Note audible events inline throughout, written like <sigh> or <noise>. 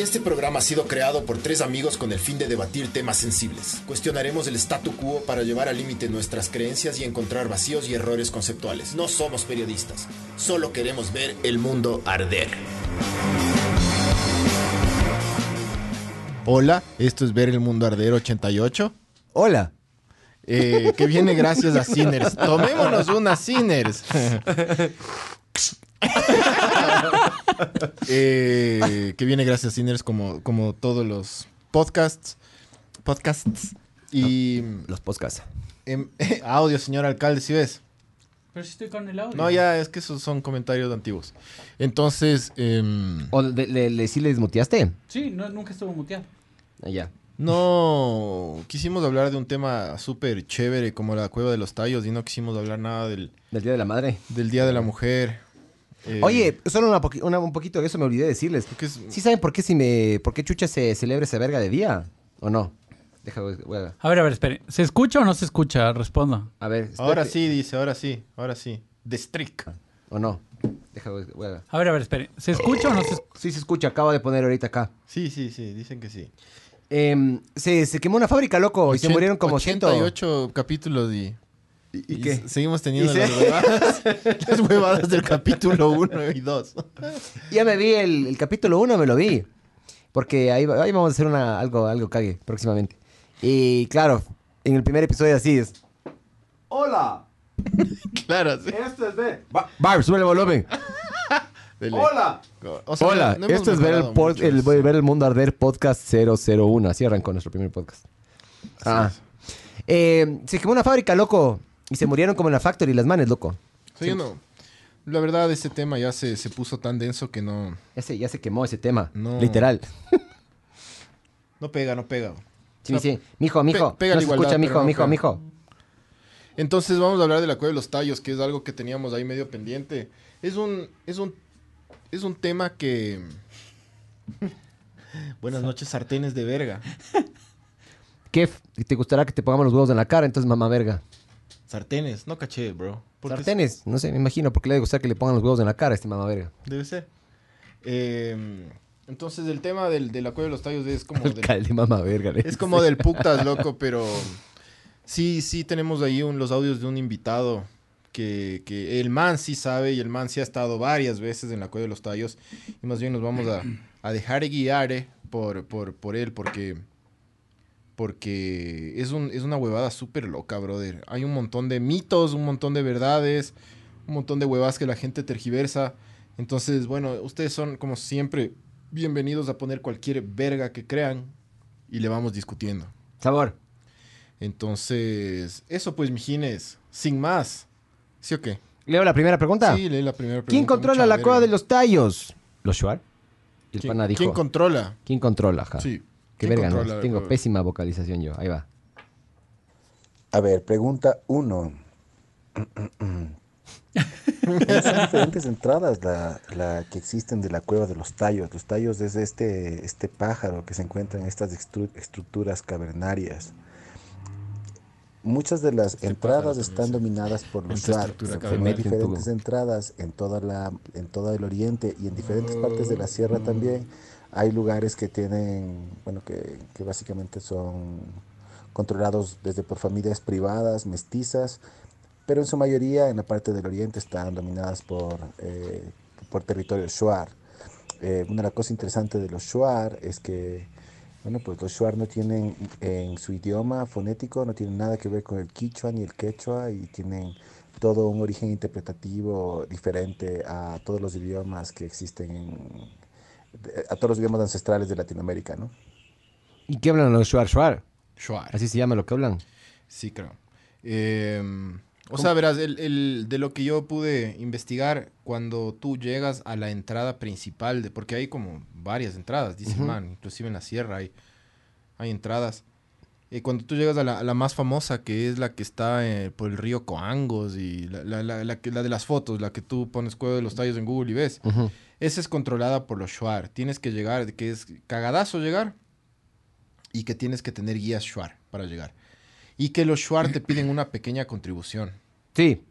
Este programa ha sido creado por tres amigos con el fin de debatir temas sensibles. Cuestionaremos el statu quo para llevar al límite nuestras creencias y encontrar vacíos y errores conceptuales. No somos periodistas, solo queremos ver el mundo arder. Hola, esto es Ver el Mundo Arder 88. Hola. Eh, que viene gracias a Sinners. Tomémonos una Sinners. <laughs> <laughs> Eh, que viene gracias a Sinners como, como todos los podcasts. Podcasts. Y Los podcasts. em, <laughs> audio, señor alcalde, si ves? Pero si estoy con el audio. No, ya, es que esos son comentarios antiguos. Entonces, em, ¿O le, le, le- sí le desmuteaste? Sí, no, nunca estuvo muteado. Ah, ya. no quisimos hablar de un tema súper chévere como la cueva de los tallos y no quisimos hablar nada del, Del Día de la Madre. del Día de la Mujer. Eh, Oye, solo una poqui- una- un poquito de eso me olvidé decirles. porque es- ¿Sí saben por qué, si me, por qué Chucha se celebra esa verga de día? ¿O no? Deja, voy a- A ver, a ver, espere. ¿Se escucha o no se escucha? Responda. a ver. espérate. ahora sí, dice, ahora sí, ahora sí. The Strict. ¿O no? Deja, voy voy a- A ver, a ver, espere. ¿Se escucha o no se escucha? Sí se escucha, acabo de poner ahorita acá. Sí, sí, sí, dicen que sí. Em, se, se quemó una fábrica, loco, y se murieron como 88 capítulos y... ¿Y, y qué? Seguimos teniendo ¿Y se- las <laughs> huevadas, las <laughs> huevadas del capítulo 1 y 2. Ya me vi el, el capítulo 1, me lo vi. Porque ahí, ahí vamos a hacer una, algo, algo cague próximamente. Y claro, en el primer episodio así es. ¡Hola! <laughs> Claro, sí. Esto es ver. Barb, sube el volumen. Dele. ¡Hola! O sea, Hola, no esto es ver el, mucho el- ver el mundo arder podcast 001. Así arrancó nuestro primer podcast. Ah. Eh, se quemó una fábrica, loco. Y se murieron como en la factory las manes, loco. Sí, yo no. La verdad, este tema ya se, se puso tan denso que no, Ya se, ya se quemó ese tema. No. Literal. no pega, no pega. Sí, O sea, sí. Mijo, mijo. pe- pega no la se igualdad, escucha, mijo, no mijo, pega. mijo. Entonces vamos a hablar de la cueva de los tallos, que es algo que teníamos ahí medio pendiente. Es un, es un, es un tema que... <laughs> Buenas noches, sartenes de verga. ¿Qué? ¿Te gustará que te pongamos los huevos en la cara? Entonces, mamá verga. Sartenes, no caché, bro. Es- Sartenes, no sé, me imagino, porque le debe gustar que le pongan los huevos en la cara a este mamá verga. Debe ser. Eh, entonces el tema del, de la cueva de los tallos es como... <laughs> del- mamá verga. Es como del putas, loco, <laughs> pero sí, sí tenemos ahí un- los audios de un invitado que, que el man sí sabe y el man sí ha estado varias veces en la cueva de los tallos y más bien nos vamos a, a dejar guiar eh, por, por, por él porque, porque es, un, es una huevada súper loca, brother. Hay un montón de mitos, un montón de verdades, un montón de huevadas que la gente tergiversa. Entonces, bueno, ustedes son como siempre bienvenidos a poner cualquier verga que crean y le vamos discutiendo. Sabor. Entonces, eso pues, mijines, sin más. ¿Sí o qué? Leo la primera pregunta. Sí, lee la primera pregunta. ¿Quién controla mucha la verga. cueva de los tallos? ¿Los Shuar? El ¿Quién, pana dijo. quién controla? ¿Quién controla? ajá? Sí. Qué ¿quién verga, ¿no? Tengo pésima vocalización yo. Ahí va. A ver, pregunta uno. <clears throat> Son diferentes entradas la, la que existen de la cueva de los tallos. Los tallos es este, este pájaro que se encuentra en estas estru- estructuras cavernarias. Muchas de las Este entradas están sí. dominadas por los Pero Hay diferentes entradas en toda la, en todo el oriente y en diferentes partes de la sierra también. Hay lugares que tienen, bueno, que, que básicamente son controlados desde por familias privadas, mestizas, pero en su mayoría en la parte del oriente están dominadas por, eh, por territorio shuar. Eh, una de las cosas interesantes de los shuar es que, bueno, pues los shuar no tienen en su idioma fonético, no tienen nada que ver con el quichua ni el quechua y tienen todo un origen interpretativo diferente a todos los idiomas que existen en, a todos los idiomas ancestrales de Latinoamérica, ¿no? ¿Y qué hablan los Shuar Shuar? Shuar. Así se llama lo que hablan. Sí, creo. Eh, o sea, verás, el, el- de lo que yo pude investigar, cuando tú llegas a la entrada principal, de, porque hay como varias entradas, dice el man, inclusive en la sierra hay, hay entradas. Y cuando tú llegas a la, a la más famosa, que es la que está eh, por el río Coangos y la, la- la- la que- la de las fotos, la que tú pones Cueva de los Tallos en Google y ves, Ujú. Esa es controlada por los Shuar. Tienes que llegar, que es cagadazo llegar, y que tienes que tener guías Shuar para llegar. Y que los Shuar te piden una pequeña contribución. Sí.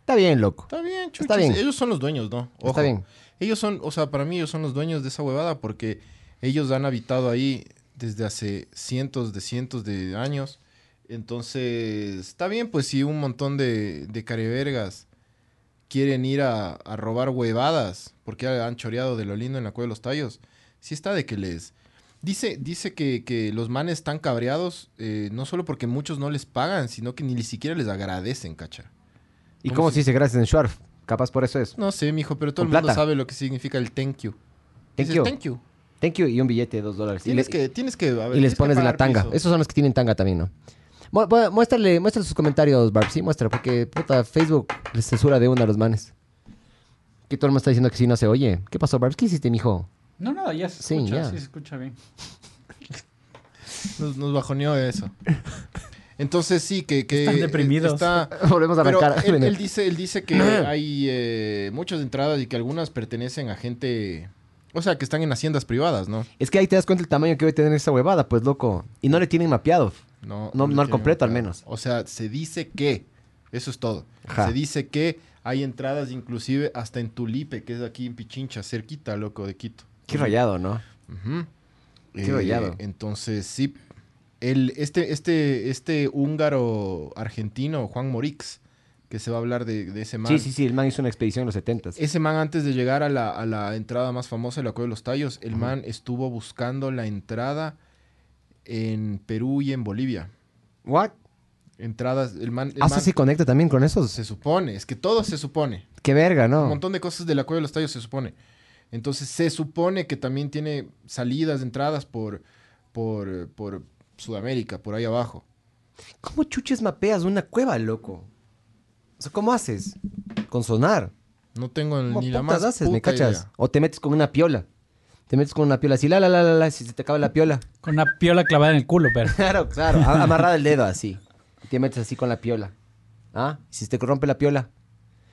Está bien, loco. Está bien, Está chuchos. bien. Ellos son los dueños, ¿no? Está bien. Ellos son, o sea, para mí ellos son los dueños de esa huevada porque Ellos han habitado ahí desde hace cientos de cientos de años. Entonces, está bien, pues si un montón de, de carevergas quieren ir a, a robar huevadas, porque han choreado de lo lindo en la cueva de los tallos, sí está de que les... Dice, dice que, que los manes están cabreados, eh, no solo porque muchos no les pagan, sino que ni siquiera les agradecen, cacha. ¿Y ¿Cómo cómo se- dice gracias en Schwarf? Capaz por eso es. No sé, mijo, pero todo el mundo sabe lo que significa el thank you. Thank Dices, you. thank you. Thank you y un billete de dos dólares. Y, Tienes le- que, tienes que, a ver, y les pones en la tanga. piso. Esos son los que tienen tanga también, ¿no? Mu- mu- Muéstrale, muéstrale sus comentarios, Barb. Sí, muestra, porque puta, Facebook les censura de una a los manes. Que todo el mundo está diciendo que sí no se oye. ¿Qué pasó, Barb? ¿Qué hiciste, mijo? No, nada, ya se Sí, escucha, ya. sí se escucha bien. Nos, nos bajoneó eso. Entonces sí, que... que Están deprimidos. Está, <laughs> Volvemos a Pero arrancar. él, él <laughs> dice, él dice que <clears throat> hay eh, muchas entradas y que algunas pertenecen a gente... O sea, que están en haciendas privadas, ¿no? Es que ahí te das cuenta el tamaño que debe tener esa huevada, pues, loco. Y no le tienen mapeado. No, No- al completo, al menos. O sea, se dice que... Eso es todo. Ajá. Se dice que hay entradas inclusive hasta en Tulipe, que es aquí en Pichincha, cerquita, loco, de Quito. Qué rayado, ¿no? Qué rayado. Entonces, sí. El, este, este, este húngaro argentino, Juan Morix, que se va a hablar de, de ese man. Sí, sí, sí. El man hizo una expedición en los 70 Ese man, antes de llegar a la, a la entrada más famosa de la Cueva de los Tallos, el man estuvo buscando la entrada en Perú y en Bolivia. ¿What? Entradas, el man, el Ah, man- sí se conecta también con esos. se supone, es que todo se supone. Qué verga, Un ¿no? montón de cosas de la Cueva de los Tallos se supone. Entonces se supone que también tiene salidas, entradas por, por, por Sudamérica, por ahí abajo. ¿Cómo chuches mapeas una cueva, loco? O sea, ¿cómo haces? Con sonar. No tengo ¿Cómo ni la más haces, me cachas? idea. O te metes con una piola. Te metes con una piola así, la, la, la, la, la, si se te acaba la piola. Con una piola clavada en el culo, pero. <laughs> Claro, claro, amarrada el dedo así. Y te metes así con la piola. ¿Ah? Y si te rompe la piola.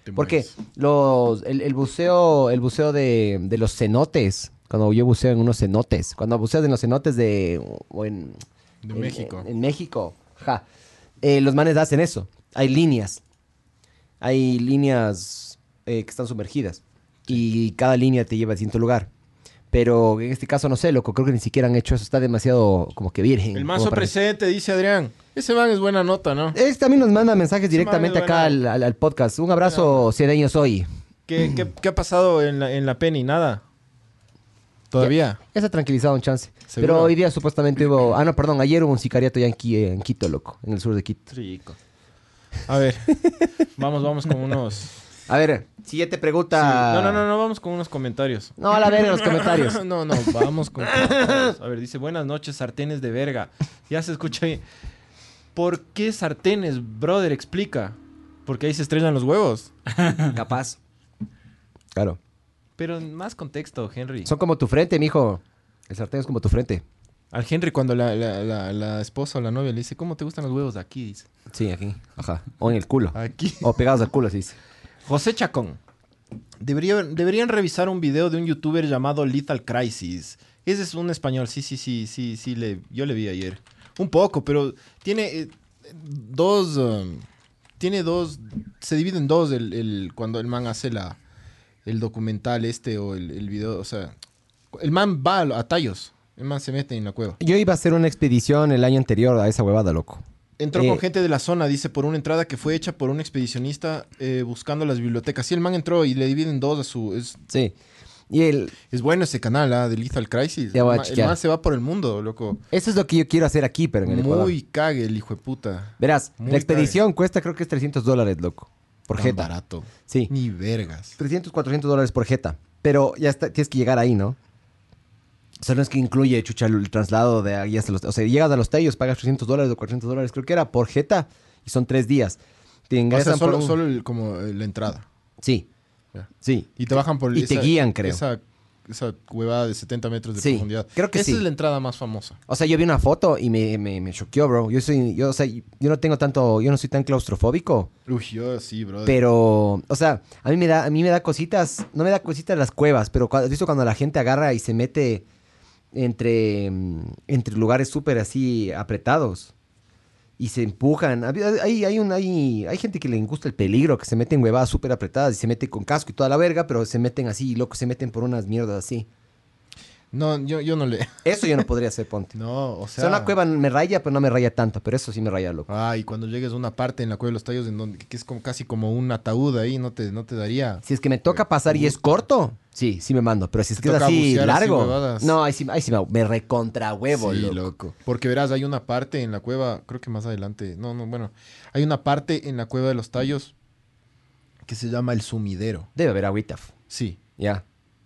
Te Porque los, el, el buceo, el buceo de, de los cenotes, cuando yo buceo en unos cenotes, cuando buceas en los cenotes de, o en, De en- México. En, en México, ja. Eh, los manes hacen eso. Hay líneas. Hay líneas eh, que están sumergidas. Y cada línea te lleva a distinto lugar. Pero en este caso no sé, loco, creo que ni siquiera han hecho eso. Está demasiado como que virgen. El mazo presente, dice Adrián. Ese man es buena nota, ¿no? Este también nos manda mensajes Ese directamente acá al, buena- al- al podcast. Un abrazo, ciedeños hoy. ¿Qué, qué, qué ha pasado en la, en la Penny? Nada. Todavía. Ya se ha tranquilizado un chance. ¿Seguro? Pero hoy día supuestamente hubo... Ah, no, perdón. Ayer hubo un sicariato ya en, en Quito, loco. En el sur de Quito. Rico. A ver. <laughs> vamos, vamos con unos. A ver, siguiente pregunta. No, no, no, no, vamos con unos comentarios. No, a la verga los comentarios. <laughs> no, no, vamos con comentarios. <laughs> A ver, dice, buenas noches, sartenes de verga. Ya se escucha ahí. ¿Por qué sartenes, brother? Explica. Porque ahí se estrellan los huevos. <laughs> Capaz. Claro. Pero en más contexto, Henry. Son como tu frente, mijo. El sartén es como tu frente. Al Henry cuando la, la- la- la esposa o la novia le dice, ¿cómo te gustan los huevos de aquí? Dice. Sí, aquí. Ajá. O en el culo. Aquí. O pegados al culo, así dice. José Chacón. Debería- deberían revisar un video de un youtuber llamado Lethal Crisis. Ese es un español, sí, sí, sí, sí, sí, le, yo le vi ayer. Un poco, pero tiene eh, dos, um, tiene dos, se divide en dos el, el- cuando el man hace la, el documental este o el, el video, o sea, el man va a, a tallos, el man se mete en la cueva. Yo iba a hacer una expedición el año anterior a esa huevada, loco. Entró Eh, con gente de la zona, dice, por una entrada que fue hecha por un expedicionista eh, buscando las bibliotecas. Sí, el man entró y le dividen dos a su... Es, Sí. Y el... es bueno ese canal, ¿ah? De Lethal Crisis. Ya voy a el, ma- el man se va por el mundo, loco. Eso es lo que yo quiero hacer aquí, pero en el Ecuador. Muy cague el hijo de puta. Verás, muy la expedición cuesta creo que es 300 dólares, loco. Por Tan jeta. barato. Sí. Ni vergas. 300, 400 dólares por jeta. Pero ya está, tienes que llegar ahí, ¿no? O sea, no es que incluye, chucha, el traslado de ahí hasta los... O sea, llegas a los tallos, pagas 300 dólares o 400 dólares, creo que era por jeta, y son tres días. Te O ingresan sea, solo, por un- solo el- como eh, la entrada. Sí, sí. Y te bajan por Y te guían, creo. Esa, esa huevada de 70 metros de Sí, profundidad. creo que Esa sí. es la entrada más famosa. O sea, yo vi una foto y me, me, me choqueó, bro. Yo soy, yo, o sea, yo no tengo tanto, yo no soy tan claustrofóbico. Uy, yo sí, brother. Pero, o sea, a mí me da, a mí me da cositas, no me da cositas las cuevas, pero has visto cuando la gente agarra y se mete entre, mm, entre lugares súper así apretados y se empujan. Hay, hay, un, hay, hay gente que le gusta el peligro, que se meten en huevadas súper apretadas y se mete con casco y toda la verga, pero se meten así, loco, se meten por unas mierdas así. No, yo, yo no le... <laughs> Eso yo no podría hacer, ponte. No, o O sea... sea, una cueva me raya, pero no me raya tanto. Pero eso sí me raya, loco. Ah, y cuando llegues a una parte en la cueva de los tallos en donde que es como casi como un ataúd ahí, no te, no te daría. Si es que me toca pasar y es corto, sí, sí me mando. Pero si es que es así largo, no, ahí sí, ahí sí me, me recontra huevo, Sí, loco. loco. Porque verás, hay una parte en la cueva, creo que más adelante, no, no, bueno, hay una parte en la cueva de los tallos que se llama el sumidero. Debe haber agüita. Sí. Ya.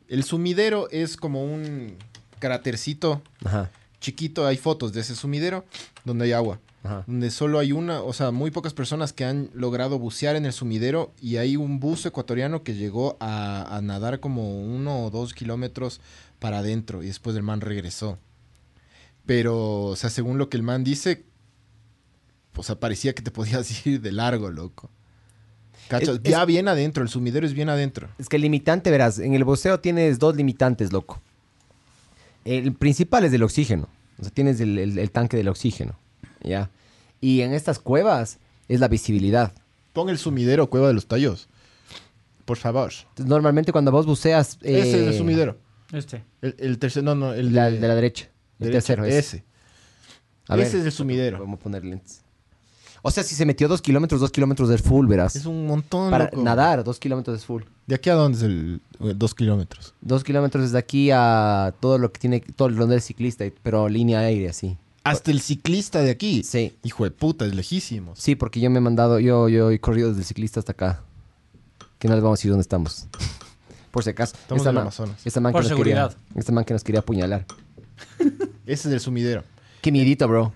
El sumidero es como un crátercito Ajá. chiquito, hay fotos de ese sumidero donde hay agua. Ajá. donde solo hay una, o sea, muy pocas personas que han logrado bucear en el sumidero y hay un buzo ecuatoriano que llegó a, a nadar como uno o dos kilómetros para adentro y después el man regresó. Pero, o sea, según lo que el man dice, o sea, parecía que te podías <laughs> ir de largo, loco. ¿Cachas? Es- es- ya bien adentro, el sumidero es bien adentro. Es que el limitante, verás, en el buceo tienes dos limitantes, loco. El principal es del oxígeno. O sea, tienes el, el- el tanque del oxígeno. ¿Ya? Y en estas cuevas es la visibilidad. Pon el sumidero, Cueva de los Tallos. Por favor. Entonces, normalmente cuando vos buceas... Ese es eh, el sumidero. Este. El, el tercero, no, no, el La, de la derecha. El derecha, tercero es. Ese. A ver, Ese es el sumidero. Vamos a poner lentes. O sea, si se metió dos kilómetros, dos kilómetros es full, verás. Es un montón. Para loco. nadar, dos kilómetros es full. ¿De aquí a dónde es el eh, dos kilómetros? Dos kilómetros desde aquí a todo lo que tiene, todo el donde es ciclista, pero línea aérea, sí. Hasta el ciclista de aquí. Sí. Hijo de puta, es lejísimos. Sí, porque yo me he mandado, yo, yo he corrido desde el ciclista hasta acá. Que no les vamos a decir dónde estamos. <laughs> Por si acaso. Estamos Esta en el ma- Amazonas. Esta man Por que nos quería- seguridad. esta man que nos quería apuñalar. <laughs> Ese es el sumidero. Qué miedito, bro.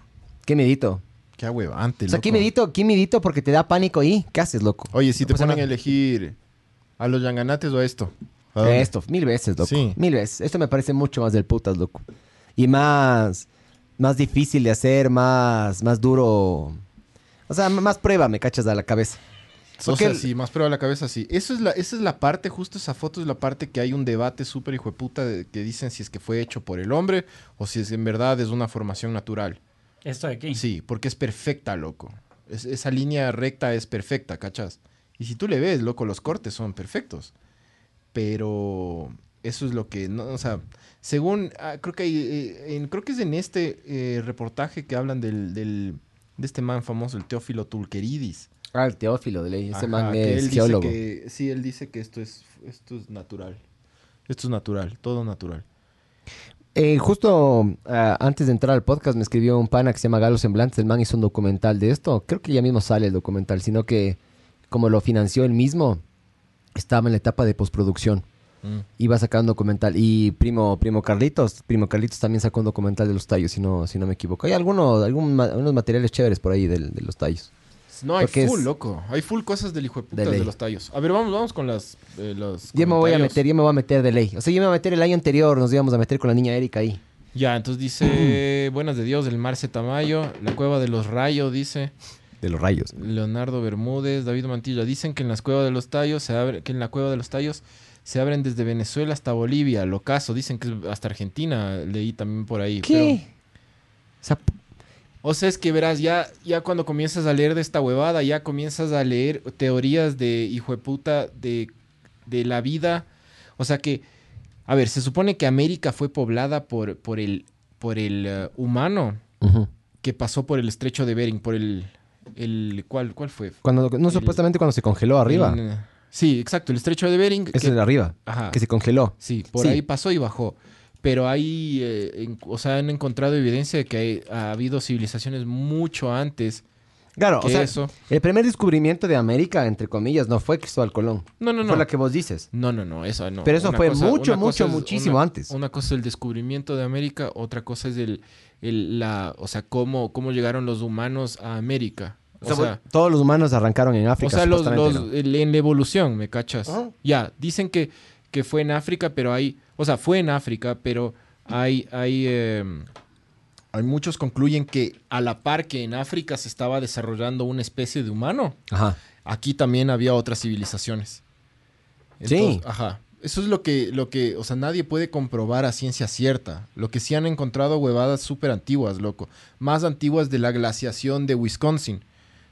Qué miedito. Qué ahuevante, O sea, loco. qué miedito porque te da pánico ahí. ¿Qué haces, loco? Oye, si No te pasa ponen a nada. elegir a los yanganates o a esto. ¿a dónde? Esto, mil veces, loco. Sí. Mil veces. Esto me parece mucho más del putas, loco. Y más, más difícil de hacer, más, más duro. O sea, m- más prueba me cachas a la cabeza. O Porque sea, el- sí, más prueba la cabeza, sí. Eso es la, esa es la parte, justo esa foto es la parte que hay un debate súper hijo de puta de- que dicen si es que fue hecho por el hombre o si es en verdad es una formación natural. Esto de aquí. Sí, porque es perfecta, loco. Es- esa línea recta es perfecta, ¿cachas? Y si tú le ves, loco, los cortes son perfectos. Pero eso es lo que, no, o sea, según, ah, creo que hay, eh, en- creo que es en este eh, reportaje que hablan del, del- de este man famoso, el Teófilo Tulqueridis. Ah, el Teófilo de ley. Ese Ajá, man que es él dice geólogo. que- sí, él dice que esto es, esto es natural. Esto es natural, todo natural. Eh, justo ah, antes de entrar al podcast me escribió un pana que se llama Galo Semblantes. El man hizo un documental de esto. Creo que ya mismo sale el documental, sino que como lo financió él mismo, estaba en la etapa de postproducción. Iba a sacar un documental. Y primo, primo Carlitos, primo Carlitos también sacó un documental de los tallos, si no, si no me equivoco. Hay algunos, algún ma- unos materiales chéveres por ahí del- de, los tallos. No, hay Porque full, es- loco. Hay full cosas del hijo de De putas de, los tallos. A ver, vamos, vamos con las, eh, los Yo me voy a meter, yo me voy a meter de ley. O sea, yo me voy a meter el año anterior, nos íbamos a meter con la niña Erika ahí. Ya, entonces dice, <clears throat> buenas de Dios, el Marce Tamayo, la cueva de los rayos, dice De los rayos. Leonardo Bermúdez, David Mantilla. Dicen que en las cuevas de los tallos se abre, que en la cueva de los tallos se abren desde Venezuela hasta Bolivia, locazo. Dicen que es hasta Argentina, leí también por ahí. ¿Qué? O sea, pero- o sea, es que verás, ya, ya cuando comienzas a leer de esta huevada, ya comienzas a leer teorías de hijo de puta de, de la vida. O sea que, a ver, se supone que América fue poblada por, por el, por el eh, humano que pasó por el estrecho de Bering, por el, el ¿cuál, cuál fue? Cuando, no, El- supuestamente cuando se congeló arriba. El, sí, exacto, el estrecho de Bering. Que- es el de arriba. ajá, Que se congeló. sí, por sí. ahí pasó y bajó. Pero ahí, eh, en- o sea, han encontrado evidencia de que hay- ha habido civilizaciones mucho antes Claro, que o sea, eso. el primer descubrimiento de América, entre comillas, no fue Cristóbal Colón. No, no, no. Fue la que vos dices. No, no, no, eso no. Pero eso Una fue cosa- mucho, mucho, es- muchísimo una- antes. Una cosa es el descubrimiento de América, otra cosa es el, el- la, o sea, cómo, cómo llegaron los humanos a América. O, O sea, sea, todos los humanos arrancaron en o África. sea, los, supuestamente, los- ¿no? el- en la evolución, ¿me cachas? Ya, dicen que, que fue en África, pero hay, o sea, fue en África, pero hay, hay, eh, hay muchos concluyen que a la par que en África se estaba desarrollando una especie de humano, Ajá. aquí también había otras civilizaciones. Sí. Ajá. Eso es lo que, lo que, o sea, nadie puede comprobar a ciencia cierta. Lo que sí han encontrado huevadas súper antiguas, loco. Más antiguas de la glaciación de Wisconsin.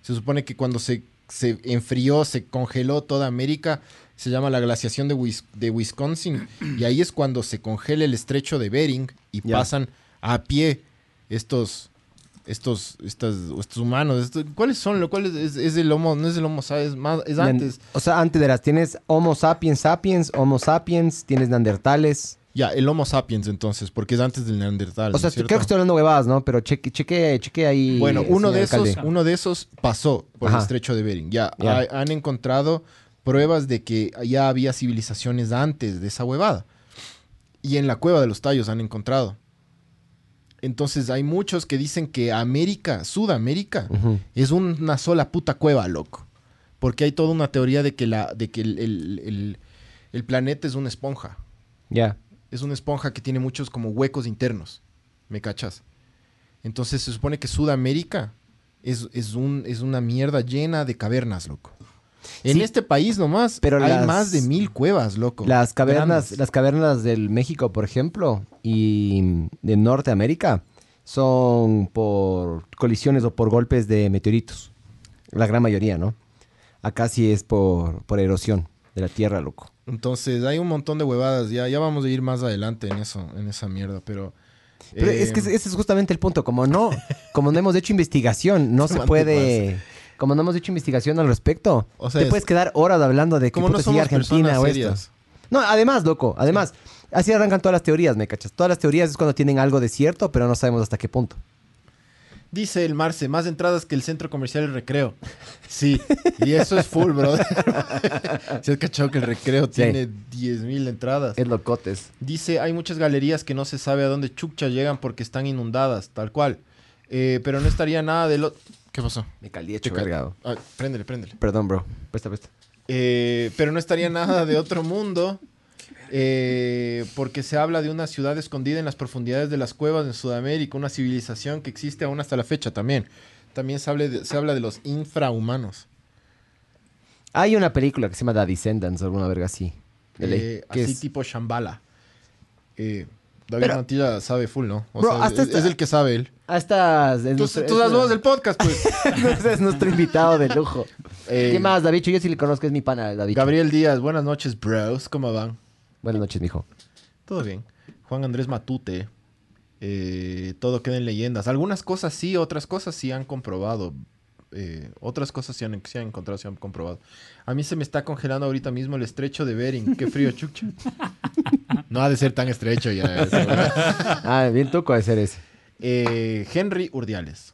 Se supone que cuando se, se enfrió, se congeló toda América, se llama la glaciación de, Wis- de Wisconsin, y ahí es cuando se congela el estrecho de Bering y pasan a pie estos, estos, estas, estos humanos. Estos- ¿Cuáles son? Lo cual es, es- es el homo, no es el homo, sapiens, es más, es antes. O sea, antes de las tienes Homo sapiens sapiens, Homo sapiens, tienes neandertales. Ya, el homo sapiens entonces, porque es antes del neandertal. O sea, ¿no es cierto? creo que estoy hablando huevadas, ¿no? Pero cheque, cheque, cheque ahí. Bueno, uno de, esos, alcalde. uno de esos pasó por Ajá. el estrecho de Bering. Ya, Ya. ha- han encontrado pruebas de que ya había civilizaciones antes de esa huevada. Y en la cueva de los tallos han encontrado. Entonces hay muchos que dicen que América, Sudamérica, es una sola puta cueva, loco. Porque hay toda una teoría de que, la, de que el, el- el- el planeta es una esponja. Ya. Es una esponja que tiene muchos como huecos internos. ¿Me cachas? Entonces se supone que Sudamérica es, es, un, es una mierda llena de cavernas, loco. En Sí. este país nomás Pero hay las- más de mil cuevas, loco. Las cavernas, Grandes. las cavernas del México, por ejemplo, y de Norteamérica, son por colisiones o por golpes de meteoritos. La gran mayoría, ¿no? Acá sí es por, por erosión de la tierra, loco. Entonces hay un montón de huevadas. Ya, ya vamos a ir más adelante en eso, en esa mierda, pero... Pero eh, es que ese ese es justamente el punto. Como no, como no hemos hecho investigación, no <laughs> se puede. Como no hemos hecho investigación al respecto, O sea, te es- puedes quedar horas hablando de que como no somos Argentina o esto. No, además, loco, además, así arrancan todas las teorías, ¿me cachas? Todas las teorías es cuando tienen algo de cierto, pero no sabemos hasta qué punto. Dice el Marce, más entradas que el centro comercial El Recreo. Sí, y eso es full, brother. <laughs> Se has cachado que el Recreo Sí. tiene 10.000 entradas. Es locotes. Dice, hay muchas galerías que no se sabe a dónde chucha llegan porque están inundadas, tal cual. Eh, pero no estaría nada de lo... ¿Qué pasó? Me calí Te hecho ca- cargado. Ah, préndele, préndele. Perdón, bro. Presta, presta. Eh, pero no estaría nada de otro mundo eh, porque se habla de una ciudad escondida en las profundidades de las cuevas en Sudamérica, una civilización que existe aún hasta la fecha también. También se, hable de- se habla de los infrahumanos. Hay una película que se llama The Descendants, alguna verga así. Eh, así es- tipo Shambhala. Eh, David Pero- Mantilla sabe full, ¿no? O Bro, sea, hasta es, es el que sabe él. Ah, estás... es Tú, nuestro- tú es das voz del podcast, pues. <laughs> Es nuestro <laughs> invitado de lujo. Eh, ¿Qué más, David? Yo sí le conozco, es mi pana, David. Gabriel Díaz, buenas noches, bros. ¿Cómo van? Buenas noches, mijo. Todo bien. Juan Andrés Matute. eh, todo queda en leyendas. Algunas cosas sí, otras cosas sí han comprobado. eh, otras cosas sí han, sí han encontrado, sí han comprobado. A mí se me está congelando ahorita mismo el estrecho de Bering. Qué frío, chucha. <laughs> No ha de ser tan estrecho ya. Ah, bien toco de ser ese. Eh, Henry Urdiales.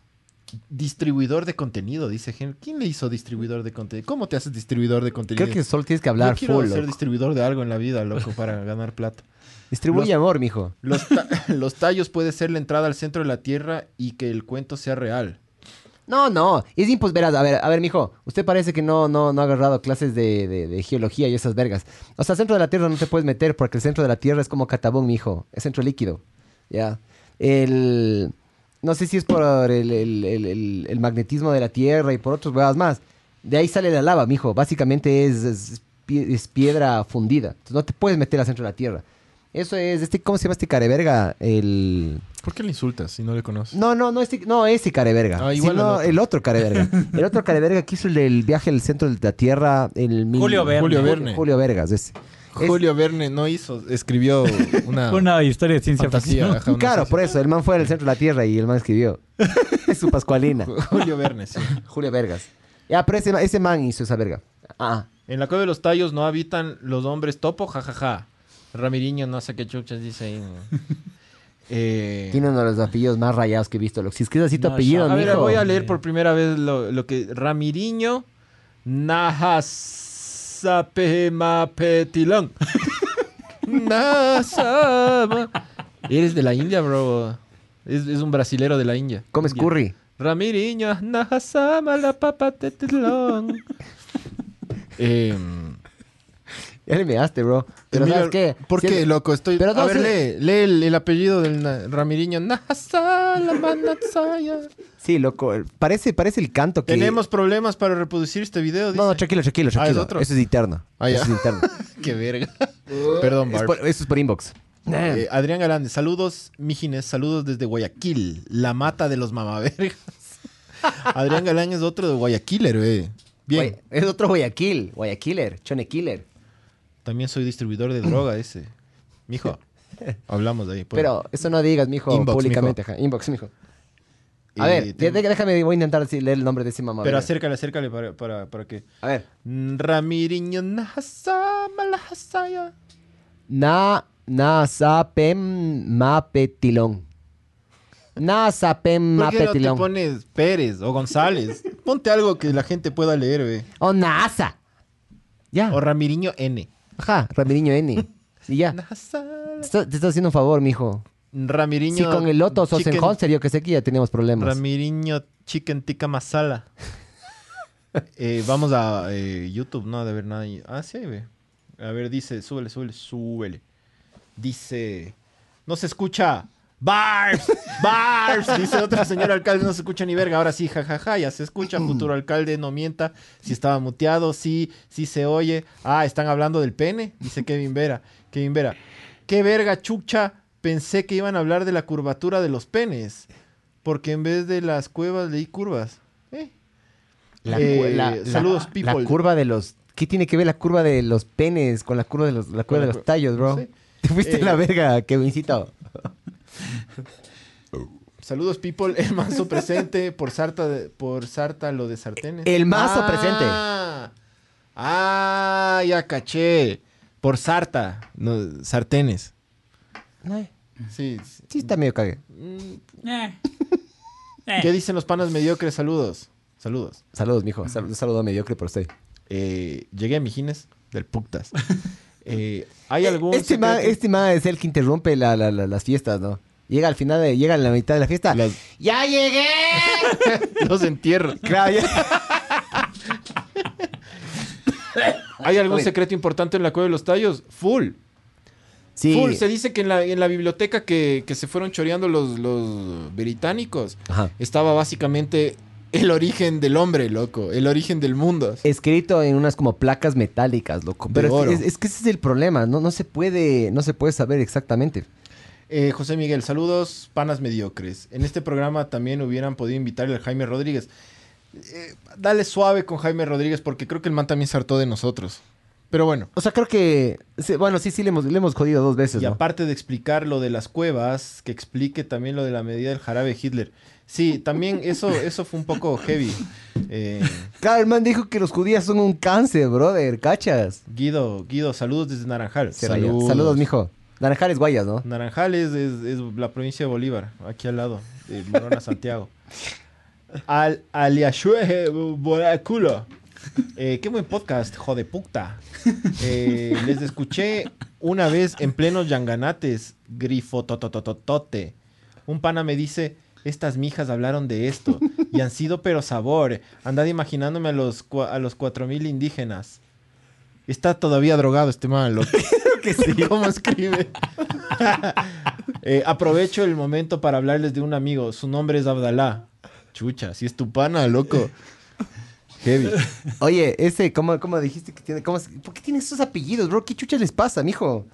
Distribuidor de contenido, dice Henry. ¿Quién le hizo distribuidor de contenido? ¿Cómo te haces distribuidor de contenido? Creo que solo tienes que hablar Yo quiero full, ser loco. distribuidor de algo en la vida, loco, para ganar plata. Distribuye los- amor, mijo. Los, ta- <laughs> los tallos puede ser la entrada al centro de la Tierra y que el cuento sea real. No, no. Es imposible. Verás, a ver, a ver, mijo. Usted parece que no, no, no ha agarrado clases de, de- de geología y esas vergas. O sea, centro de la Tierra no te puedes meter porque el centro de la Tierra es como catabón, mijo. Es centro líquido. Ya. El... No sé si es por el, el- el- el- el magnetismo de la Tierra y por otros huevas más. De ahí sale la lava, mijo. Básicamente es, es, pie- es piedra fundida. Entonces no te puedes meter al centro de la Tierra. Eso es, este, ¿cómo se llama este careverga? El... ¿Por qué le insultas si no le conoces? No, no, no, este, no, ese careverga. Ah, igual sino el otro. el otro careverga. el otro careverga que hizo el del viaje al centro de la Tierra. El mil- Julio Verne. Julio Verne. Julio Vergas, ese. Es- Julio Verne no hizo, escribió una, <laughs> Una historia de ciencia fantasía. ficción. ajá, claro, por eso, el man fue al centro de la Tierra y el man escribió. es <laughs> su pascualina. <laughs> Julio Verne, sí. Julio Vergas. Ya, pero ese, ese man hizo esa verga. Ah, En la cueva de los tallos no habitan los hombres topo, jajaja. Ramiriño, no sé qué chuchas dice ahí. Eh, tiene uno de los apellidos más rayados que he visto. Si escribes así tu No, apellido, a ver, mijo. voy a leer por primera vez lo, lo que... Ramiriño Nahasapemapetilón. <laughs> Nasama. Eres de la India, bro. Es, es un brasilero de la India. Comes India. curry. Ramiriño, Nahasama la papatetilón. <laughs> eh, Ya le measte, bro. Pero ¿sabes qué? ¿Por qué, loco? Estoy... Pero a ver, lee, lee el, el apellido del Ramiriño. Sí, loco. Parece, parece el canto que... Tenemos problemas para reproducir este video, dice. No, no, tranquilo, tranquilo, Ah, ¿es tranquilo. otro? Eso es interno. Ah, ya. Eso es interno. <laughs> Qué verga. <laughs> Perdón, Es Barb. por- eso es por inbox. Eh, Adrián Galán, saludos, Mijines, saludos desde Guayaquil, la mata de los mamavergas. <laughs> Adrián Galán es otro de Guayaquil, eh. Bien. Guay- Es otro Guayaquil. Guayaquiler. Chone Killer. También soy distribuidor de droga <clears throat> ese. Mijo, hablamos de ahí. pues. Pero eso no digas, mijo, Inbox, públicamente. ajá. Inbox, mijo. A ver, te- de- déjame, voy a intentar decir- leer el nombre de ese mamá. Pero acércale, acércale para, para, para que... A ver. Ramiriño Nahasa Malahasaya. Na, na, sapem, mapetilón. Na, sapem, ¿Por qué no te mapetilón. pones Pérez o González? Ponte algo que la gente pueda leer, ve. O NASA. Ya. O Ramiriño N. Ajá, Ramiriño N. <laughs> Y ya. Te está- te estás haciendo un favor, mijo. Ramiriño... Si con el Loto sos en yo que sé que ya teníamos problemas. Ramiriño Chicken Tikka Masala. <laughs> Eh, vamos a eh, YouTube, no ha de haber nada. Ah, sí, ve. A ver, dice, súbele, súbele, súbele. Dice, no se escucha. Barbs, Barbs, <laughs> dice otro señor alcalde, no se escucha ni verga. Ahora sí, jajaja, ya se escucha. Futuro alcalde, no mienta. Si estaba muteado, sí, sí se oye. Ah, están hablando del pene, dice Kevin Vera. Kevin Vera, qué verga, chucha. Pensé que iban a hablar de la curvatura de los penes. Porque en vez de las cuevas leí curvas. Eh, La, Eh, la- la- saludos, la people. curva de los... ¿Qué tiene que ver la curva de los penes con la curva de los, la curva la de los tallos, bro? no sé. <laughs> Te fuiste Eh, a la verga, Kevincito. <laughs> Saludos, people. El mazo presente por Sarta, de- por Sarta lo de sartenes. El mazo Ah, presente. Ah, ya caché. Por Sarta, no, sartenes. Sí. sí. Sí, está medio cague. Mm. Eh. <laughs> ¿Qué dicen los panas mediocres? Saludos. Saludos. Saludos, mijo. Sal- Un saludo mediocre por usted. Eh, llegué a Mijines del Puctas. Eh, ¿Hay algún Este man, este man es el que interrumpe la- la- la- las fiestas, ¿no? Llega al final, de, llega a la mitad de la fiesta. Las- ¡Ya llegué! <laughs> los. Claro, ya. ¿Hay algún Oye. secreto importante en la cueva de los tallos? Full. Sí. Full. Se dice que en la, en la biblioteca que, que se fueron choreando los, los británicos Ajá. estaba básicamente el origen del hombre, loco. El origen del mundo. Escrito en unas como placas metálicas, loco. Pero es, oro. es- es que ese es el problema. No, no se puede, no se puede saber exactamente. Eh, José Miguel, saludos, panas mediocres. En este programa también hubieran podido invitarle al Jaime Rodríguez. Eh, dale suave con Jaime Rodríguez porque creo que el man también se hartó de nosotros. Pero bueno. O sea, creo que. bueno, sí, sí, le hemos, le hemos jodido dos veces, Y ¿no? aparte de explicar lo de las cuevas, que explique también lo de la medida del jarabe Hitler. Sí, también eso, eso fue un poco heavy. Eh, Claro, el man dijo que los judíos son un cáncer, brother. ¿Cachas? Guido, Guido, saludos desde Naranjal. Raya. Saludos, mijo. Naranjales Guayas, ¿no? Naranjales es, es la provincia de Bolívar, aquí al lado, de Morona, Santiago. Al Aliashue Boraculo. Eh, qué buen podcast, jode puta. Eh, les escuché una vez en plenos yanganates, grifo totototote. Un pana me dice, estas mijas hablaron de esto y han sido pero sabor. Andad imaginándome a los, a los cuatro mil indígenas. Está todavía drogado este man, loco. <laughs> que sí. <laughs> ¿Cómo escribe? <laughs> Eh, aprovecho el momento para hablarles de un amigo. Su nombre es Abdalá. Chucha, si es tu pana, loco. Heavy. Oye, ese, ¿cómo, cómo dijiste que tiene? cómo ¿Por qué tiene esos apellidos, bro? ¿Qué chucha les pasa, mijo?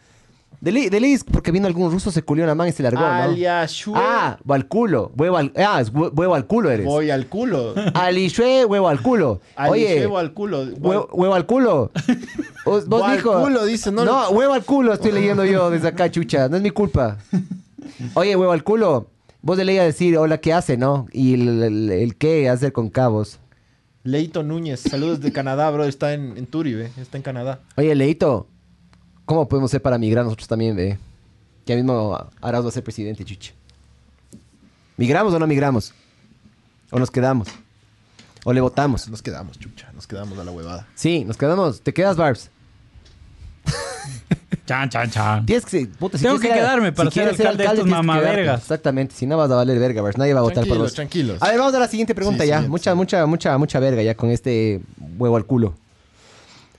De ley, de ley es porque vino algún ruso, se culió una man y se largó, ¿no? Aliashue. Ah, huevo al culo. Huevo al, ah, es hue- huevo al culo eres. Voy al culo. <laughs> Alishue, huevo al culo. Oye, Aliashue al culo. hue- huevo al culo. Vos, al culo, dice, no- No, huevo al culo estoy leyendo yo desde acá, chucha. No es mi culpa. Oye, huevo al culo. Vos de ley a decir, hola, ¿qué hace, no? Y el, el- el qué hacer con cabos. Leito Núñez, saludos de Canadá, bro. Está en, en Turibe, está en Canadá. Oye, Leito, ¿cómo podemos ser para migrar nosotros también, ve? Ya mismo Arauz va a ser presidente, chucha. ¿Migramos o no migramos? ¿O nos quedamos? ¿O le votamos? Nos quedamos, chucha. Nos quedamos a la huevada. Sí, nos quedamos. ¿Te quedas, Barbs? <laughs> Chan, chan, chan. Tienes que, puta, Tengo que ser- quedarme para ser quieres alcalde de estos que mamavergas. Exactamente, si no vas a valer verga, Barbs. Nadie va a votar por Tranquilos, vos. tranquilos. A ver, vamos a la siguiente pregunta Sí, ya. siguiente, mucha, mucha, mucha, mucha verga ya con este huevo al culo.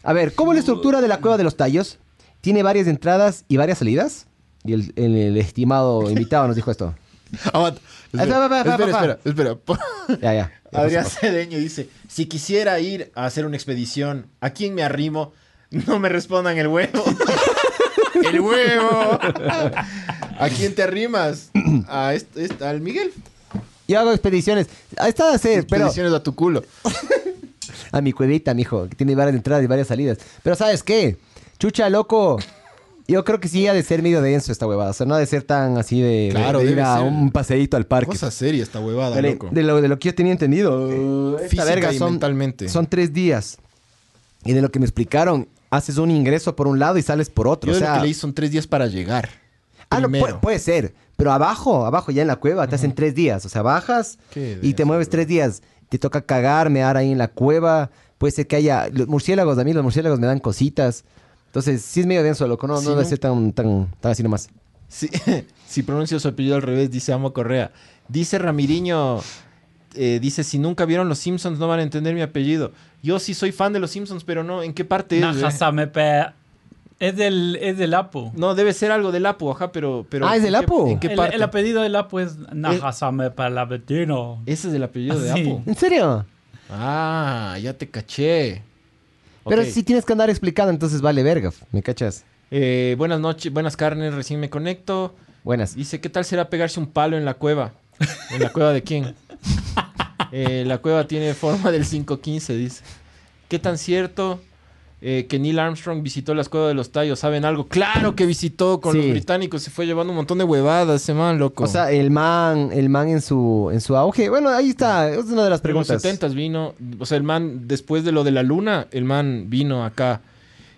A ver, ¿cómo es la estructura de la cueva de los tallos? ¿Tiene varias entradas y varias salidas? Y el, el- el estimado <laughs> invitado nos dijo esto. Aguanta. Espera, espera, Espera, espera. Ya, ya. <laughs> ya Adrián. Cedeño dice, si quisiera ir a hacer una expedición, ¿a quién me arrimo? No me respondan el huevo. <laughs> el huevo. ¿A quién te arrimas? <clears throat> A al Miguel. Yo hago expediciones. Está de hacer, pero Expediciones a tu culo. a mi cuevita, mijo, que tiene varias entradas y varias salidas. Pero ¿sabes qué? Chucha, loco. Yo creo que sí ha de ser medio denso esta huevada. O sea, no ha de ser tan así de, de- Claro, de ir a ser. un paseíto al parque. Cosa seria esta huevada, Dale, loco. de, lo, de lo que yo tenía entendido, esta Física verga y son, mentalmente. son tres días. Y de lo que me explicaron, haces un ingreso por un lado y sales por otro. Yo o de sea, lo que leí son tres días para llegar. ah, no, puede, puede ser. Pero abajo, abajo ya en la cueva, te hacen tres días. O sea, bajas Qué y te mueves bro. tres días. Te toca cagar, mear ahí en la cueva. Puede ser que haya... Los murciélagos, a mí los murciélagos me dan cositas. Entonces, sí es medio denso, loco. No, Sí, no debe ¿no? ser tan, tan, tan así nomás. Sí, <laughs> si pronuncio su apellido al revés, dice Amo Correa. Dice Ramiriño, eh, dice, si nunca vieron Los Simpsons no van a entender mi apellido. Yo sí soy fan de Los Simpsons, pero no, ¿en qué parte es? eh? Najasamepe. Es del, es del Apu. No, debe ser algo del Apu, ajá, pero... pero Ah, ¿es del ¿en qué- Apu? ¿En qué El, parte? el apellido del Apu es Najasamepe Labetino. Ese es el apellido de Sí. Apu. ¿En serio? Ah, ya te caché. Pero si tienes que andar explicando, entonces vale verga. ¿Me cachas? Eh, buenas noches, buenas carnes, recién me conecto. Buenas. Dice, ¿qué tal será pegarse un palo en la cueva? ¿En la cueva de quién? <laughs> Eh, la cueva tiene forma del 515, dice. ¿Qué tan cierto eh, que Neil Armstrong visitó las cuevas de los tallos? ¿Saben algo? Claro que visitó con Sí. los británicos. Se fue llevando un montón de huevadas ese man, loco. O sea, el man, el man en su, en su auge. Bueno, ahí está. Es una de las Pero en los preguntas. 70 vino. O sea, el man, después de lo de la luna, el man vino acá.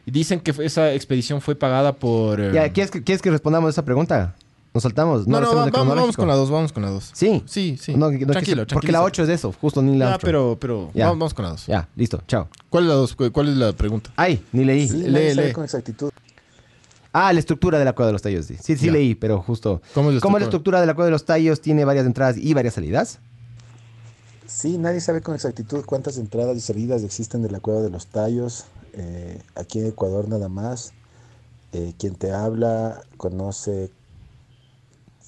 Y dicen que esa expedición fue pagada por... eh, Ya, ¿quieres, que, ¿Quieres que respondamos esa pregunta? Nos saltamos. No, no, va- vamos, con la dos, vamos con la dos. Sí. Sí, sí. No, no es que- tranquilo, Porque la tranquilo. 8 es de eso, justo Neil Ya, Armstrong. pero, pero Ya. Vamos, vamos con la dos. Ya, listo, chao. ¿Cuál es la dos? ¿Cu- ¿Cuál es la pregunta? Ay, ni leí. Sí, Lee, con exactitud. Ah, la estructura de la cueva de los tallos. Sí, sí, leí, pero justo. ¿Cómo es la ¿Cómo es la estructura? estructura de la cueva de los tallos? Tiene varias entradas y varias salidas. Sí, nadie sabe con exactitud cuántas entradas y salidas existen de la cueva de los tallos. Eh, aquí en Ecuador nada más. Eh, quien te habla conoce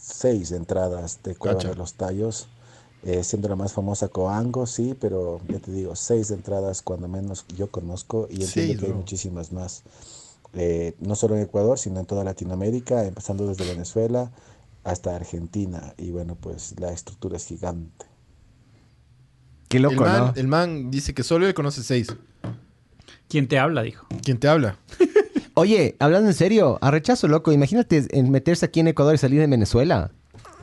seis entradas de cueva Cacha. de los tallos. eh, siendo la más famosa Coango, sí, pero ya te digo, seis entradas cuando menos yo conozco y entiendo Seis, que hay muchísimas más. Eh, no solo en Ecuador, sino en toda Latinoamérica, empezando desde Venezuela hasta Argentina. Y bueno, pues la estructura es gigante. Qué loco, el, man, ¿no? el man dice que solo le conoce seis. ¿Quién te habla? Dijo. ¿Quién te habla? <laughs> Oye, hablando en serio, a rechazo, loco. Imagínate en meterse aquí en Ecuador y salir de Venezuela.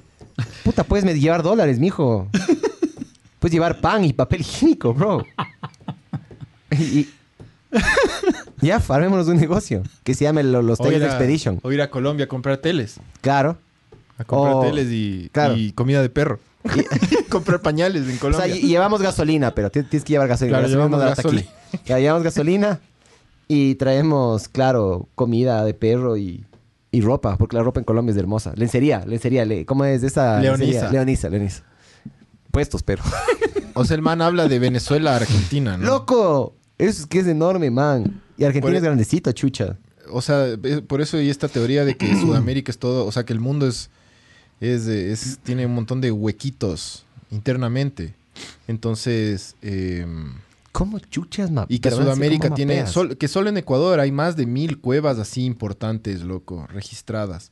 <laughs> Puta, puedes llevar dólares, mijo. Puedes llevar pan y papel higiénico, bro. Y, <laughs> ya, armémonos un negocio que se llame lo- los O a, Expedition. o ir a Colombia a comprar teles. Claro. A comprar O- teles y, claro. y comida de perro. <laughs> comprar pañales en O Colombia. sea, y, llevamos gasolina, pero ti- tienes que llevar gasolina. Claro, Gasolina llevamos gasolina. aquí. Ya, llevamos gasolina y traemos, claro, comida de perro y, y ropa, porque la ropa en Colombia es hermosa. Lencería, lencería, le- ¿cómo es de esa? Leonisa. lencería? Leonisa, Leonisa. Puestos, pero. <laughs> O sea, el man habla de Venezuela a Argentina, ¿no? ¡Loco! Eso es que es enorme, man. Y Argentina Por- es grandecito, chucha. O sea, es- por eso hay esta teoría de que <clears throat> Sudamérica es todo, o sea, que el mundo es, es, es- tiene un montón de huequitos internamente. Entonces, eh, ¿Cómo chuchas, ma? y que Sudamérica tiene, sol- que solo en Ecuador hay más de mil cuevas así importantes, loco, registradas.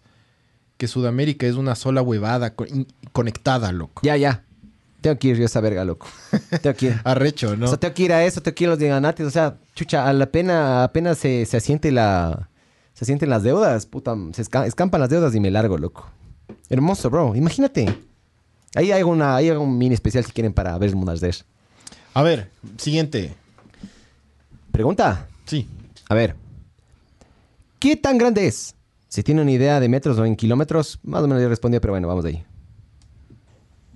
Que Sudamérica es una sola huevada co- conectada, loco. Ya, ya. Tengo que ir yo a esa verga, loco. Tengo que ir. <laughs> Arrecho, ¿no? O sea, tengo que ir a eso, tengo que ir a los Ganatis. O sea, chucha, a la pena, apenas se, se asiente la... Se asienten las deudas, puta. Se esca- escampan las deudas y me largo, loco. Hermoso, bro. Imagínate. Ahí hay, una, ahí hay un mini especial si quieren para ver Munazder. A ver, siguiente. Pregunta. Sí. A ver. ¿Qué tan grande es? Si tiene una idea de metros o en kilómetros, más o menos ya respondió, pero bueno, vamos de ahí.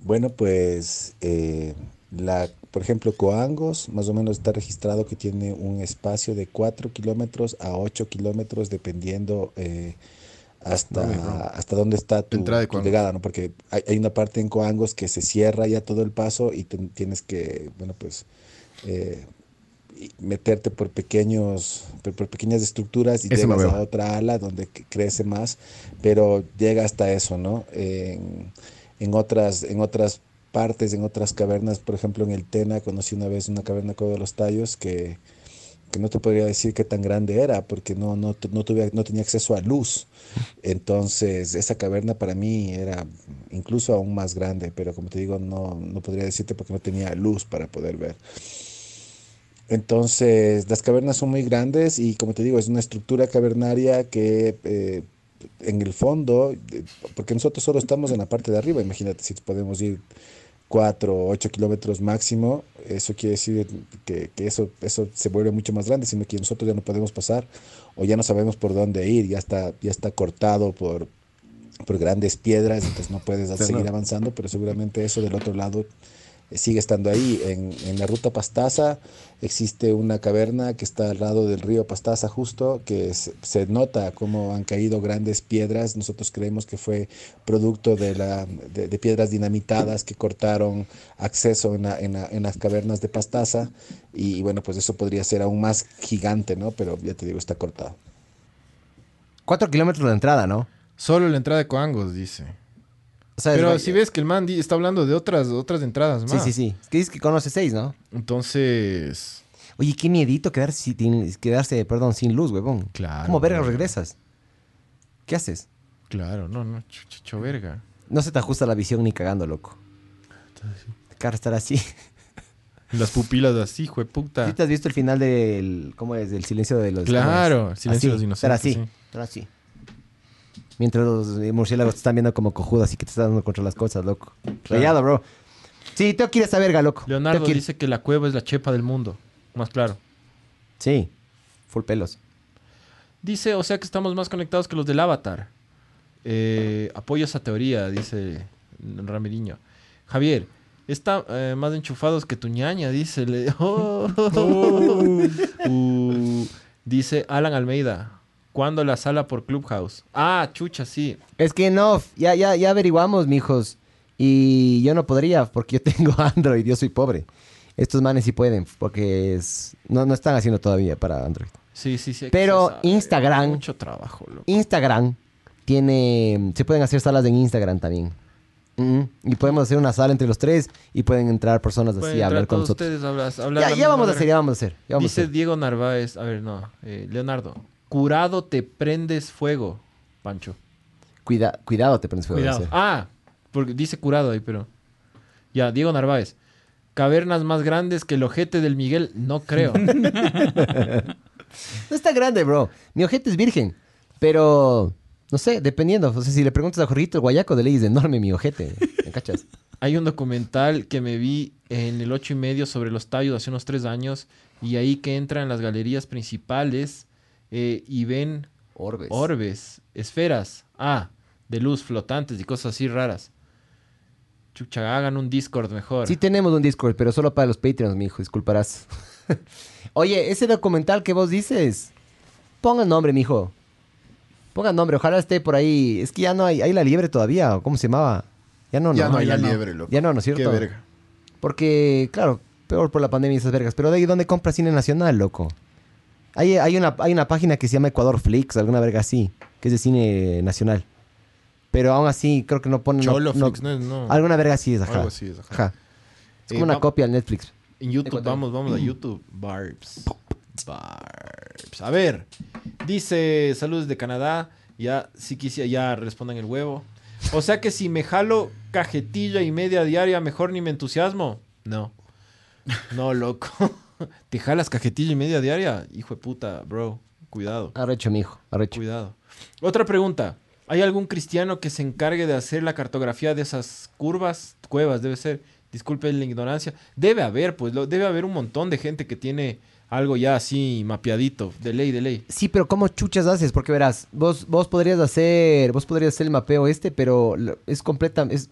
Bueno, pues eh, la, por ejemplo, Coangos más o menos está registrado que tiene un espacio de 4 kilómetros a 8 kilómetros dependiendo eh, hasta, hasta dónde está tu, de llegada, ¿no? Porque hay, hay una parte en Coangos que se cierra ya todo el paso y te- tienes que, bueno, pues eh, meterte por pequeños por, por pequeñas estructuras y Eso llegas a otra ala donde crece más pero llega hasta eso no en, en otras en otras partes en otras cavernas por ejemplo en el Tena conocí una vez una caverna Cueva de los Tallos que que no te podría decir qué tan grande era porque no no, no tuve no tenía acceso a luz. Entonces esa caverna para mí era incluso aún más grande pero como te digo no no podría decirte porque no tenía luz para poder ver. Entonces, las cavernas son muy grandes y como te digo, es una estructura cavernaria que eh, en el fondo, eh, porque nosotros solo estamos en la parte de arriba, imagínate si podemos ir 4 o 8 kilómetros máximo, eso quiere decir que, que eso, eso se vuelve mucho más grande, sino que nosotros ya no podemos pasar o ya no sabemos por dónde ir, ya está, ya está cortado por, por grandes piedras, entonces no puedes seguir avanzando, pero seguramente eso del otro lado sigue estando ahí. En, en la ruta Pastaza existe una caverna que está al lado del río Pastaza justo, que se, se nota cómo han caído grandes piedras. Nosotros creemos que fue producto de, la, de, de piedras dinamitadas que cortaron acceso en, la- en, la- en las cavernas de Pastaza. Y, bueno, pues eso podría ser aún más gigante, ¿no? Pero ya te digo, está cortado. Cuatro kilómetros de entrada, ¿no? Solo la entrada de Coangos, dice. Pero si ves que el man está hablando de otras, otras entradas Sí, más. sí, sí. Es que dices que conoce seis, ¿no? Entonces, Oye, qué miedito quedarse, sin- quedarse perdón, sin luz, huevón. Claro, ¿Cómo verga regresas? ¿Qué haces? claro, no, no, chucho verga. No se te ajusta la visión ni cagando, loco. Cara, estar así. <laughs> Las pupilas así, hijo de puta. ¿Sí te has visto el final del. ¿Cómo es? Del silencio de los. Claro. Silencio de los Estar Inocentes, así. sí. Estar así. Mientras los murciélagos te están viendo como cojudo, así que te estás dando contra las cosas, loco. Rayado, bro. Sí, tengo que ir a esa verga, loco. Leonardo que dice que la cueva es la chepa del mundo. Más claro. Sí. Full pelos. Dice, o sea que estamos más conectados que los del Avatar. Eh, apoyo esa teoría, dice Ramiriño. Javier, está eh, más enchufados que tu ñaña, dice. <laughs> Oh. Uh, dice Alan Almeida. ¿Cuándo la sala por Clubhouse? Ah, chucha, sí. Es que no, ya, ya, ya averiguamos, mijos. Y yo no podría, porque yo <laughs> tengo Android, yo soy pobre. Estos manes sí pueden, porque es... no, no están haciendo todavía para Android. Sí, sí, sí. Pero saber. Instagram- Mucho trabajo, loco. Instagram tiene... Se pueden hacer salas en Instagram también. Mm, Y podemos hacer una sala entre los tres y pueden entrar personas Pueden así a hablar con nosotros. ustedes, hablas- hablar Ya, ya vamos a hacer, ya vamos a hacer. ya vamos a Dice. Diego Narváez, a ver, no, eh, Leonardo, curado te prendes fuego, Pancho. Cuida- cuidado, te prendes fuego. Cuidado. ser. Ah, porque dice curado ahí, pero... Ya, Diego Narváez. Cavernas más grandes que el ojete del Miguel, no creo. <laughs> No está grande, bro. Mi ojete es virgen. Pero, no sé, dependiendo. O sea, si le preguntas a Jorgito el Guayaco, de ley es enorme mi ojete. ¿Me cachas? Hay un documental que me vi en el ocho y medio sobre los tallos hace unos tres años y ahí que entran las galerías principales eh, y ven Orbes. orbes, esferas, ah, de luz flotantes y cosas así raras. Chucha, hagan un Discord mejor. Sí tenemos un Discord, pero solo para los Patreons, mi hijo. Disculparás. <laughs> Oye, ese documental que vos dices, ponga nombre, mijo. Ponga nombre, ojalá esté por ahí. Es que ya no hay, hay la liebre todavía, ¿o ¿cómo se llamaba? Ya no, no. ya no hay ya la no. liebre, loco. Ya no, ¿no es cierto? Qué verga. Porque, claro, peor por la pandemia y esas vergas. Pero de ahí, ¿dónde compra cine nacional, loco? Hay, hay, una, hay una página que se llama Ecuador Flix, alguna verga así, que es de cine nacional. Pero aún así, creo que no ponen... Cholo no- Flix, no, es- no. Alguna verga así es, ajá. Algo así es, ajá. Ajá. Es Eh, como una va- copia al Netflix. En YouTube, Ecuador. vamos, vamos a <clears throat> YouTube. Barbs. Barbs. A ver, dice saludos de Canadá. Ya, si quisiera, ya respondan el huevo. O sea que si me jalo cajetilla y media diaria, mejor ni me entusiasmo. No. No, loco. <laughs> <laughs> ¿Te jalas cajetilla y media diaria? Hijo de puta, bro. Cuidado. Arrecho, mijo, arrecho. Cuidado. Otra pregunta. ¿Hay algún cristiano que se encargue de hacer la cartografía de esas curvas? Cuevas, debe ser. Disculpen la ignorancia. Debe haber, pues, lo- debe haber un montón de gente que tiene algo ya así mapeadito. De ley, de ley. Sí, pero ¿cómo chuchas haces? Porque verás, vos, vos podrías hacer, vos podrías hacer el mapeo este, pero es completa, es,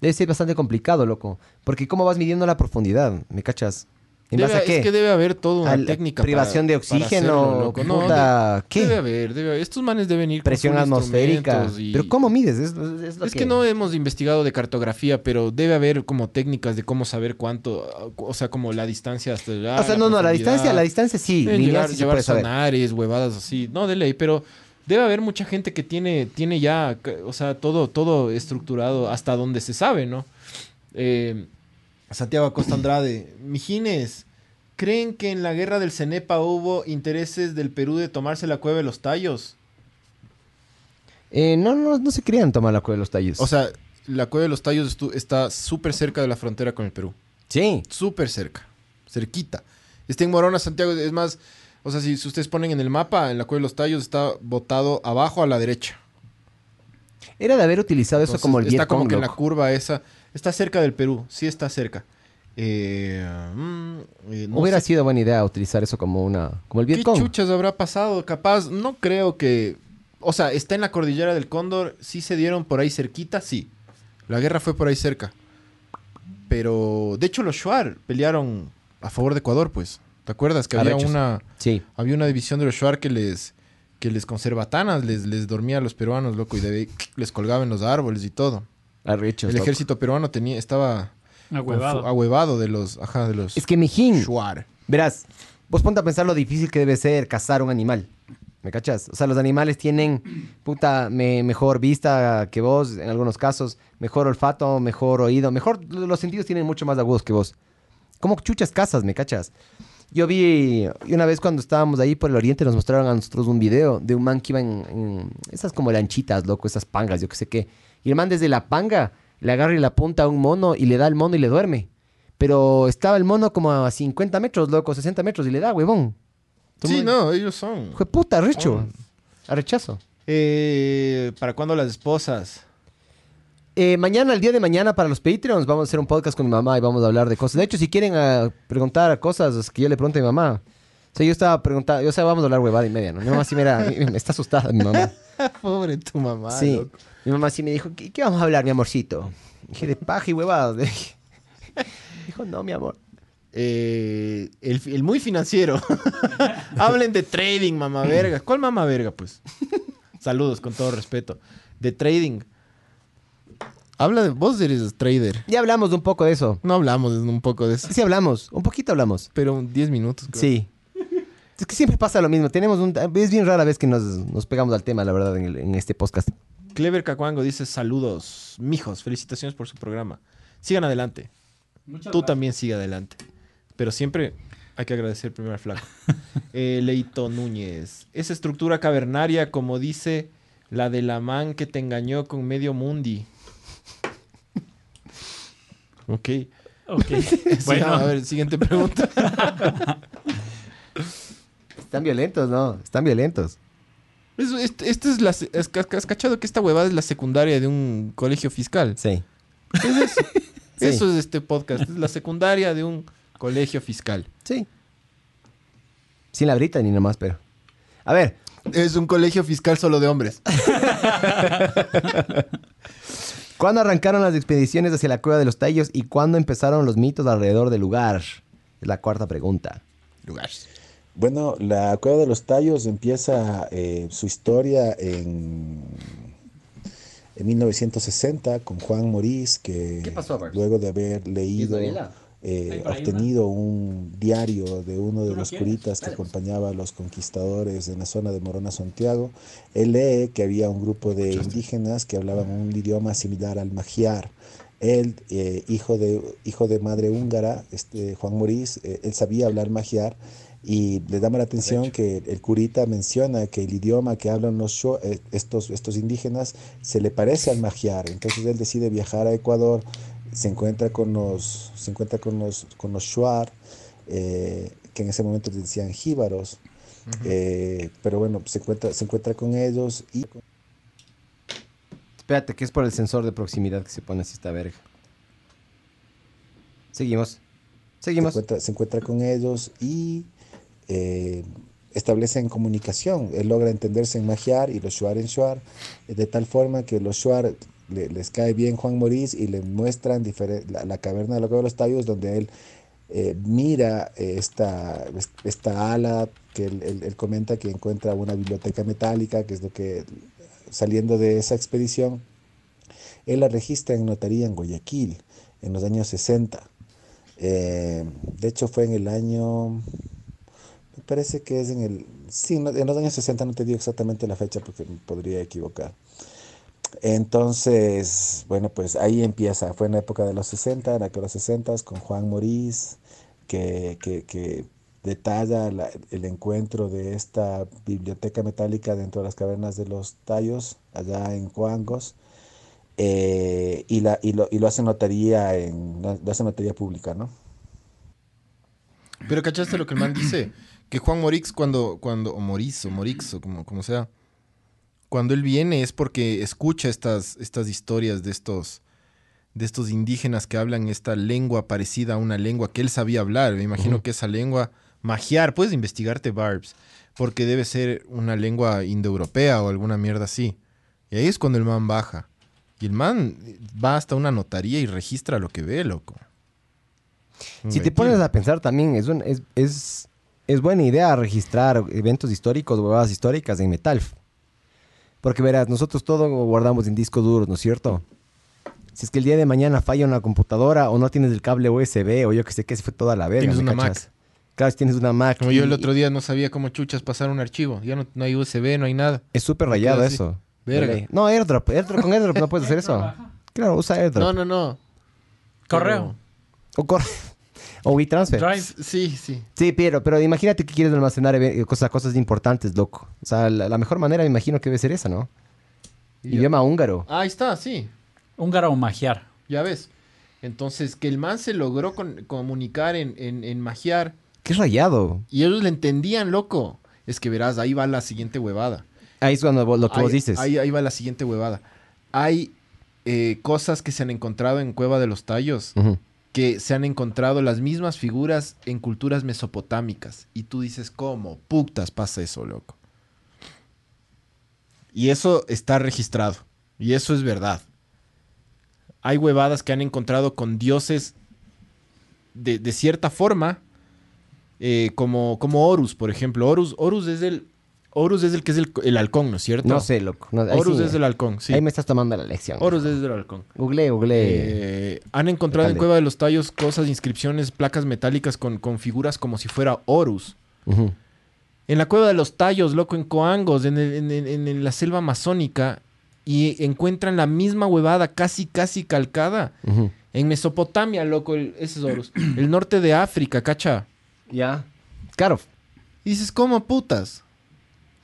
debe ser bastante complicado, loco. Porque ¿cómo vas midiendo la profundidad? ¿Me cachas? ¿En Debe- base a qué? Es que debe haber toda una ¿A la técnica. privación de para- oxígeno, hacerlo, loco. No, puta, de- ¿qué? Debe haber, debe haber. Estos manes deben ir Presión atmosférica. y- Pero ¿cómo mides? Es, es lo Es que no hemos investigado de cartografía, pero debe haber como técnicas de cómo saber cuánto, o sea, como la distancia hasta llegar. O sea, no, no, la distancia, la distancia sí, Deben llevar, sí llevar sonares, huevadas así. No, de ley, pero debe haber mucha gente que tiene, tiene ya, o sea, todo, todo estructurado hasta donde se sabe, ¿no? Eh, Santiago Acosta Andrade, Mijines, ¿creen que en la guerra del Cenepa hubo intereses del Perú de tomarse la cueva de los tallos? Eh, no, no, no se querían tomar la cueva de los tallos. O sea, la cueva de los tallos está súper cerca de la frontera con el Perú. sí. Súper cerca. Cerquita. Está en Morona, Santiago. Es más, o sea, si ustedes ponen en el mapa, en la Cueva de los Tallos está botado abajo a la derecha. Era de haber utilizado eso como el Está como que en la curva esa. Está cerca del Perú, sí está cerca. Eh, mm, eh, no Hubiera sé sido buena idea utilizar eso como una como el ¿Qué Vietcong. chuchas habrá pasado? Capaz, no creo que... O sea, está en la cordillera del Cóndor, sí se dieron por ahí cerquita, sí. La guerra fue por ahí cerca. Pero, de hecho, los Shuar pelearon a favor de Ecuador, pues. ¿Te acuerdas? Que había una, Sí. había una división de los Shuar que les, que les conservatanas, les, les dormía a los peruanos, loco, y de <clears throat> les colgaba en los árboles y todo. El ejército peruano tenía, estaba Ahuevado. ahuevado de los, ajá, de los Es que mijín, Shuar. verás, vos ponte a pensar lo difícil que debe ser cazar un animal. ¿Me cachas? O sea, los animales tienen puta me- mejor vista que vos, en algunos casos, mejor olfato, mejor oído, mejor los sentidos tienen mucho más agudos que vos. ¿Cómo chuchas cazas, me cachas? Yo vi, y una vez cuando estábamos ahí por el oriente nos mostraron a nosotros un video de un man que iba en, en esas como lanchitas, loco, esas pangas, yo qué sé qué. Y el man desde la panga le agarra y le apunta a un mono y le da el mono y le duerme. Pero estaba el mono como a 50 metros, loco, 60 metros y le da, huevón. Sí, no, ellos son. Fue puta, arrecho. Oh. Arrechazo. Eh, ¿Para cuándo las esposas? Eh, mañana, el día de mañana, para los Patreons, vamos a hacer un podcast con mi mamá y vamos a hablar de cosas. De hecho, si quieren ah, preguntar cosas que yo le pregunto a mi mamá. O sea, yo estaba preguntando, yo sé, vamos a hablar huevada y media, ¿no? Mi mamá sí me, era- <laughs> me está asustada, mi mamá. <laughs> Pobre tu mamá. sí. loco. Mi mamá sí me dijo, ¿qué, qué vamos a hablar, mi amorcito? Dije, de paja y huevadas. <laughs> Dijo, no, mi amor. Eh, el, el muy financiero. <laughs> Hablen de trading, mamá verga. ¿Cuál mamá verga, pues? Saludos, con todo respeto. De trading. Habla de... Vos eres trader. Ya hablamos un poco de eso. No hablamos un poco de eso. Sí hablamos, un poquito hablamos. Pero 10 minutos. creo. Sí. Es que siempre pasa lo mismo. Tenemos un... Es bien rara vez que nos, nos pegamos al tema, la verdad, en, el- en este podcast. Clever Cacuango dice saludos. Mijos, felicitaciones por su programa. Sigan adelante. Muchas Tú gracias. también sigue adelante. Pero siempre hay que agradecer primero al flaco. <laughs> Eh, Leito Núñez. Esa estructura cavernaria, como dice la de la man que te engañó con medio mundi. <laughs> Ok. Ok. <laughs> Sí, bueno, a ver, siguiente pregunta. Están violentos, ¿no? Están violentos. Eso- este- Esta es la. es- ¿Has cachado que esta huevada es la secundaria de un colegio fiscal? Sí. <laughs> Sí. Eso es este podcast. Es la secundaria de un colegio fiscal. Sí. Sin la brita ni nomás, pero... A ver, Es un colegio fiscal solo de hombres. <laughs> ¿cuándo arrancaron las expediciones hacia la Cueva de los Tallos y cuándo empezaron los mitos alrededor del lugar? Es la cuarta pregunta. Lugares. Bueno, la Cueva de los Tallos empieza eh, su historia en, en 1960 con Juan Morís, que luego de haber leído, eh, obtenido un diario de uno de ¿Tú lo los curitas que Dale, pues. acompañaba a los conquistadores en la zona de Morona, Santiago, él lee que había un grupo de indígenas que hablaban un idioma similar al magiar. Él, eh, hijo, de, hijo de madre húngara, este, Juan Morís, eh, él sabía hablar magiar y le llama la atención que el curita menciona que el idioma que hablan los eh, estos, estos indígenas se le parece al magiar. Entonces él decide viajar a Ecuador, se encuentra con los, se encuentra con los, con los shuar, eh, que en ese momento decían jíbaros. Eh, pero bueno, se encuentra, se encuentra con ellos y Espérate, que es por el sensor de proximidad que se pone así esta verga. Seguimos. se Seguimos. encuentra, se encuentra con ellos y eh, establecen comunicación. Él logra entenderse en magiar y los shuar en shuar, eh, de tal forma que los shuar le- les cae bien Juan Morís y le muestran la, la caverna de los Tallos, donde él eh, mira eh, esta, esta ala que él, comenta que encuentra una biblioteca metálica, que es lo que saliendo de esa expedición, él la registra en notaría en Guayaquil en los años 60. Eh, de hecho fue en el año, parece que es en el, sí, no- en los años 60, no te digo exactamente la fecha porque me podría equivocar. Entonces, bueno, pues ahí empieza, fue en la época de los 60, en la época de los 60, con Juan Morís, que, que, que detalla la- el encuentro de esta biblioteca metálica dentro de las cavernas de los Tallos, allá en Cuangos, eh, y, la, y, lo, y lo hace notaría en, lo hace notaría pública, ¿no? Pero ¿cachaste lo que el man dice? <clears throat> Que Juan Morix cuando, cuando, o Morix, o Morix, o como, como sea, cuando él viene es porque escucha estas, estas historias de estos, de estos indígenas que hablan esta lengua parecida a una lengua que él sabía hablar. Me imagino que esa lengua, magiar, puedes investigarte Barbs, porque debe ser una lengua indoeuropea o alguna mierda así. Y ahí es cuando el man baja. Y el man va hasta una notaría y registra lo que ve, loco. Un Si te pones a pensar también, es, un- es, es, es buena idea registrar eventos históricos, huevadas históricas en Metalf. Porque verás, nosotros todo guardamos en discos duros, ¿no es cierto? Si es que el día de mañana falla una computadora o no tienes el cable USB o yo que sé qué, se fue toda la verga. Tienes ¿me una cachas? Claro, si tienes una Mac. Como yo el otro día no sabía cómo chuchas pasar un archivo. Ya no, no hay USB, no hay nada. Es súper rayado eso. Verga. No, airdrop. airdrop. Con airdrop no puedes hacer <laughs> eso. Claro, usa airdrop. No, no, no. Correo. O, corre- o WeTransfer. Drive. Sí, sí. Sí, pero, pero imagínate que quieres almacenar eve- cosas, cosas importantes, loco. O sea, la, la mejor manera me imagino que debe ser esa, ¿no? Y Idioma húngaro. Ahí está, sí. Húngaro o magiar. Ya ves. Entonces, que el man se logró con- comunicar en, en, en magiar Qué rayado. y ellos le entendían, loco. Es que verás, ahí va la siguiente huevada. Ahí es cuando lo que ahí, vos dices. Ahí, ahí va la siguiente huevada. Hay eh, cosas que se han encontrado en Cueva de los Tallos Ujú. Que se han encontrado las mismas figuras en culturas mesopotámicas. Y tú dices, ¿cómo? Putas pasa eso, loco. Y eso está registrado. Y eso es verdad. Hay huevadas que han encontrado con dioses de, de cierta forma, eh, como, como Horus, por ejemplo. Horus, Horus es el. Horus es el que es el, el halcón, ¿no es cierto? No sé, loco. No, Horus sí, es el halcón, sí. Ahí me estás tomando la lección. Horus es el halcón. Google, google. Eh, han encontrado en. Cueva de los Tallos cosas, inscripciones, placas metálicas con, con figuras como si fuera Horus. En la Cueva de los Tallos, loco, en Coangos, en, el- en- en- en la selva amazónica, y encuentran la misma huevada, casi, casi calcada. En Mesopotamia, loco, el- ese es Horus. El norte de África, cacha. Ya. Claro. Y dices, ¿cómo putas?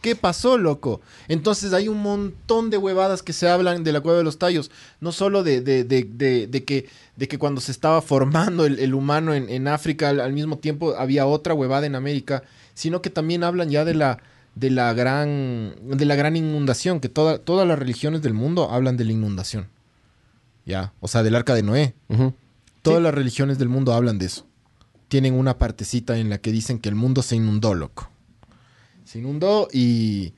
¿Qué pasó, loco? Entonces hay un montón de huevadas que se hablan de la cueva de los tallos. No solo de, de- de- de- de que, de que cuando se estaba formando el, el humano en, en África, al, al mismo tiempo había otra huevada en América, sino que también hablan ya de la, de la, gran, de la gran inundación, que toda- todas las religiones del mundo hablan de la inundación. Ya, o sea, del arca de Noé. Todas las religiones del mundo hablan de eso. Tienen una partecita en la que dicen que el mundo se inundó, loco. Se inundó y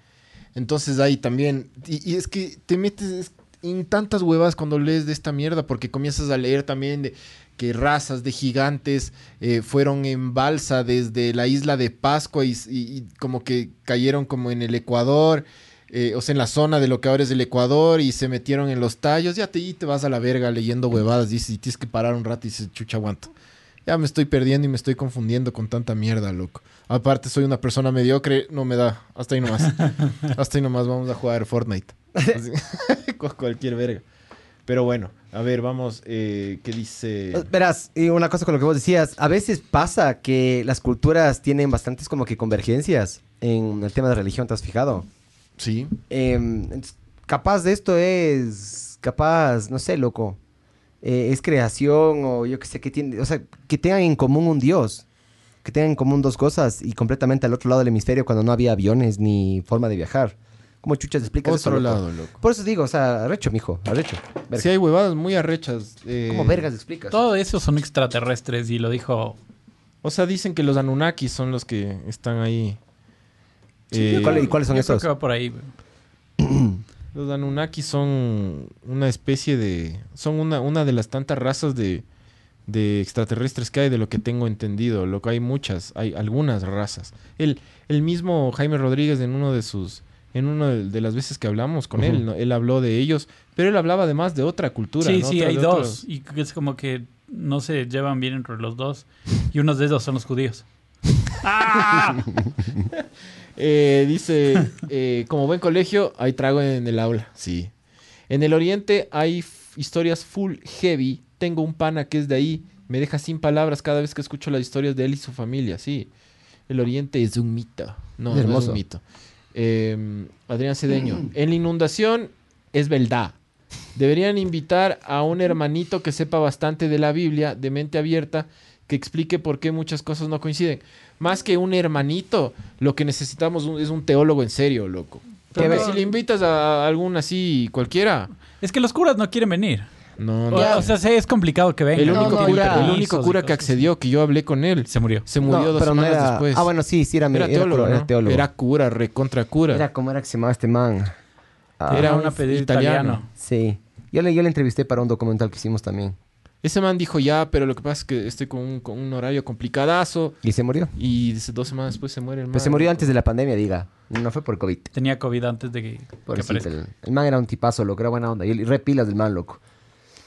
entonces ahí también... Y, es que te metes en tantas huevas cuando lees de esta mierda porque comienzas a leer también de que razas de gigantes eh, fueron en balsa desde la isla de Pascua y, y- y como que cayeron como en el Ecuador, eh, o sea, en la zona de lo que ahora es el Ecuador y se metieron en los tallos, ya te, y te vas a la verga leyendo huevadas, dices, y tienes que parar un rato y dices, chucha, aguanto. Ya me estoy perdiendo y me estoy confundiendo con tanta mierda, loco. Aparte, soy una persona mediocre, no me da. Hasta ahí nomás. <laughs> Hasta ahí nomás vamos a jugar Fortnite. Así, <laughs> con cualquier verga. Pero bueno, a ver, vamos. eh, ¿Qué dice? Verás, y una cosa con lo que vos decías, a veces pasa que las culturas tienen bastantes como que convergencias en el tema de religión, ¿te has fijado? Sí. Em, capaz de esto es, capaz, no sé, loco, eh, es creación o yo que sé, que tiene, o sea, que tengan en común un dios, que tengan en común dos cosas y completamente al otro lado del hemisferio cuando no había aviones ni forma de viajar. ¿Cómo chuchas explicas eso, Otro loco? lado, loco. Por eso digo, o sea, arrecho, mijo, arrecho. Verga. Sí, hay huevadas muy arrechas. eh, ¿Cómo vergas explicas? Todo eso son extraterrestres y lo dijo. O sea, dicen que los Anunnakis son los que están ahí. Sí, Eh, ¿cuál- ¿Y cuáles son yo creo esos? que va por ahí. <clears throat> Los Anunnaki son una especie de... Son una, una de las tantas razas de, de extraterrestres que hay, de lo que tengo entendido. Lo que hay muchas, hay algunas razas. El, el mismo Jaime Rodríguez en uno de sus... En una de, de las veces que hablamos con él, él habló de ellos, pero él hablaba además de otra cultura. Sí, ¿no? sí, Otra- hay de dos. otros- Y es como que no se llevan bien entre los dos. Y unos de esos son los judíos. <laughs> ¡Ah! <laughs> Eh, dice, <laughs> eh, como buen colegio, hay trago en el aula. Sí. En el oriente hay historias full heavy. Tengo un pana que es de ahí. Me deja sin palabras cada vez que escucho las historias de él y su familia. Sí. El oriente es un mito. No, Es no es hermoso. un mito. Eh, Adrián Cedeño. En la inundación es verdad. Deberían invitar a un hermanito que sepa bastante de la Biblia, de mente abierta, que explique por qué muchas cosas no coinciden. Más que un hermanito, lo que necesitamos un- es un teólogo en serio, loco. Porque Pero- si le invitas a algún así cualquiera, Es que los curas no quieren venir. no, O- no. O, sea, sí, es complicado que vengan. el único, no, cura, ya. el único cura que accedió, que yo hablé con él, Se murió. se murió No, dos pero no semanas era... después. Ah, bueno, sí, sí, era, era, era teólogo, cura, ¿no? era teólogo. Era cura, recontra cura. Era como era que se llamaba este man. Ah, Era un apellido italiano. italiano. Sí. Yo le, yo le entrevisté para un documental que hicimos también. Ese man dijo ya, pero lo que pasa es que estoy con un, con un horario complicadazo. Y se murió. Y dice, dos semanas después se muere el man. Pero se murió antes de la pandemia, diga. No fue por COVID. Tenía COVID antes de que, que aparezca. el, el man era un tipazo, loco. Era buena onda. Y, y re pilas del man, loco.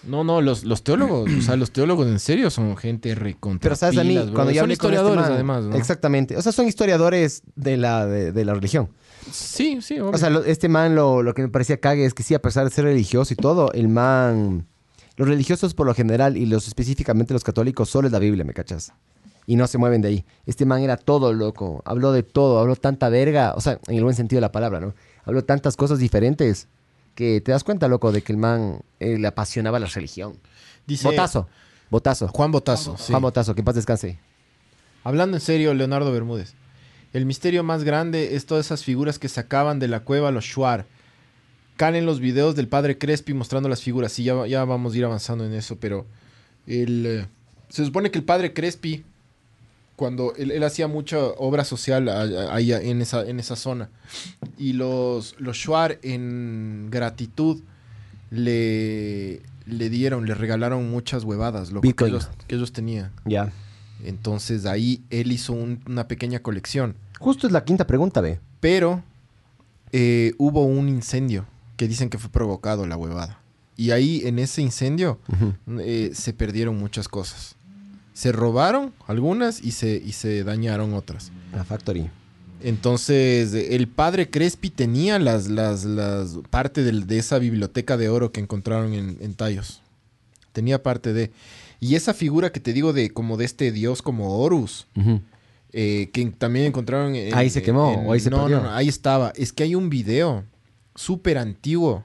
No, no, los, los teólogos, o sea, los teólogos en serio son gente recontra Pero sabes a mí, bro. cuando yo Son este historiadores man- además, ¿no? Exactamente. O sea, son historiadores de la, de, de la religión. Sí, sí, obvio. O sea, lo- este man lo, lo que me parecía cague es que sí, a pesar de ser religioso y todo, el man... Los religiosos por lo general y los específicamente los católicos solo es la Biblia, ¿me cachas? Y no se mueven de ahí. Este man era todo, loco. Habló de todo, habló tanta verga. O sea, en el buen sentido de la palabra, ¿no? Habló tantas cosas diferentes que te das cuenta, loco, de que el man eh, le apasionaba la religión. Dice Botazo. Botazo. Juan Botazo, sí. Juan Botazo, que en paz descanse. Hablando en serio, Leonardo Bermúdez. El misterio más grande es todas esas figuras que sacaban de la cueva los Shuar. Calen los videos del padre Crespi mostrando las figuras. Sí, ya, ya vamos a ir avanzando en eso, pero el, eh, se supone que el padre Crespi, cuando él, él hacía mucha obra social ahí en esa, en esa zona, y los, los Shuar en gratitud le, le dieron, le regalaron muchas huevadas, lo que ellos, que ellos tenían. Ya. Entonces ahí él hizo un- una pequeña colección. Justo es la quinta pregunta, ve. Pero eh, hubo un incendio que dicen que fue provocado la huevada. Y ahí en ese incendio eh, se perdieron muchas cosas. Se robaron algunas y se, y se dañaron otras. La Factory. Entonces, eh, el padre Crespi tenía las, las, las parte del- de esa biblioteca de oro que encontraron en, en Tallos. Tenía parte de. Y esa figura que te digo de como de este dios como Horus, eh, que también encontraron en- Ahí se quemó, en- o ahí se no, perdió. no, no, ahí estaba. Es que hay un video súper antiguo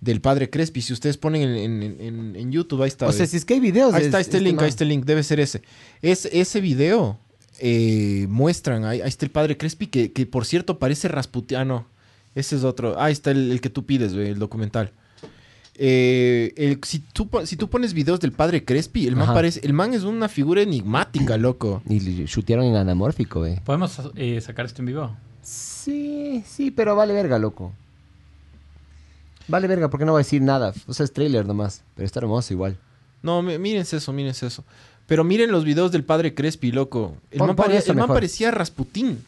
del padre Crespi. Si ustedes ponen en, en- en- en YouTube, ahí está. O sea, ¿ve? si es que hay videos. Ahí está este este link, man. ahí está el link, debe ser ese. Es, ese video eh, muestran, ahí, ahí está el padre Crespi, que, que por cierto parece rasputiano. Ese es otro. Ahí está el, el que tú pides, el documental. Eh, el- si, tú, si tú pones videos del padre Crespi, el man, parece, el man es una figura enigmática, loco. Y le chutearon en anamórfico, ve. ¿Podemos eh, sacar esto en vivo? Sí, sí, pero vale verga, loco. Vale verga, porque no va a decir nada. O sea, es trailer nomás. Pero está hermoso igual. No, mi- mírense eso, mírense eso. Pero miren los videos del padre Crespi, loco. El, Pon- man, pon pare- eso el man parecía Rasputín.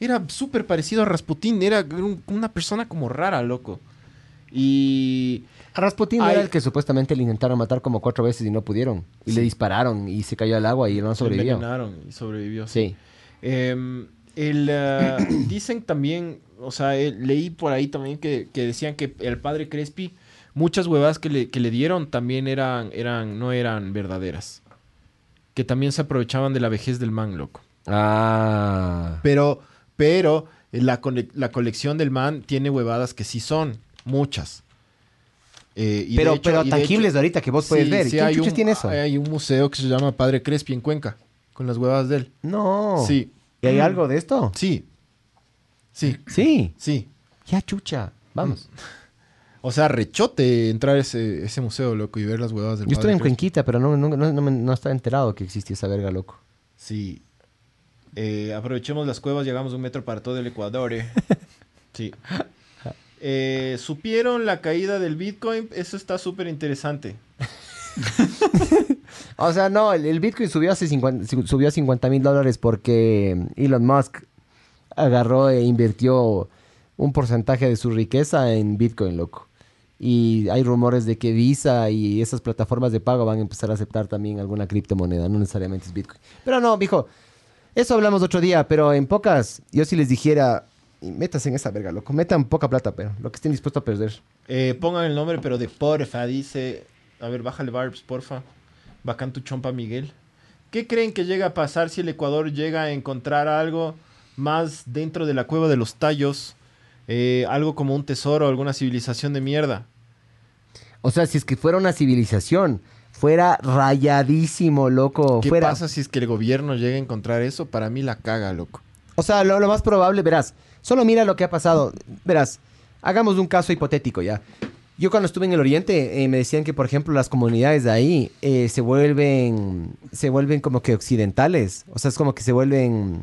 Era súper parecido a Rasputín. Era un- una persona como rara, loco. Y... Rasputin Ay. era el que supuestamente le intentaron matar como cuatro veces y no pudieron. Y le dispararon y se cayó al agua y no sobrevivió. envenenaron y sobrevivió. Sí. Em, el, eh, <clears throat> dicen también, o sea, eh, leí por ahí también que, que decían que el padre Crespi, muchas huevadas que le, que le dieron también eran, eran, no eran verdaderas. Que también se aprovechaban de la vejez del man, loco. Ah. Pero, pero eh, la, cole- la colección del man tiene huevadas que sí son, muchas. Eh, y de Pero, hecho- pero y de tangibles hecho- ahí que vos puedes Sí, ver. sí, ¿Quién hay un, tiene eso? Hay un museo que se llama Padre Crespi en Cuenca, con las huevadas de él. No. Sí, ¿Y hay algo de esto? sí, sí, Sí. sí. Ya chucha. Vamos. <laughs> O sea, rechote entrar a ese, ese museo, loco, y ver las huevadas del Yo estuve en. Cuenquita, pero no, no, no, no, me- no estaba enterado que existía esa verga, loco. Sí. Eh, aprovechemos las cuevas, llegamos un metro para todo el Ecuador. eh. <laughs> Sí. Eh, ¿Supieron la caída del Bitcoin? Eso está súper interesante. <laughs> <laughs> O sea, no, el, Bitcoin subió, hace 50 su- subió a 50 mil dólares porque Elon Musk agarró e invirtió un porcentaje de su riqueza en Bitcoin, loco. Y hay rumores de que Visa y esas plataformas de pago van a empezar a aceptar también alguna criptomoneda, no necesariamente es Bitcoin. Pero no, mijo, eso hablamos otro día, pero en pocas, yo si les dijera, y métanse en esa verga, loco, metan poca plata, pero lo que estén dispuestos a perder. Eh, pongan el nombre, pero de porfa, dice. A ver, bájale Barbs, porfa. Bacán tu chompa, Miguel. ¿Qué creen que llega a pasar si el Ecuador llega a encontrar algo más dentro de la cueva de los tallos? Eh, algo como un tesoro, alguna civilización de mierda. O sea, si es que fuera una civilización, fuera rayadísimo, loco. ¿Qué fuera. pasa si es que el gobierno llega a encontrar eso? Para mí la caga, loco. O sea, lo, lo más probable, verás, solo mira lo que ha pasado. Verás, hagamos un caso hipotético ya. Yo cuando estuve en el Oriente eh, me decían que, por ejemplo, las comunidades de ahí eh, se vuelven, se vuelven como que occidentales. O sea, es como que se vuelven...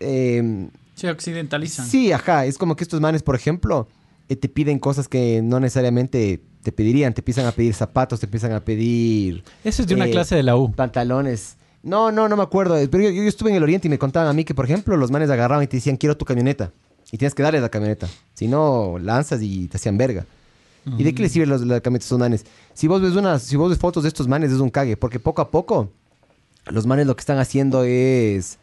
eh, Se occidentalizan. Sí, ajá. Es como que estos manes, por ejemplo, eh, te piden cosas que no necesariamente te pedirían. Te empiezan a pedir zapatos, te empiezan a pedir Eso es de una Eh, clase de la U. pantalones. No, no, no me acuerdo. Pero yo, yo estuve en el Oriente y me contaban a mí que, por ejemplo, los manes agarraban y te decían, quiero tu camioneta. Y tienes que darle la camioneta. Si no, lanzas y te hacían verga. ¿Y de qué les sirve los, la camioneta a estos manes? Si vos ves unas, si vos ves fotos de estos manes, es un cague. Porque poco a poco, los manes lo que están haciendo es...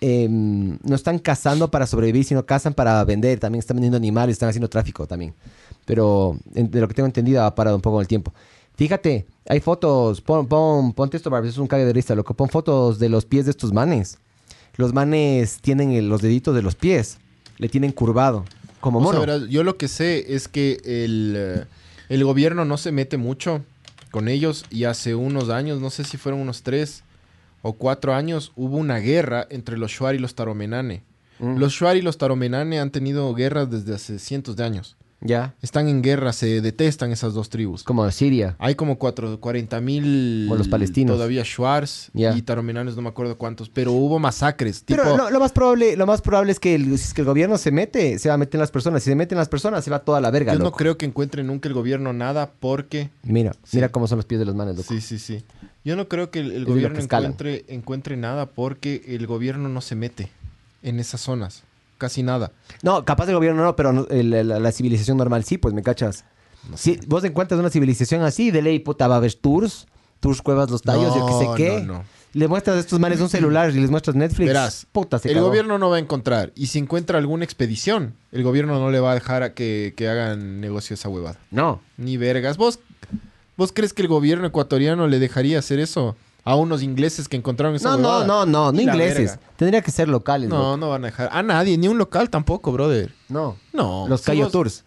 em, no están cazando para sobrevivir, sino cazan para vender. También están vendiendo animales, están haciendo tráfico también. Pero en- de lo que tengo entendido ha parado un poco el tiempo. Fíjate, hay fotos, pon, pon, ponte esto, Barbs, es un cague de risa, loco. Pon fotos de los pies de estos manes. Los manes tienen el- los deditos de los pies, le tienen curvado, como O sea, mono. verás, yo lo que sé es que el, eh, el gobierno no se mete mucho con ellos y hace unos años, no sé si fueron unos tres o cuatro años, hubo una guerra entre los Shuar y los Taromenane. Mm. Los Shuar y los Taromenane han tenido guerras desde hace cientos de años. Ya, Están en guerra, se detestan esas dos tribus. como Siria. Hay como cuatro, 40 mil Como los palestinos. todavía Shuars Ya. y Taromenanes, no me acuerdo cuántos, pero hubo masacres. Pero lo, lo más probable, lo más probable es que el, si es que el gobierno se mete, se va a meter en las personas. Si se meten las personas, se va toda la verga, yo no loco. creo que encuentre nunca el gobierno nada porque Mira, Sí. mira cómo son los pies de los manes, loco. Sí, sí, sí. Yo no creo que el, el Es de lo gobierno que escalan. encuentre, encuentre nada porque el gobierno no se mete en esas zonas. Casi nada. No, capaz el gobierno no, pero no- la, la civilización normal sí, pues me cachas. Si vos encuentras una civilización así, de ley, puta, va a haber tours, tours, cuevas, los tallos, yo que sé No, qué. no, no. Le muestras a estos manes un celular y les muestras Netflix. Verás, puta, se el cagó. gobierno no va a encontrar. Y si encuentra alguna expedición, el gobierno no le va a dejar a que, que hagan negocio esa huevada. No. Ni vergas. ¿Vos, ¿Vos crees que el gobierno ecuatoriano le dejaría hacer eso a unos ingleses que encontraron esa No, no, huevada? no, no, no la ingleses. verga. Tendría que ser locales. No, loco. no van a dejar. A nadie, ni un local tampoco, brother. No. No. Los si Cayo vos- Tours.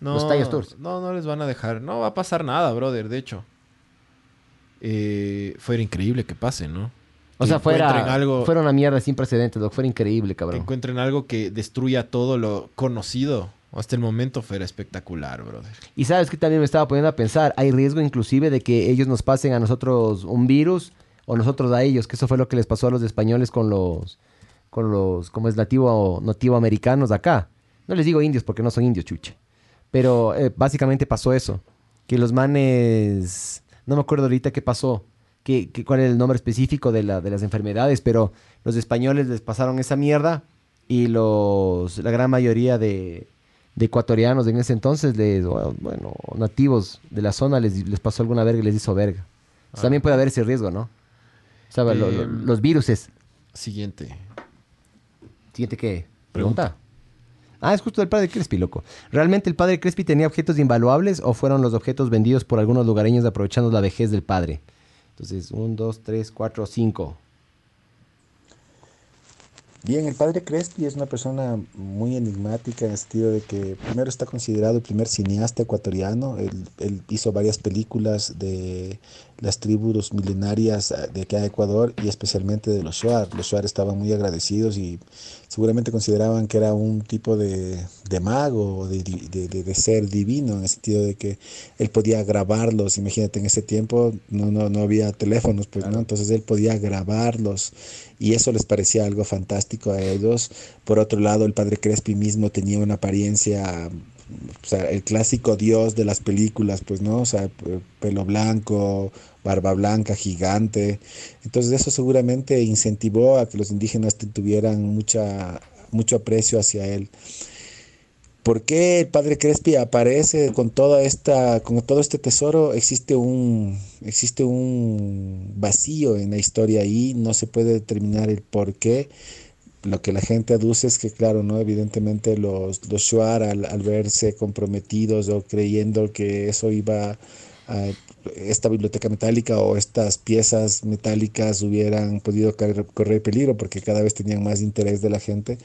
No, Los Tallos Tours. No, no les van a dejar. No va a pasar nada, brother, de hecho. Eh, fuera increíble que pase, ¿no? O Que sea, fuera, algo, fuera una mierda sin precedentes, loco. Fuera increíble, que cabrón. encuentren algo que destruya todo lo conocido. Hasta el momento fuera espectacular, brother. Y sabes que también me estaba poniendo a pensar, hay riesgo inclusive de que ellos nos pasen a nosotros un virus o nosotros a ellos, que eso fue lo que les pasó a los españoles con los, con los, como es nativo, nativo americanos acá. No les digo indios porque no son indios, chuche. Pero eh, básicamente pasó eso, que los manes, no me acuerdo ahorita qué pasó, que- cuál era el nombre específico de, la, de las enfermedades, pero los españoles les pasaron esa mierda y los, la gran mayoría de, de ecuatorianos en ese entonces, les, bueno, nativos de la zona les, les pasó alguna verga y les hizo verga. Sea, También puede haber ese riesgo, ¿no? O sea, lo- lo- Em, los viruses. Siguiente. Siguiente, ¿qué? Pregunta. Ah, es justo el padre Crespi, loco. ¿Realmente el padre Crespi tenía objetos invaluables o fueron los objetos vendidos por algunos lugareños aprovechando la vejez del padre? Entonces, un, dos, tres, cuatro, cinco. Bien, el padre Crespi es una persona muy enigmática en el sentido de que primero está considerado el primer cineasta ecuatoriano. Él, él hizo varias películas de las tribus milenarias eh, de acá de Ecuador y especialmente de los Shuar. Los Shuar estaban muy agradecidos y seguramente consideraban que era un tipo de, de mago de- de- de ser divino en el sentido de que él podía grabarlos. Imagínate, en ese tiempo no, no, no había teléfonos, pues, ¿no? Entonces él podía grabarlos y eso les parecía algo fantástico a ellos. Por otro lado, el padre Crespi mismo tenía una apariencia, el clásico dios de las películas, pues, ¿no? O sea, pelo blanco, barba blanca, gigante. Entonces eso seguramente incentivó a que los indígenas tuvieran mucha, mucho aprecio hacia él. ¿Por qué el padre Crespi aparece con toda esta, con todo este tesoro? Existe un, existe un vacío en la historia ahí, no se puede determinar el por qué. Lo que la gente aduce es que, claro, ¿no? Evidentemente los, los Shuar al, al verse comprometidos o creyendo que eso iba a esta biblioteca metálica o estas piezas metálicas hubieran podido correr, peligro porque cada vez tenían más interés de la gente,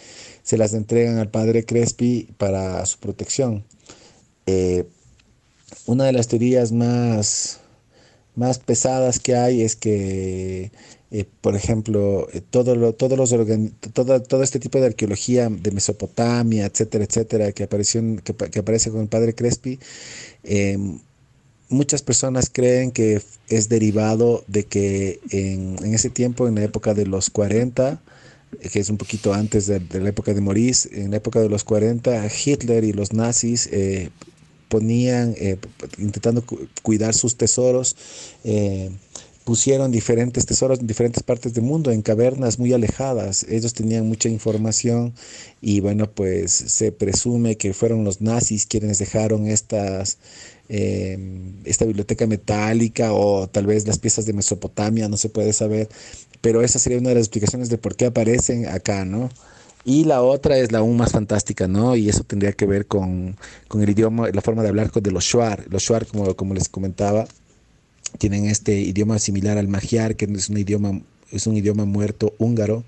se las entregan al padre Crespi para su protección. Eh, una de las teorías más, más pesadas que hay es que, eh, por ejemplo, eh, todo, todos los todo, todo este tipo de arqueología de Mesopotamia, etcétera, etcétera, que, apareció, que, pa- que aparece con el padre Crespi, eh, muchas personas creen que es derivado de que en, ese tiempo, en la época de los 40, eh, que es un poquito antes de, la época de Maurice, en la época de los 40, Hitler y los nazis eh, ponían, eh, intentando cu- cuidar sus tesoros, eh, pusieron diferentes tesoros en diferentes partes del mundo, en cavernas muy alejadas. Ellos tenían mucha información y bueno, pues se presume que fueron los nazis quienes dejaron estas, eh, esta biblioteca metálica o tal vez las piezas de Mesopotamia, no se puede saber, pero esa sería una de las explicaciones de por qué aparecen acá, ¿no? Y la otra es la aún más fantástica, ¿no? Y eso tendría que ver con, con el idioma, la forma de hablar de los Shuar. Los Shuar, como, como les comentaba, tienen este idioma similar al magiar, que es un idioma, es un idioma muerto húngaro.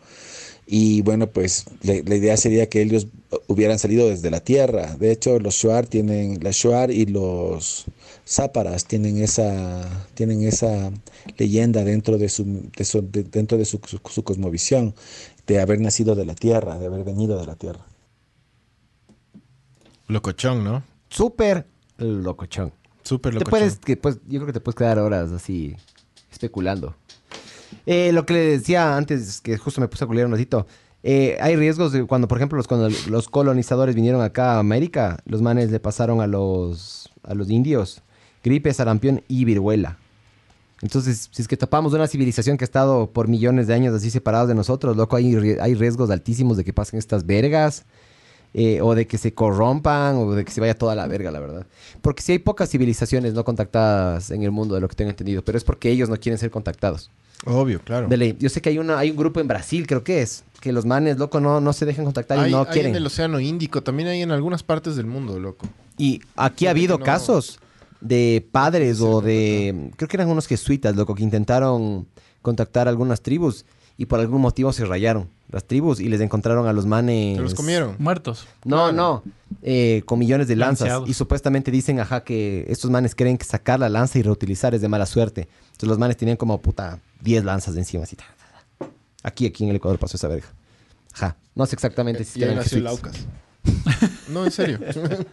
Y bueno, pues la, la idea sería que ellos hubieran salido desde la tierra. De hecho, los Shuar tienen, la Shuar y los Záparas tienen esa, tienen esa leyenda dentro de su, de su- de- dentro de su, su- su cosmovisión, de haber nacido de la tierra, de haber venido de la tierra. Locochón, ¿no? Súper locochón. Súper Te puedes, que, pues, yo creo que te puedes quedar horas así especulando. Eh, lo que le decía antes, que justo me puse a culiar un ratito. eh, hay riesgos de cuando, por ejemplo, los, cuando los colonizadores vinieron acá a América, los manes le pasaron a los, a los indios gripe, sarampión y viruela. Entonces, si es que topamos una civilización que ha estado por millones de años así separados de nosotros, loco, hay, hay riesgos altísimos de que pasen estas vergas, eh, o de que se corrompan, o de que se vaya toda la verga, la verdad. Porque si hay pocas civilizaciones no contactadas en el mundo, de lo que tengo entendido, pero es porque ellos no quieren ser contactados. Obvio, claro. De ley. Yo sé que hay, una, hay un grupo en Brasil, creo que es, que los manes, loco, no, no se dejan contactar y Hay, no hay quieren. en el Océano Índico, también hay en algunas partes del mundo, loco. Y aquí ha habido no- casos de padres Sí, o de... Creo que eran unos jesuitas, loco, que intentaron contactar algunas tribus y por algún motivo se rayaron las tribus y les encontraron a los manes... Se los comieron. Muertos. No, Claro. no. eh, con millones de lanzas. Lanceados. Y supuestamente dicen, ajá, que estos manes creen que sacar la lanza y reutilizar es de mala suerte. Entonces los manes tenían como, puta, 10 lanzas de encima. Así. ta, ta, ta. Aquí, aquí en el Ecuador pasó esa verga. Ajá. No sé exactamente si Y ahí eran nació. Laucas. <laughs> No, en serio.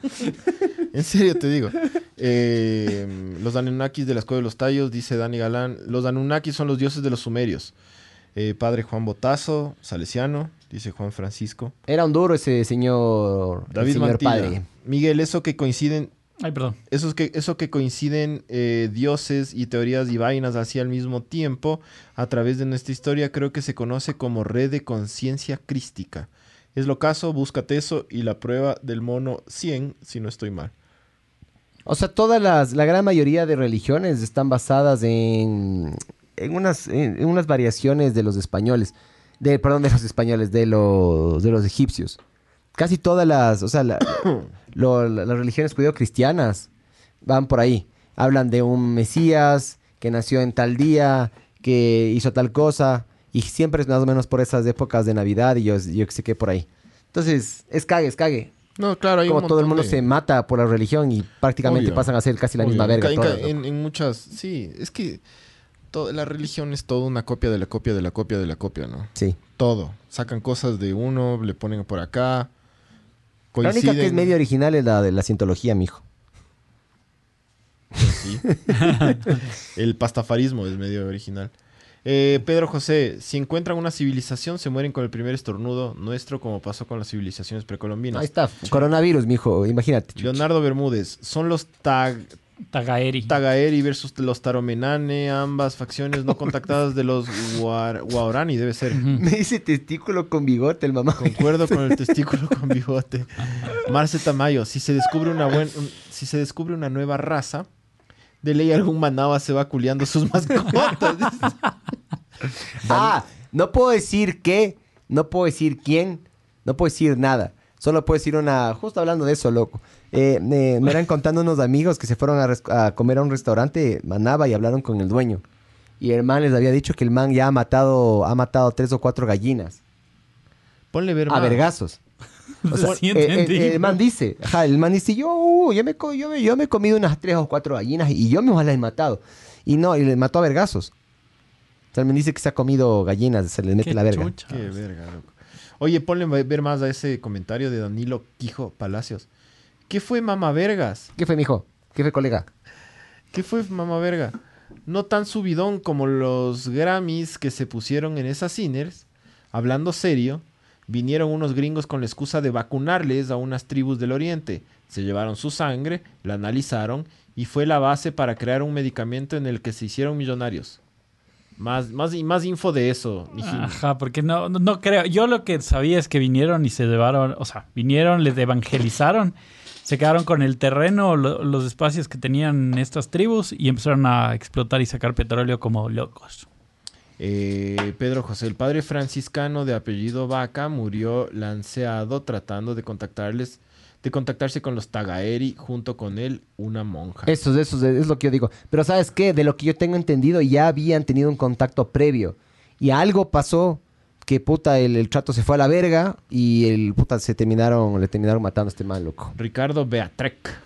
<laughs> en serio te digo. Eh, los Anunnakis de la Escuela de los Tallos, dice Dani Galán. Los Anunnakis son los dioses de los sumerios. Eh, padre Juan Botazo, salesiano, dice Juan Francisco. Era un duro ese señor, el David señor Mantilla. padre. Miguel, eso que coinciden, Ay, perdón. esos que, eso que coinciden eh, dioses y teorías y vainas así al mismo tiempo a través de nuestra historia, creo que se conoce como red de conciencia crística. Es lo caso, búscate eso y la prueba del mono 100, si no estoy mal. O sea, todas las, la gran mayoría de religiones están basadas en, en unas, en, unas variaciones de los españoles, de, perdón, de los españoles, de los, de los egipcios. Casi todas las, o sea, la- <coughs> lo- la- las religiones judeo-cristianas van por ahí. Hablan de un Mesías que nació en tal día, que hizo tal cosa, y siempre es más o menos por esas épocas de Navidad y yo, yo que sé qué por ahí. Entonces, es cague, es cague. No, claro, hay Como un todo el mundo de- se mata por la religión y prácticamente Obvio. pasan a ser casi la Obvio. misma verga. En, todas, en, en muchas, sí, es que to- la religión es toda una copia de la copia de la copia de la copia, ¿no? Sí. Todo. Sacan cosas de uno, le ponen por acá. La única que es coinciden. medio original es la de la cientología, mijo. Sí. <laughs> El pastafarismo es medio original. Eh, Pedro José, si encuentran una civilización, se mueren con el primer estornudo nuestro, como pasó con las civilizaciones precolombinas. Ahí está. Coronavirus, mijo. Imagínate. Leonardo Bermúdez, son los tag Tagaeri. Tagaeri versus los Taromenane, ambas facciones no contactadas de los Guar- Guarani, debe ser. Me dice testículo con bigote el mamá. Concuerdo con el <laughs> testículo con bigote. Marce Tamayo, si se descubre una buen, un- si se descubre una nueva raza, de ley algún manaba se va culiando sus mascotas. <laughs> Ah, no puedo decir qué, no puedo decir quién, no puedo decir nada. Solo puedo decir una... Justo hablando de eso, loco. Eh, me, me eran contando unos amigos que se fueron a, comer a un restaurante Manaba y hablaron con el dueño. Y el man les había dicho que el man ya ha matado, ha matado tres o cuatro gallinas. Ponle ver A vergazos. <laughs> O sea, Sí, eh, eh, el man dice, ajá, el man dice, yo, uh, yo, me, yo, me, yo me he comido unas tres o cuatro gallinas y yo mismo las he matado. Y no, y le mató a vergazos. También dice que se ha comido gallinas, se le mete Qué la verga. chucha. Qué verga, loco. Oye, ponle ver más a ese comentario de Danilo Quijo Palacios. ¿Qué fue mamá vergas? ¿Qué fue, mijo? ¿Qué fue, colega? ¿Qué fue mamá verga? No tan subidón como los Grammys que se pusieron en esas cines. Hablando serio, vinieron unos gringos con la excusa de vacunarles a unas tribus del oriente. Se llevaron su sangre, la analizaron y fue la base para crear un medicamento en el que se hicieron millonarios. Más, más, y más info de eso. mijín. Ajá, porque no, no, no creo. Yo lo que sabía es que vinieron y se llevaron, o sea, vinieron, les evangelizaron, se quedaron con el terreno, lo- los espacios que tenían estas tribus y empezaron a explotar y sacar petróleo como locos. Eh, Pedro José, el padre franciscano de apellido Vaca, murió lanceado tratando de contactarles, de contactarse con los Tagaeri, junto con él una monja. Eso, eso es lo que yo digo. Pero ¿sabes qué? De lo que yo tengo entendido, ya habían tenido un contacto previo. Y algo pasó que puta, el, el trato se fue a la verga y el puta se terminaron, le terminaron matando a este man, loco. Ricardo Beatrec.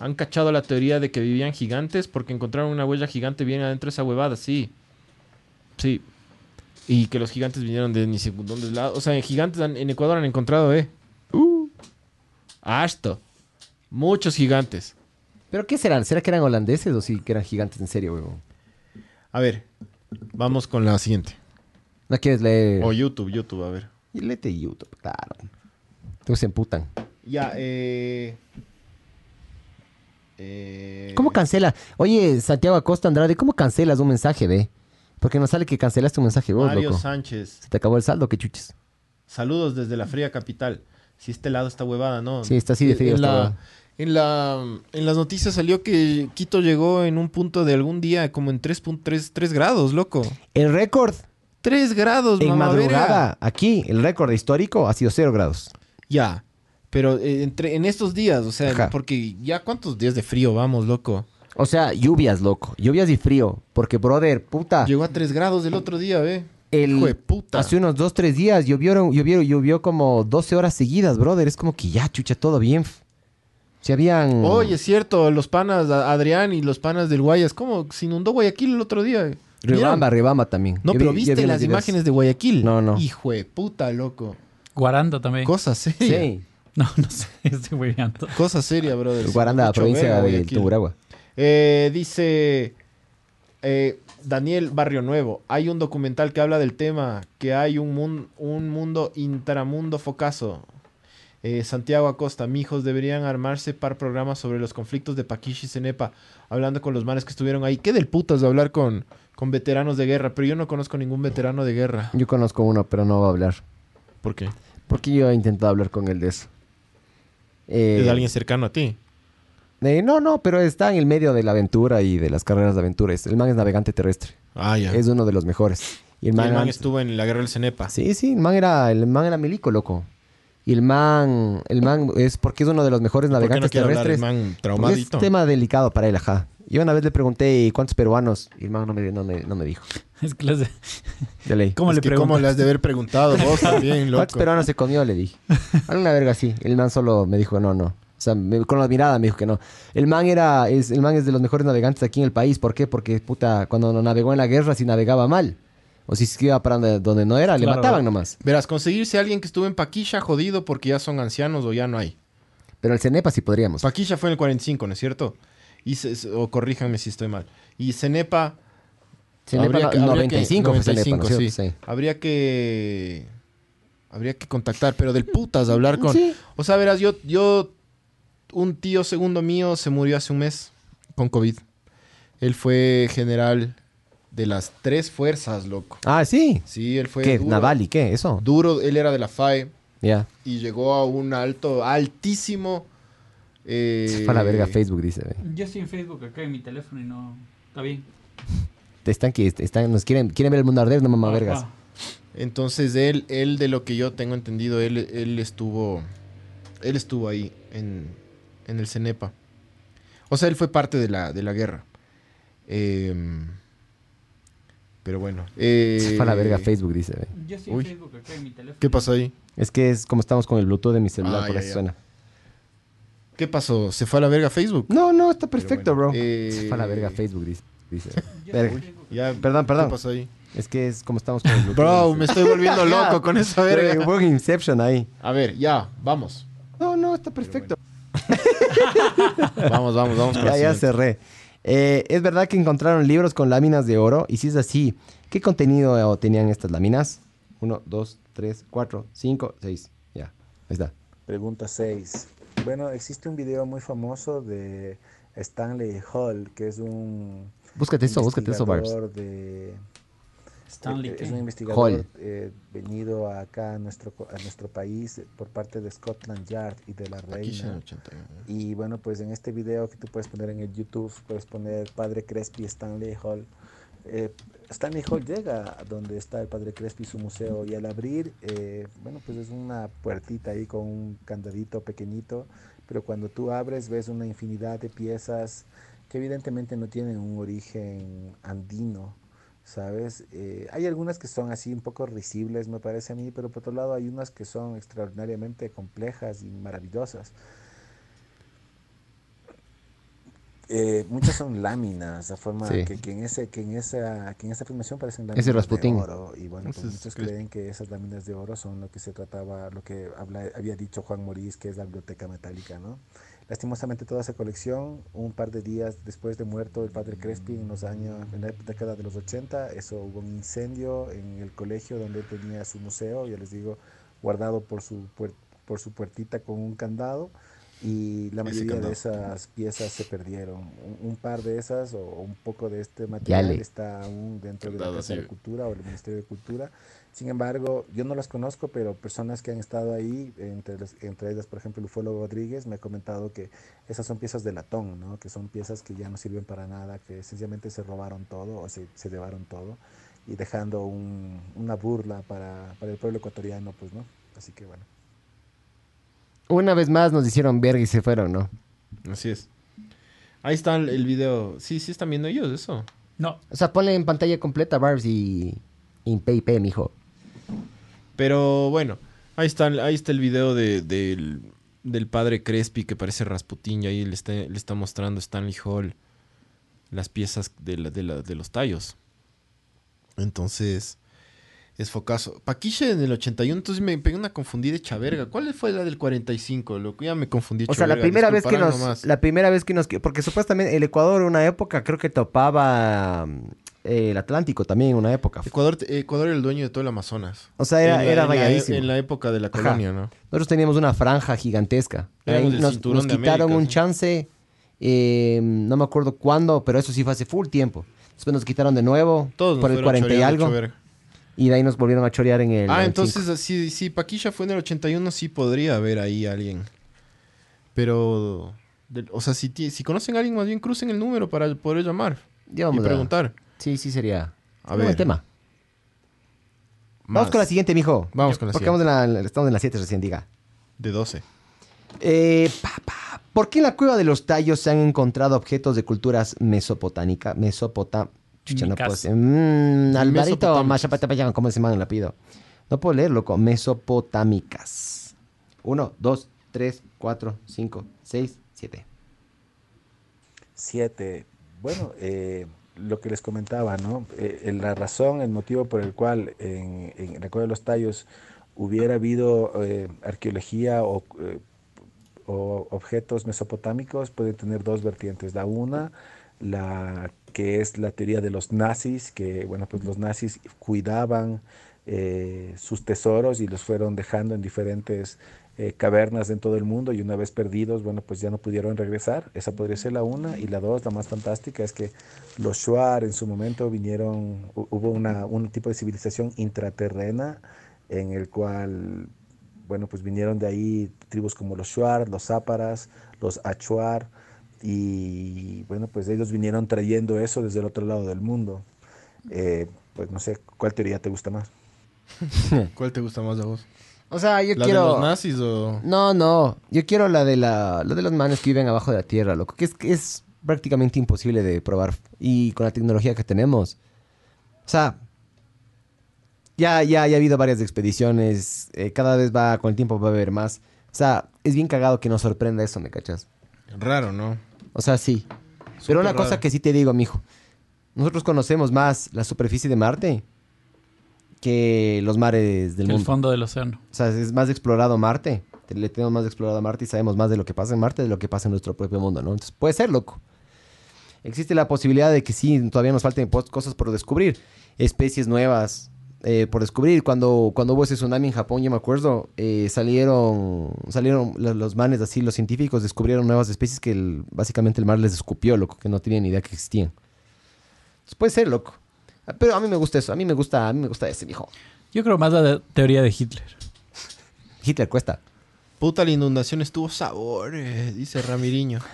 Han cachado la teoría de que vivían gigantes porque encontraron una huella gigante bien adentro de esa huevada, sí. Sí. Y que los gigantes vinieron de ni dónde lado. O sea, en gigantes han- en Ecuador han encontrado, eh. Uh. Harto. Muchos gigantes. ¿Pero qué serán? ¿Será que eran holandeses o sí que eran gigantes en serio, weón? A ver, vamos con la siguiente. ¿No quieres leer? O YouTube, YouTube, a ver. Y léete YouTube, claro. Entonces se emputan. Ya, eh... eh, ¿Cómo cancela? Oye, Santiago Acosta Andrade, ¿cómo cancelas un mensaje, ve? Porque no sale que cancelaste un mensaje vos, Mario loco. Sánchez. Se te acabó el saldo, qué chuches. Saludos desde la fría capital. Si este lado está huevada, ¿no? Sí, está así de frío En la, en, la, en las noticias salió que Quito llegó en un punto de algún día como en 3.3 grados, loco. El récord 3 grados, en mamá verga. madrugada, aquí, el récord histórico ha sido cero grados. Ya. Pero eh, entre, en estos días, o sea, Ajá. porque ya cuántos días de frío vamos, loco. O sea, lluvias, loco. Lluvias y frío. Porque, brother, puta. Llegó a 3 grados el otro día, ve. el, Hijo de puta. Hace unos dos, tres días llovieron, llovió, llovió como 12 horas seguidas, brother. Es como que ya, chucha, todo bien. Se habían... Oye, es cierto, los panas, Adrián y los panas del Guayas, ¿cómo se inundó Guayaquil el otro día? Ribamba, Ribamba también. No, Yo pero vi- viste vi las videos. imágenes de Guayaquil. No, no. Hijo de puta, loco. Guaranda también. Cosa seria. Sí. No, no sé, <laughs> estoy hueveando. Cosa seria, brother. Guaranda, Mucho provincia verga, de Guayaquil. Tunguragua. Eh, dice eh, Daniel Barrio Nuevo. Hay un documental que habla del tema, que hay un, mun- un mundo intramundo focazo. Eh, Santiago Acosta, mijos, deberían armarse par programas sobre los conflictos de Paquish y Cenepa, hablando con los manes que estuvieron ahí. Qué del putas de hablar con, con veteranos de guerra, pero yo no conozco ningún veterano de guerra. Yo conozco uno, pero no va a hablar. ¿Por qué? Porque yo he intentado hablar con él de eso. Eh, ¿Es alguien cercano a ti? eh, no, no, pero está en el medio de la aventura y de las carreras de aventura. El man es navegante terrestre. Ah, ya. Es uno de los mejores. Y el man, el man antes- estuvo en la guerra del Cenepa. Sí, sí, el man era, el man era milico, loco. Y el man, el man es porque es uno de los mejores ¿Por qué no navegantes hablar el terrestres. man traumadito? Es tema delicado para él, ajá. Yo una vez le pregunté cuántos peruanos y el man no me, no me, no me dijo. Es que de- De ley. ¿Cómo Es le que? ¿Cómo le has de haber preguntado vos también, <laughs> loco? ¿Cuántos peruanos se comió? Le dije. Alguna verga así. El man solo me dijo no, no. O sea, me- con la mirada me dijo que no. El man era, es, el man es de los mejores navegantes aquí en el país. ¿Por qué? Porque, puta, cuando navegó en la guerra, si navegaba mal. O si se iba para donde, donde no era, le Claro. mataban nomás. Verás, conseguirse a alguien que estuvo en Paquisha jodido porque ya son ancianos o ya no hay. Pero el Cenepa sí podríamos. Paquisha fue en el 45, ¿no es cierto? Y se- o corríjanme si estoy mal. Y Cenepa... Cenepa habría no- que- habría que- 95 fue Cenepa, ¿no es 95, cierto? sí. Sí. Habría que... Habría que contactar, pero del putas hablar con... Sí. O sea, verás, yo, yo... Un tío segundo mío se murió hace un mes con COVID. Él fue general de las tres fuerzas, loco. Ah, sí. Sí, él fue ¿Qué? duro. ¿Naval y qué? ¿Eso? Duro, él era de la FAE. Ya. y llegó a un alto, altísimo. eh, Se fue a la verga Facebook, dice. Yo estoy en Facebook acá en mi teléfono y no. Está bien. Te están que están, nos quieren, quieren ver el mundo arder, no mamá vergas. Entonces él, él de lo que yo tengo entendido, él, él estuvo, él estuvo ahí en, en el Cenepa. O sea, él fue parte de la, de la guerra. Em, pero bueno. eh, Se fue a la verga Facebook, dice. ve. Yo estoy Uy. en Facebook acá en mi teléfono. ¿Qué pasó ahí? Es que es como estamos con el Bluetooth de mi celular, Ah, por ya, eso ya. suena. ¿Qué pasó? ¿Se fue a la verga Facebook? No, no, está perfecto, bueno, bro. eh, Se fue a la verga Facebook, dice. dice. Verga. Ya, Perdón, perdón. ¿Qué pasó ahí? Es que es como estamos con el Bluetooth. Bro, me estoy volviendo <laughs> loco con esa verga. Hubo un Inception ahí. A ver, ya, vamos. No, no, está perfecto. <laughs> Vamos, vamos, vamos con la Ya, ya siguiente. cerré. Eh, ¿Es verdad que encontraron libros con láminas de oro? Y si es así, ¿qué contenido eh, tenían estas láminas? Uno, dos, tres, cuatro, cinco, seis. Ya, ahí está. Pregunta 6. Bueno, existe un video muy famoso de Stanley Hall, que es un Búscate eso, búscate eso, Barbs. de Stanley, eh, es un investigador eh, venido acá a nuestro a nuestro país por parte de Scotland Yard y de la reina. el 81. Y bueno, pues en este video que tú puedes poner en el YouTube, puedes poner Padre Crespi Stanley Hall. Eh, Stanley Hall llega a donde está el Padre Crespi, su museo, y al abrir, eh, bueno, pues es una puertita ahí con un candadito pequeñito, pero cuando tú abres ves una infinidad de piezas que evidentemente no tienen un origen andino, ¿sabes? Eh, hay algunas que son así un poco risibles, me parece a mí, pero por otro lado hay unas que son extraordinariamente complejas y maravillosas. Eh, muchas son láminas, de forma Sí. que, que en ese, que en esa, que en esa filmación parecen láminas Ese de oro. Y bueno, pues muchos creen que esas láminas de oro son lo que se trataba, lo que habla- había dicho Juan Morís, que es la biblioteca metálica, ¿no? Lastimosamente toda esa colección, un par de días después de muerto el padre Crespi en los años, en la década de los 80, eso hubo un incendio en el colegio donde él tenía su museo, ya les digo, guardado por su puer- por su puertita con un candado y la mayoría de esas piezas se perdieron. Un, un par de esas o un poco de este material Yale. está aún dentro de la Casa de. Cultura o el Ministerio de Cultura. Sin embargo, yo no las conozco, pero personas que han estado ahí, entre, las- entre ellas, por ejemplo, el ufólogo Rodríguez, me ha comentado que esas son piezas de latón, ¿no? que son piezas que ya no sirven para nada, que sencillamente se robaron todo o se, se llevaron todo y dejando un- una burla para, para el pueblo ecuatoriano, pues, ¿no? Así que bueno. Una vez más nos hicieron verga y se fueron, ¿no? Así es. Ahí está el, video. Sí, sí están viendo ellos eso. No, O sea, ponle en pantalla completa, Barbs, y... Y PIP, mijo. Pero bueno, ahí está, ahí está el video de, del, del padre Crespi que parece Rasputín y ahí le está, le está mostrando Stanley Hall las piezas de, la- de, la- de los tallos. Entonces, es focazo. Paquiche en el 81, entonces me pegué una confundida hecha verga. ¿Cuál fue la del 45? Loco, ya me confundí. O sea, la primera vez que nos... nomás. La primera vez que nos... Porque supuestamente el Ecuador en una época creo que topaba mm, el Atlántico también en una época. Ecuador, Ecuador era el dueño de todo el Amazonas. O sea, era, En la- era en la- rayadísimo. En la época de la Ajá. colonia, ¿no? Nosotros teníamos una franja gigantesca. Ahí nos, nos quitaron América, un sí. chance, eh, no me acuerdo cuándo, pero eso sí fue hace full tiempo. Después nos quitaron de nuevo Todos por el fueron 40 y algo. Y de ahí nos volvieron a chorear en el. Ah, 95. entonces sí, sí, Paquisha fue en el 81, sí podría haber ahí alguien. Pero, de- o sea, si, si conocen a alguien, más bien crucen el número para poder llamar Ya y preguntar. Sí, sí sería. A un buen ver, tema. más Vamos con la siguiente, mijo. Vamos con la Porque vamos en la- estamos en las 7 recién, diga. de 12. Eh, pa, pa, ¿Por qué en la cueva de los tallos se han encontrado objetos de culturas mesopotámicas? Mesopotá... Chucha, no Micas. puedo decir. Mm, Alvarito Mesopotámicas. Machapatapayán, ¿cómo se llama el apellido? No puedo leer, loco. Mesopotámicas. Uno, dos, tres, cuatro, cinco, seis, siete. Siete. Bueno, eh, lo que les comentaba, ¿no? Eh, eh, la razón, el motivo por el cual en, en Cueva de los Tallos hubiera habido eh, arqueología o, o objetos mesopotámicos puede tener dos vertientes. La una, la que es la teoría de los nazis, que bueno, pues los nazis cuidaban sus tesoros y los fueron dejando en diferentes eh, cavernas en todo el mundo y una vez perdidos, bueno, pues ya no pudieron regresar. Esa podría ser la una. Y la dos, la más fantástica, es que los Shuar en su momento vinieron, hu- hubo una, un tipo de civilización intraterrena en el cual, bueno, pues vinieron de ahí tribus como los Shuar, los Záparas, los Achuar, y bueno, pues ellos vinieron trayendo eso desde el otro lado del mundo. Eh, pues no sé, ¿cuál teoría te gusta más? <laughs> ¿Cuál te gusta más a vos? O sea, yo ¿La quiero... de los nazis o...? No, no. Yo quiero la de la, la de los manes que viven abajo de la tierra, loco. Que es, que es prácticamente imposible de probar. Y con la tecnología que tenemos. O sea, ya, ya, ya ha habido varias expediciones. eh, cada vez va, con el tiempo va a haber más. O sea, es bien cagado que nos sorprenda eso, ¿me cachas? Raro, ¿no? O sea, sí. Pero una cosa que sí te digo, mijo. Nosotros conocemos más la superficie de Marte que los mares del El mundo. fondo del océano. O sea, es más explorado Marte. Te- Le tenemos más explorado a Marte y sabemos más de lo que pasa en Marte de lo que pasa en nuestro propio mundo, ¿no? Entonces, puede ser, loco. Existe la posibilidad de que sí, todavía nos falten cosas por descubrir. Especies nuevas eh, por descubrir. Cuando, cuando hubo ese tsunami en Japón, yo me acuerdo, eh, salieron, salieron lo- los manes así, los científicos descubrieron nuevas especies que el- básicamente el mar les escupió, loco, que no tenían ni idea que existían. Entonces, puede ser, loco. Pero a mí me gusta eso, a mí me gusta, a mí me gusta ese, viejo. Yo creo más la de- teoría de Hitler. Hitler cuesta. Puta, la inundación estuvo sabor, eh, dice Ramiriño. <laughs>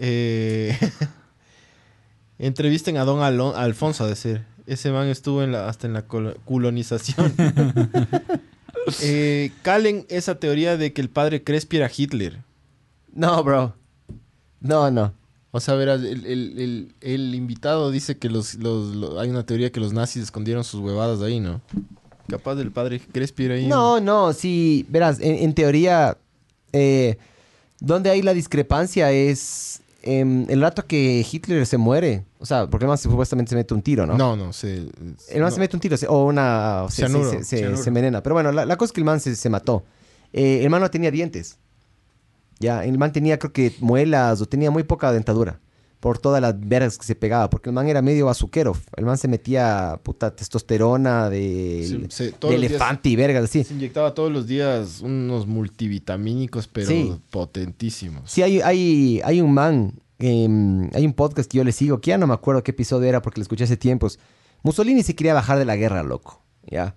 Eh, <laughs> entrevisten a don Alon- Alfonso, a decir. Ese man estuvo en la, hasta en la colo- colonización. <laughs> eh, calen esa teoría de que el padre Crespi era Hitler. No, bro. No, no. O sea, verás, el, el- el- el invitado dice que los, los- lo- hay una teoría que los nazis escondieron sus huevadas ahí, ¿no? Capaz del padre Crespi era ahí. No, no, sí, verás, en, en teoría, eh, donde hay la discrepancia es em, el rato que Hitler se muere. O sea, porque el man supuestamente se mete un tiro, ¿no? No, no, se... El man no. se mete un tiro se- o una... se- se- Cianuro, se, se- cianuro. se envenena. Pero bueno, la, la cosa es que el man se, se mató. Eh, el man no tenía dientes. Ya, el man tenía creo que muelas o tenía muy poca dentadura. Por todas las vergas que se pegaba. Porque el man era medio bazuquero. El man se metía puta testosterona de, Se- se- elefante y vergas así. Se inyectaba todos los días unos multivitamínicos, pero Sí. potentísimos. Sí, hay, hay, hay un man, em, hay un podcast que yo le sigo, que ya no me acuerdo qué episodio era porque lo escuché hace tiempos. Mussolini se quería bajar de la guerra, loco, ¿ya?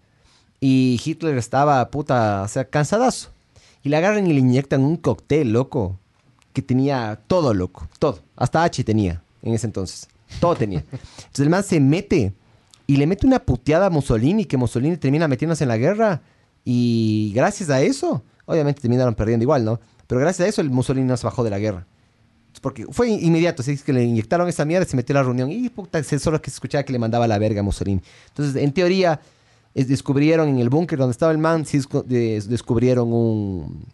Y Hitler estaba, puta, o sea, cansadazo. Y le agarran y le inyectan un cóctel, loco, que tenía todo, loco, todo. Hasta H tenía en ese entonces. Todo tenía. Entonces el man se mete y le mete una puteada a Mussolini, que Mussolini termina metiéndose en la guerra. Y gracias a eso, obviamente terminaron perdiendo igual, ¿no? Pero gracias a eso el Mussolini no se bajó de la guerra. Porque fue inmediato, así que le inyectaron esa mierda, se metió a la reunión y puta, solo que se escuchaba que le mandaba la verga a Mussolini. Entonces, en teoría, es- descubrieron en el búnker donde estaba el man, sí descu- des- descubrieron un,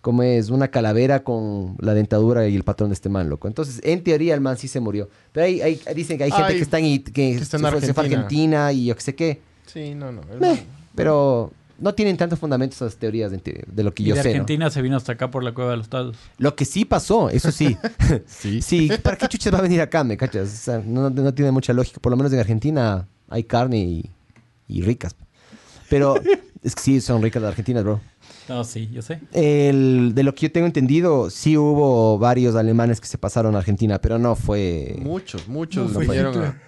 ¿cómo es? Una calavera con la dentadura y el patrón de este man, loco. Entonces, en teoría, el man sí se murió. Pero hay, hay- dicen que hay gente Ay, que está en, que está en se, fue, se fue a Argentina. Argentina y yo qué sé qué. Sí, no, no. Meh, pero no tienen tantos fundamentos esas teorías de, lo que Y yo de sé. ¿no? Argentina se vino hasta acá por la cueva de los Tados. Lo que sí pasó, eso sí. <laughs> Sí. Sí, ¿para qué chuches va a venir acá, me cachas? O sea, no, no tiene mucha lógica. Por lo menos en Argentina hay carne y, y ricas. Pero <laughs> es que sí, son ricas las argentinas, bro. No, sí, yo sé. El, de lo que yo tengo entendido, sí hubo varios alemanes que se pasaron a Argentina, pero no fue Muchos, muchos No vinieron a,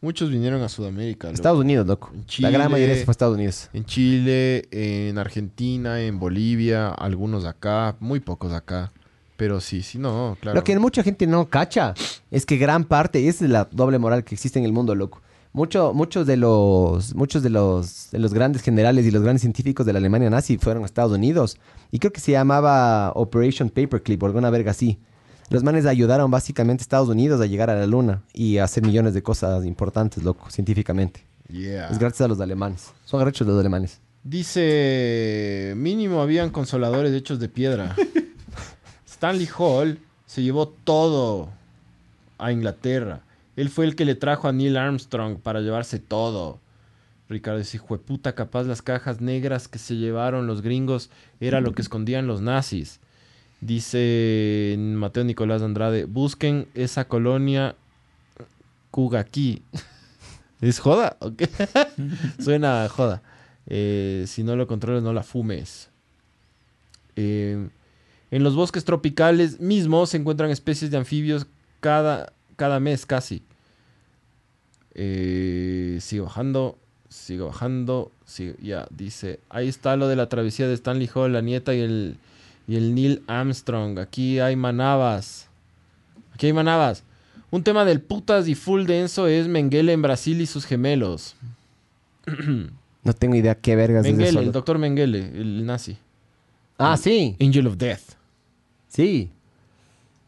muchos vinieron a Sudamérica. loco. Estados Unidos, loco. En La gran mayoría fue a Estados Unidos. En Chile, en Argentina, en Bolivia, algunos acá, muy pocos acá. Pero sí, sí, no, claro. Lo que mucha gente no cacha es que gran parte, esa es la doble moral que existe en el mundo, loco. Mucho, muchos de los, muchos de los, de los grandes generales y los grandes científicos de la Alemania nazi fueron a Estados Unidos. Y creo que se llamaba Operation Paperclip o alguna verga así. Los manes ayudaron básicamente a Estados Unidos a llegar a la luna y a hacer millones de cosas importantes, loco, científicamente. Yeah. Es gracias a los alemanes. Son arrechos los alemanes. Dice, mínimo habían consoladores hechos de piedra. <laughs> Stanley Hall se llevó todo a Inglaterra. Él fue el que le trajo a Neil Armstrong para llevarse todo. Ricardo dice, puta, capaz las cajas negras que se llevaron los gringos era lo que escondían los nazis. Dice Mateo Nicolás Andrade, busquen esa colonia Kugaki. <laughs> ¿Es joda? <laughs> Suena joda. Eh, si no lo controlas, no la fumes. Eh, en los bosques tropicales mismos se encuentran especies de anfibios cada, cada mes casi. Eh, sigo bajando, sigo bajando. sigo- ya, dice. Ahí está lo de la travesía de Stanley Hall, la nieta y el, y el Neil Armstrong. Aquí hay manabas. Aquí hay manabas. Un tema del putas y full denso es Mengele en Brasil y sus gemelos. <clears throat> No tengo idea qué vergas es Mengele, eso. el doctor Mengele, el nazi. Ah, sí. Angel of Death. Sí.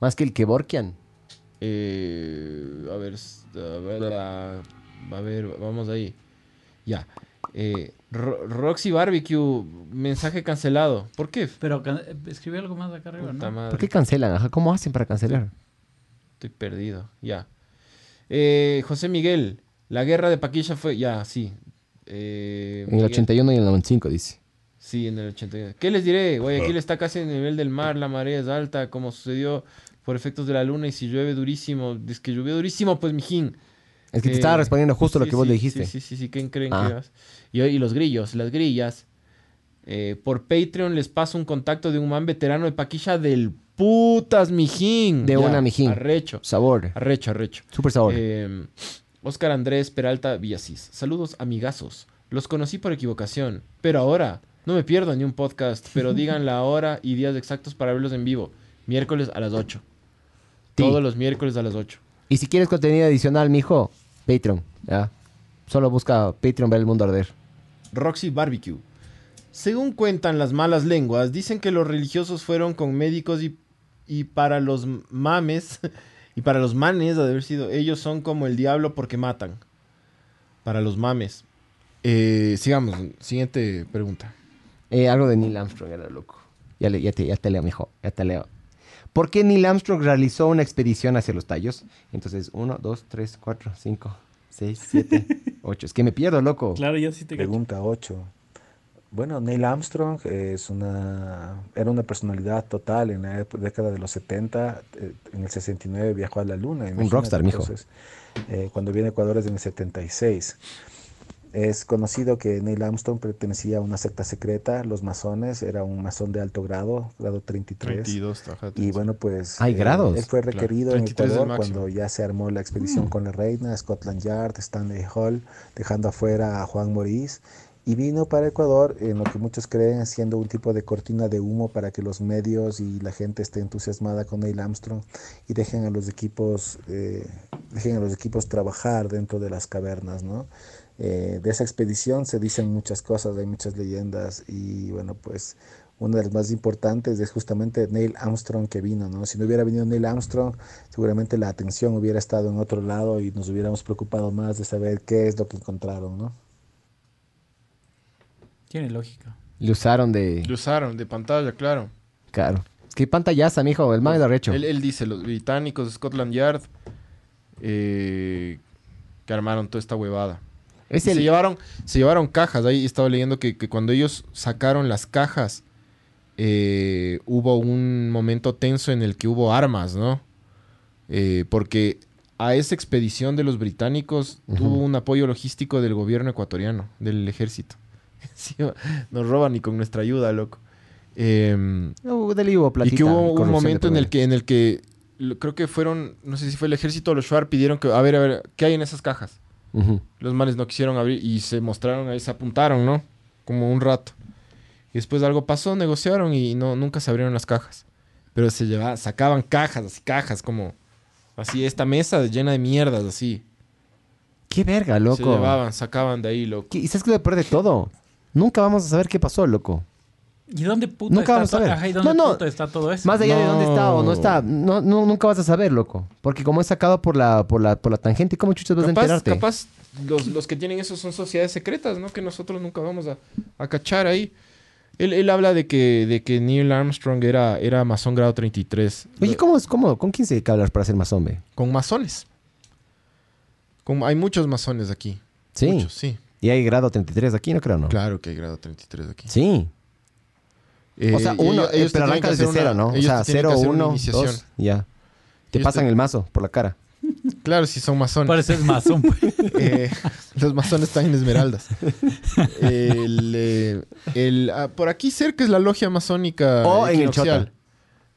Más que el Kevorkian. Eh, a ver, s- a ver, a, a ver, vamos ahí. Ya. Eh, Ro- Roxy Barbecue, mensaje cancelado. ¿Por qué? Pero can- escribí algo más acá arriba, Puta ¿no? madre, ¿Por qué cancelan? Ajá, ¿cómo hacen para cancelar? Estoy perdido. Ya. Eh, José Miguel, la guerra de Paquilla fue. Ya, sí. Eh, En el Miguel. 81 y en el 95, dice. Sí, en el 81. ¿Qué les diré? Guayaquil está casi en el nivel del mar, la marea es alta, como sucedió por efectos de la luna. Y si llueve durísimo, es que llovió durísimo, pues, mijín. Es que te Eh, estaba respondiendo justo lo que vos sí, le dijiste. Sí, sí, sí, sí. ¿Quién creen Ah. que vas? Y, y los grillos, las grillas. Eh, por Patreon les paso un contacto de un man veterano de Paquilla del putas, mijín. De una, mijín. Arrecho. Sabor. Arrecho, arrecho. Súper sabor. Eh, Oscar Andrés Peralta Villasís. Saludos, amigazos. Los conocí por equivocación, pero ahora no me pierdo ni un podcast, pero <laughs> digan la hora y días exactos para verlos en vivo. Miércoles a las 8. Sí. Todos los miércoles a las 8. Y si quieres contenido adicional, mijo, Patreon. ¿ya? Solo busca Patreon ver el mundo arder. Roxy Barbecue. Según cuentan las malas lenguas, dicen que los religiosos fueron con médicos y, y para los mames, <laughs> y para los manes, de haber sido, ellos son como el diablo porque matan. Para los mames. Eh, sigamos, siguiente pregunta. Eh, algo de Neil Armstrong era loco. Ya, le- ya te, ya te leo, mijo. Ya te leo. ¿Por qué Neil Armstrong realizó una expedición hacia los tallos? Entonces, 1, 2, 3, 4, 5, 6, 7, 8. Es que me pierdo, loco. Claro, yo sí te cacho. Pregunta 8. Bueno, Neil Armstrong es una, era una personalidad total en la década de los 70. eh, en el 69 viajó a la Luna. imagínate, rockstar, mijo. entonces, eh, cuando viene a Ecuador es en el 76. Es conocido que Neil Armstrong pertenecía a una secta secreta, los masones, era un masón de alto grado, grado 33. 32, ajá, Y bueno, pues Hay eh, grados. él fue Claro, requerido en 33 es el Ecuador cuando ya se armó la expedición con la reina, Scotland Yard, Stanley Hall, dejando afuera a Juan Maurice. Y vino para Ecuador en lo que muchos creen siendo un tipo de cortina de humo para que los medios y la gente esté entusiasmada con Neil Armstrong y dejen a los equipos, eh, dejen a los equipos trabajar dentro de las cavernas, ¿no? Eh, de esa expedición se dicen muchas cosas, hay muchas leyendas y bueno, pues una de las más importantes es justamente Neil Armstrong que vino, ¿no? Si no hubiera venido Neil Armstrong, seguramente la atención hubiera estado en otro lado y nos hubiéramos preocupado más de saber qué es lo que encontraron, ¿no? Tiene lógica. Le usaron de... Lo usaron de pantalla, claro. Claro. Es que pantallaza, mijo. El man es arrecho. Él, él dice, los británicos de Scotland Yard eh, que armaron toda esta huevada. Es Y el... Se, llevaron, se llevaron cajas. Ahí estaba leyendo que, que cuando ellos sacaron las cajas, eh, hubo un momento tenso en el que hubo armas, ¿no? Eh, porque a esa expedición de los británicos tuvo un apoyo logístico del gobierno ecuatoriano, del ejército. <laughs> Nos roban y con nuestra ayuda, loco. Em, del Ivo, y que hubo un momento en el que, en el que creo que fueron, no sé si fue el ejército o los Shuar, pidieron que, a ver, a ver, ¿qué hay en esas cajas? Los males no quisieron abrir y se mostraron ahí, se apuntaron, ¿no? Como un rato. Y después algo pasó, negociaron y no, nunca se abrieron las cajas. Pero se llevaban, sacaban cajas, así cajas, como así, esta mesa llena de mierdas, así. Qué verga, loco. Se llevaban, sacaban de ahí, loco. ¿Qué- ¿Y sabes qué es lo peor de todo? Nunca vamos a saber qué pasó, loco. ¿Y dónde puta Nunca está vamos a. Ajá, ¿y dónde No, no. puta está todo eso? Más allá de dónde está o no está, no, no- nunca vas a saber, loco. Porque como es sacado por la, por la, por la tangente, ¿cómo chuchas vas a Capaz, enterarte? capaz los, los que tienen eso son sociedades secretas, ¿no? Que nosotros nunca vamos a, a cachar ahí. Él, él habla de que, de que Neil Armstrong era, era masón grado 33. Oye, ¿cómo, es- cómo, ¿con quién se hay que hablar para ser masón, ve? Con masones. Con- hay muchos masones aquí. Sí. Muchos, sí. Y hay grado 33 aquí, no creo, ¿no? Claro que hay grado 33 aquí. Sí. Eh, o sea, uno, ellos- ellos te pero arranca que desde cero, una- ¿no? O sea, te tienen 0, que hacer una 1, iniciación. 2, ya. Te Ellos pasan te- el mazo por la cara. <laughs> Claro, si son masones. Por eso es masón. pues. <laughs> Eh, los masones están en Esmeraldas. <laughs> El, eh, el, ah, por aquí cerca es la logia masónica O en el. Chota.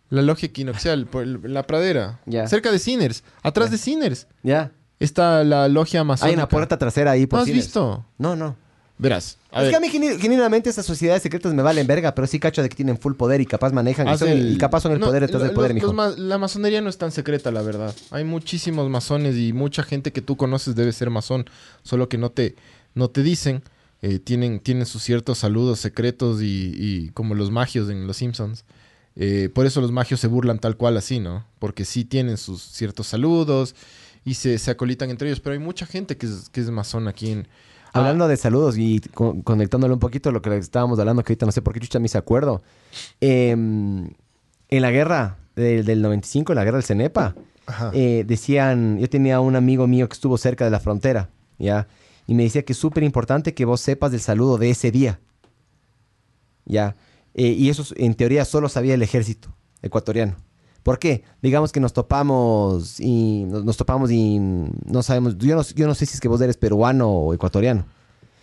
La logia equinoccial, por el- la pradera. Ya. Cerca de Sinners. Atrás de Sinners Ya. está la logia masónica. Hay una puerta trasera ahí por ¿No has Sinners. visto? No, no. Verás. A es ver, que a mí genuinamente esas sociedades secretas me valen verga, pero sí cacho de que tienen full poder y capaz manejan y, haz son el- y capaz son el no, poder detrás del poder, los- mijo. los ma- la masonería no es tan secreta, la verdad. Hay muchísimos masones y mucha gente que tú conoces debe ser masón, solo que no te, no te dicen. Eh, tienen, tienen sus ciertos saludos secretos y, y como los magios en Los Simpsons. Eh, por eso los magios se burlan tal cual así, ¿no? Porque sí tienen sus ciertos saludos y se, se acolitan entre ellos. Pero hay mucha gente que es, que es masón aquí en... Hablando de saludos y con- conectándole un poquito a lo que estábamos hablando, que ahorita no sé por qué chucha me hice acuerdo. Em, en la guerra del, del 95, en la guerra del Cenepa, eh, decían, yo tenía un amigo mío que estuvo cerca de la frontera, ¿ya? Y me decía que es súper importante que vos sepas del saludo de ese día, ¿ya? Eh, y eso en teoría solo sabía el ejército ecuatoriano. ¿Por qué? Digamos que nos topamos y nos, nos topamos y no sabemos, yo no, yo no sé si es que vos eres peruano o ecuatoriano.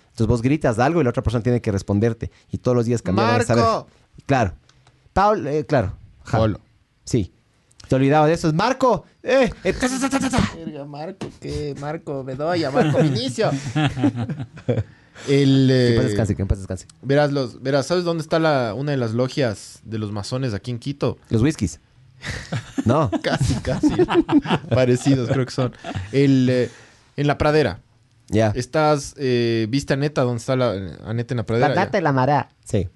Entonces vos gritas algo y la otra persona tiene que responderte. Y todos los días cambiaba de saber. ¡Marco! Claro. Paul, eh, claro. Polo. Sí. Te olvidabas de eso. Es Marco. Eh, eh, ta, ta, ta, ta, ta, ta. Verga, Marco, ¿qué? Marco Bedoya, Marco Vinicio. <laughs> El, Que en eh, paz descanse, que paz descanse. verás, los, verás, ¿sabes dónde está la, una de las logias de los masones aquí en Quito? Los whiskies. <laughs> No. Casi, casi. Parecidos, creo que son. El, eh, en la pradera. Ya. Estás, eh, ¿viste a Neta? ¿Dónde está la, a Neta en la pradera? Ya. la mara. Sí.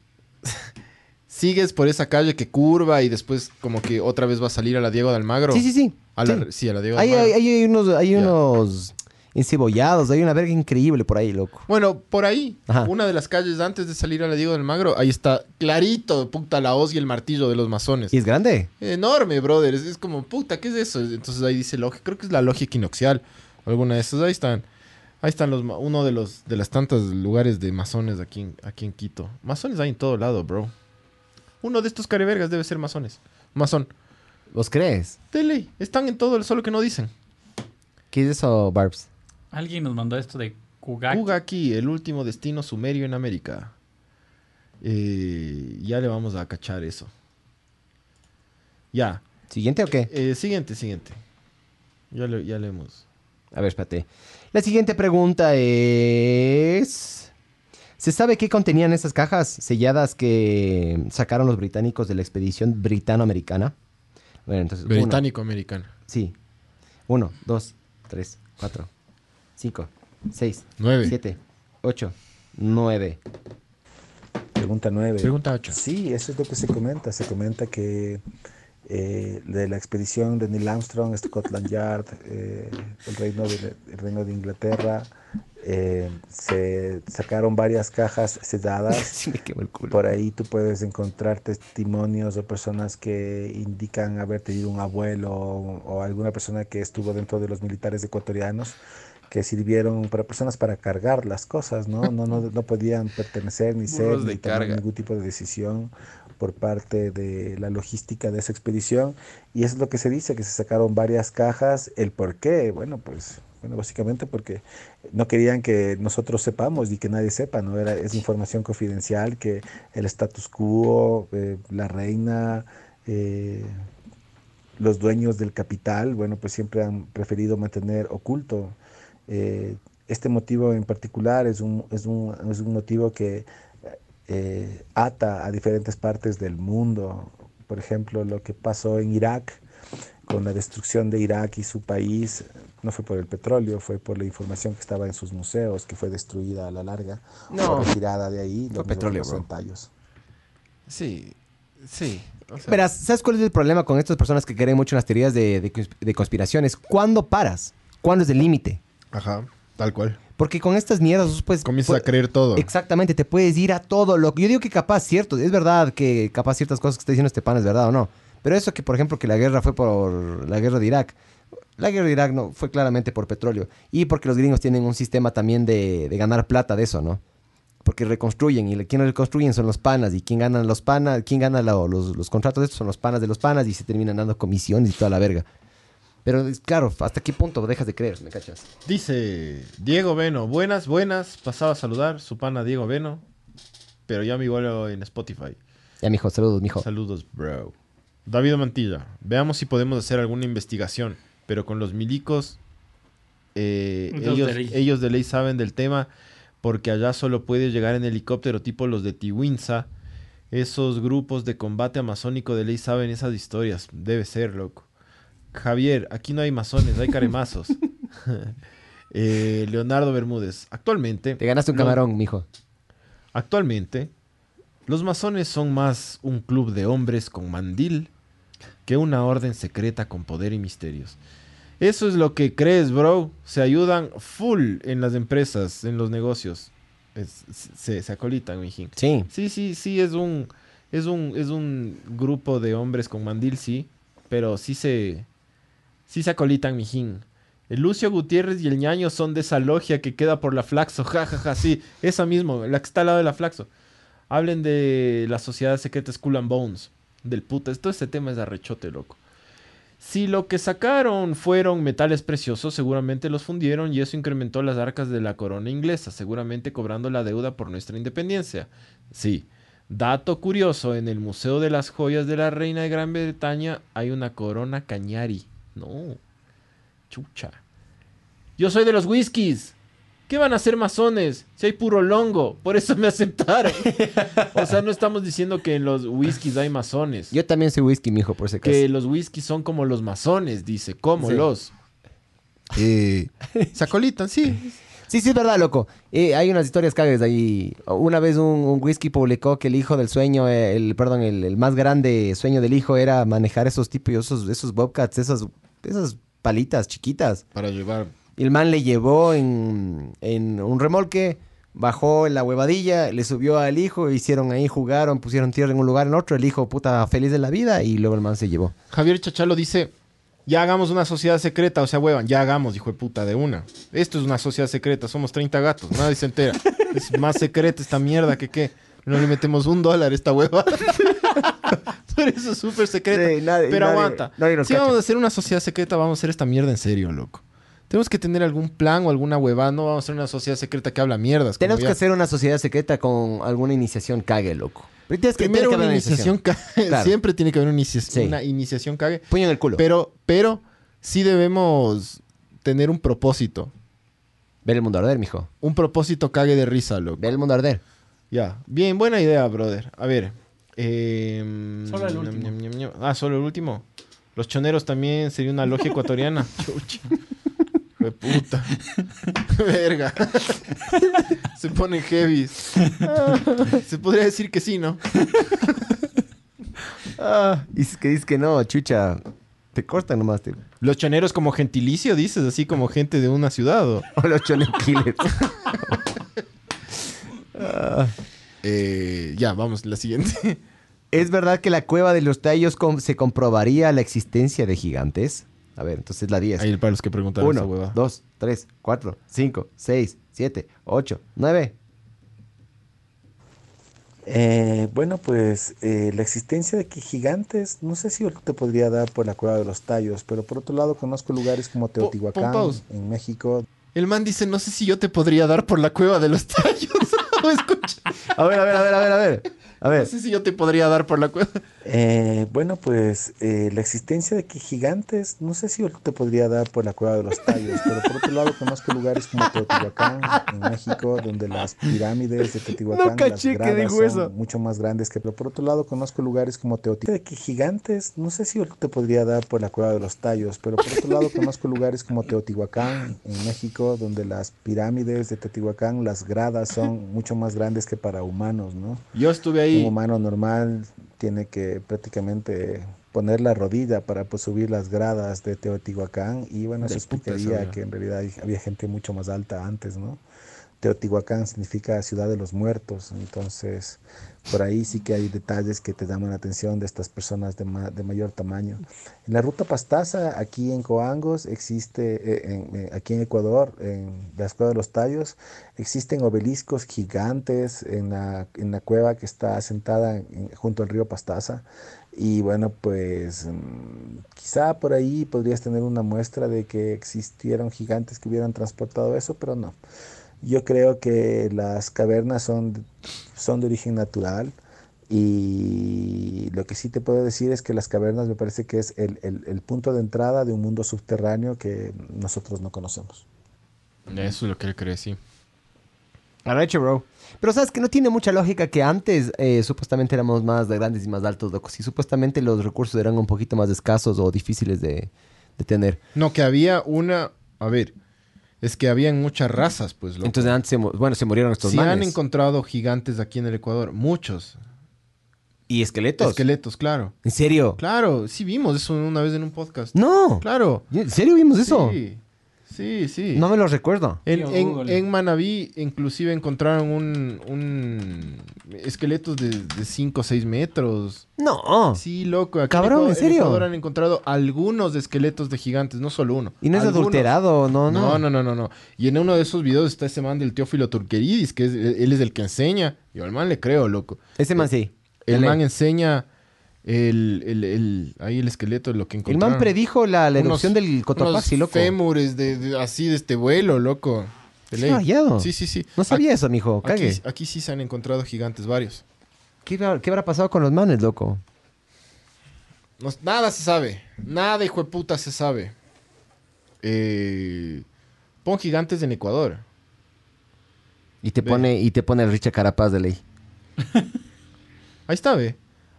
<laughs> Sigues por esa calle que curva y después como que otra vez va a salir a la Diego de Almagro. Sí, sí, sí. A la, Sí. sí, a la Diego de Hay, Almagro. hay, hay unos, hay Ya. unos encebollados, hay una verga increíble por ahí, loco. Bueno, por ahí, Ajá. una de las calles antes de salir a la Diego del Almagro, ahí está clarito, puta, la hoz y el martillo de los masones. Y es grande. Enorme, brother. Es, es como, puta, ¿qué es eso? Entonces ahí dice logia. Creo que es la logia equinoccial. Alguna de esas. Ahí están. Ahí están los, uno de los de las tantas lugares de masones aquí en, aquí en Quito. Masones hay en todo lado, bro. Uno de estos carevergas debe ser masones. Masón. ¿Vos crees? De ley. Están en todo, solo que no dicen. ¿Qué es eso, Barbs? Alguien nos mandó esto de Kugaki. Kugaki, el último destino sumerio en América. Eh, ya le vamos a cachar eso. Ya. ¿Siguiente o qué? Eh, siguiente, siguiente. Ya le, ya le hemos. A ver, espérate. La siguiente pregunta es... ¿Se sabe qué contenían esas cajas selladas que sacaron los británicos de la expedición britano-americana? Bueno, entonces... uno. Británico-americano. Sí. Uno, dos, tres, cuatro, cinco, seis, Nueve. siete, ocho, nueve. Pregunta 9. Pregunta ocho. Sí, eso es lo que se comenta. Se comenta que eh, de la expedición de Neil Armstrong, Scotland Yard, eh, el, reino de, el Reino de Inglaterra, eh, se sacaron varias cajas selladas. <laughs> Sí me quemó el culo. Por ahí tú puedes encontrar testimonios o personas que indican haber tenido un abuelo o, o alguna persona que estuvo dentro de los militares ecuatorianos que sirvieron para personas para cargar las cosas, ¿no? No, no, no podían pertenecer ni <laughs> ser ni tomar ningún tipo de decisión por parte de la logística de esa expedición y eso es lo que se dice, que se sacaron varias cajas, el por qué, bueno, pues bueno, básicamente porque no querían que nosotros sepamos y que nadie sepa, ¿no? Era, es información confidencial que el status quo, eh, la reina, eh, los dueños del capital, bueno, pues siempre han preferido mantener oculto. Eh, este motivo en particular es un, es un, es un motivo que eh, ata a diferentes partes del mundo. Por ejemplo, lo que pasó en Irak, con la destrucción de Irak y su país, no fue por el petróleo, fue por la información que estaba en sus museos, que fue destruida a la larga, No. o retirada de ahí. Fue lo mismo petróleo. Tallos. Sí. Sí. O sea, Verás, ¿sabes cuál es el problema con estas personas que creen mucho en las teorías de, de conspiraciones? ¿Cuándo paras? ¿Cuándo es el límite? Ajá. Tal cual. Porque con estas mierdas, vos puedes... Comienzas a pu- creer todo. Exactamente, te puedes ir a todo lo que... Yo digo que capaz, cierto, es verdad que capaz ciertas cosas que está diciendo este pan es verdad o no. Pero eso que, por ejemplo, que la guerra fue por la guerra de Irak. La guerra de Irak no fue claramente por petróleo. Y porque los gringos tienen un sistema también de, de ganar plata de eso, ¿no? Porque reconstruyen y quien reconstruyen son los panas. Y quien gana los panas, quien gana los, los contratos de estos son los panas de los panas y se terminan dando comisiones y toda la verga. Pero claro, ¿hasta qué punto dejas de creer? ¿Me cachas? Dice Diego Veno. Buenas, buenas. Pasaba a saludar su pana Diego Veno. Pero ya mi vuelo en Spotify. Ya, mijo, saludos, mijo. Saludos, bro. David Mantilla. Veamos si podemos hacer alguna investigación. Pero con los milicos, eh, Los de ellos, ellos de ley saben del tema. Porque allá solo puede llegar en helicóptero tipo los de Tiwinza. Esos grupos de combate amazónico de ley saben esas historias. Debe ser, loco. Javier, aquí no hay masones, hay caremazos. <laughs> <laughs> Eh, Leonardo Bermúdez. Actualmente. Te ganaste un camarón, mijo. Actualmente, los masones son más un club de hombres con mandil que una orden secreta con poder y misterios. Eso es lo que crees, bro. Se ayudan full en las empresas, en los negocios. Es- se, se acolitan, mijín. Sí. Sí, sí, sí, es un, es un, es un grupo de hombres con mandil, sí. Pero sí se, Sí se acolitan, mijín. El Lucio Gutiérrez y el ñaño son de esa logia que queda por la Flaxo. <laughs> Ja, ja, ja, sí. Esa mismo, la que está al lado de la Flaxo. Hablen de la sociedad secreta Skull and Bones. Del puta. Todo este tema es arrechote, loco. Si lo que sacaron fueron metales preciosos, seguramente los fundieron y eso incrementó las arcas de la corona inglesa, seguramente cobrando la deuda por nuestra independencia. Sí. Dato curioso, en el Museo de las Joyas de la Reina de Gran Bretaña hay una corona cañari. No. Chucha. Yo soy de los whiskies. ¿Qué van a hacer masones? Si hay puro longo, por eso me aceptaron. o sea, no estamos diciendo que en los whiskies hay masones. Yo también soy whisky, mijo, por ese caso. Que los whiskies son como los masones, dice. ¿Cómo Sí. los? Eh, se acolitan, sí. Sí, sí, es verdad, loco. Eh, hay unas historias cagues ahí. Una vez un, un whisky publicó que el hijo del sueño, eh, el, perdón, el, el más grande sueño del hijo era manejar esos tipos, esos, esos bobcats, esas, esas palitas chiquitas. Para llevar. Y el man le llevó en, en un remolque, bajó en la huevadilla, le subió al hijo, hicieron ahí, jugaron, pusieron tierra en un lugar en otro, el hijo puta feliz de la vida y luego el man se llevó. Javier Chachalo dice: Ya hagamos una sociedad secreta, o sea, huevan, ya hagamos, hijo de puta, de una. Esto es una sociedad secreta, somos 30 gatos, nadie se entera. Es más secreta esta mierda que qué. No le metemos un dólar a esta hueva. <laughs> Por eso es súper secreta. Sí, nadie- Pero nadie- aguanta. nadie si cacha. vamos a hacer una sociedad secreta, vamos a hacer esta mierda en serio, loco. Tenemos que tener algún plan o alguna huevada. No vamos a hacer una sociedad secreta que habla mierdas. Tenemos que hacer una sociedad secreta con alguna iniciación cague, loco. Pero tienes que, Primero que una iniciación cague. Claro. Siempre tiene que haber una, inicia- Sí. una iniciación cague. Puño en el culo. Pero, pero sí debemos tener un propósito. Ver el mundo arder, mijo. Un propósito cague de risa, loco. Ver el mundo arder. Ya. Bien, buena idea, brother. A ver. em, Solo el último. ñam, ñam, ñam. Ah, solo el último. Los choneros también sería una logia ecuatoriana. <laughs> Chucha. De puta. <laughs> Verga. <laughs> Se ponen heavies. Ah, Se podría decir que sí, ¿no? Ah, y es que dices que no, chucha. Te cortan nomás. Te... Los choneros como gentilicio, dices, así como gente de una ciudad. ¿o? O los chonen killers. Eh, ya, vamos, la siguiente. <laughs> ¿Es verdad que la cueva de los tallos com- se comprobaría la existencia de gigantes? A ver, entonces la 10. Ahí para los que preguntaron esa 1, hueva. 2, 3, 4, 5, 6, 7, 8, 9. Eh, bueno, pues eh, la existencia de que gigantes, no sé si yo te podría dar por la cueva de los tallos, pero por otro lado conozco lugares como Teotihuacán, pause. en México, El man dice, no sé si yo te podría dar por la cueva de los tallos. <laughs> A ver, a ver, a ver, a ver, a ver. A No ver. sé si yo te podría dar por la cueva. Eh, bueno, pues eh, la existencia de que gigantes, no sé si yo te podría dar por la cueva de los tallos, pero por otro lado conozco lugares como Teotihuacán, en México, donde las pirámides de Teotihuacán, No caché las que gradas dijo son eso. mucho más grandes que, pero por otro lado conozco lugares como Teotihuacán, de que gigantes, no sé si yo te podría dar por la cueva de los tallos, pero por otro lado conozco lugares como Teotihuacán, en México, donde las pirámides de Teotihuacán, las gradas son mucho más grandes que para humanos, ¿no? Yo estuve Un ahí. humano normal tiene que prácticamente poner la rodilla para pues, subir las gradas de Teotihuacán y bueno, eso explicaría que en realidad había gente mucho más alta antes, ¿no? Teotihuacán significa ciudad de los muertos, entonces por ahí sí que hay detalles que te llaman la atención de estas personas de, ma- de mayor tamaño. En la ruta Pastaza, aquí en Coangos, existe, eh, eh, aquí en Ecuador, en la Escuela de los Tallos, existen obeliscos gigantes en la, cueva que está asentada en- junto al río Pastaza. Y bueno, pues mm, quizá por ahí podrías tener una muestra de que existieron gigantes que hubieran transportado eso, pero no. Yo creo que las cavernas son, son de origen natural y lo que sí te puedo decir es que las cavernas me parece que es el, el- el punto de entrada de un mundo subterráneo que nosotros no conocemos. Eso es lo que él cree, sí. Arrecho, bro. Pero sabes que no tiene mucha lógica que antes eh, supuestamente éramos más grandes y más altos, loco. Si supuestamente los recursos eran un poquito más escasos o difíciles de, de tener. No, que había una. A ver, es que habían muchas razas, pues. loco. Entonces antes, se, bueno, se murieron estos sí han encontrado gigantes aquí en el Ecuador, muchos. ¿Y esqueletos? Esqueletos, claro. ¿En serio? Claro, sí vimos eso una vez en un podcast. No. Claro. ¿En serio vimos eso? Sí. Sí, sí. No me lo recuerdo. En, en, en Manabí, inclusive encontraron un, un esqueletos de 5 o 6 metros. No. Sí, loco. Aquí Cabrón, Ecuador- ¿en serio? Ecuador han encontrado algunos esqueletos de gigantes, no solo uno. Y no es Algunos. adulterado, no, no. No, no, no, no, no. Y en uno de esos videos está ese man del Teófilo Turqueridis, que es, él es el que enseña. Yo al man le creo, loco. Ese man sí. El man enseña el, el, el- ahí el esqueleto de lo que El encontraron. man predijo la, la erupción Unos- del Cotopaxi, loco. fémures de, de- así de este vuelo, loco. De ley. Sí, sí, sí. No sabía eso, mijo. Aquí, Cague. aquí sí se han encontrado gigantes varios. ¿Qué, habrá- qué habrá pasado con los manes, loco? No- nada se sabe. Nada, hijo de puta, se sabe. Eh, pon gigantes en Ecuador. Y te Ve. pone, y te pone el Richard Carapaz de ley. <laughs> Ahí está, ve.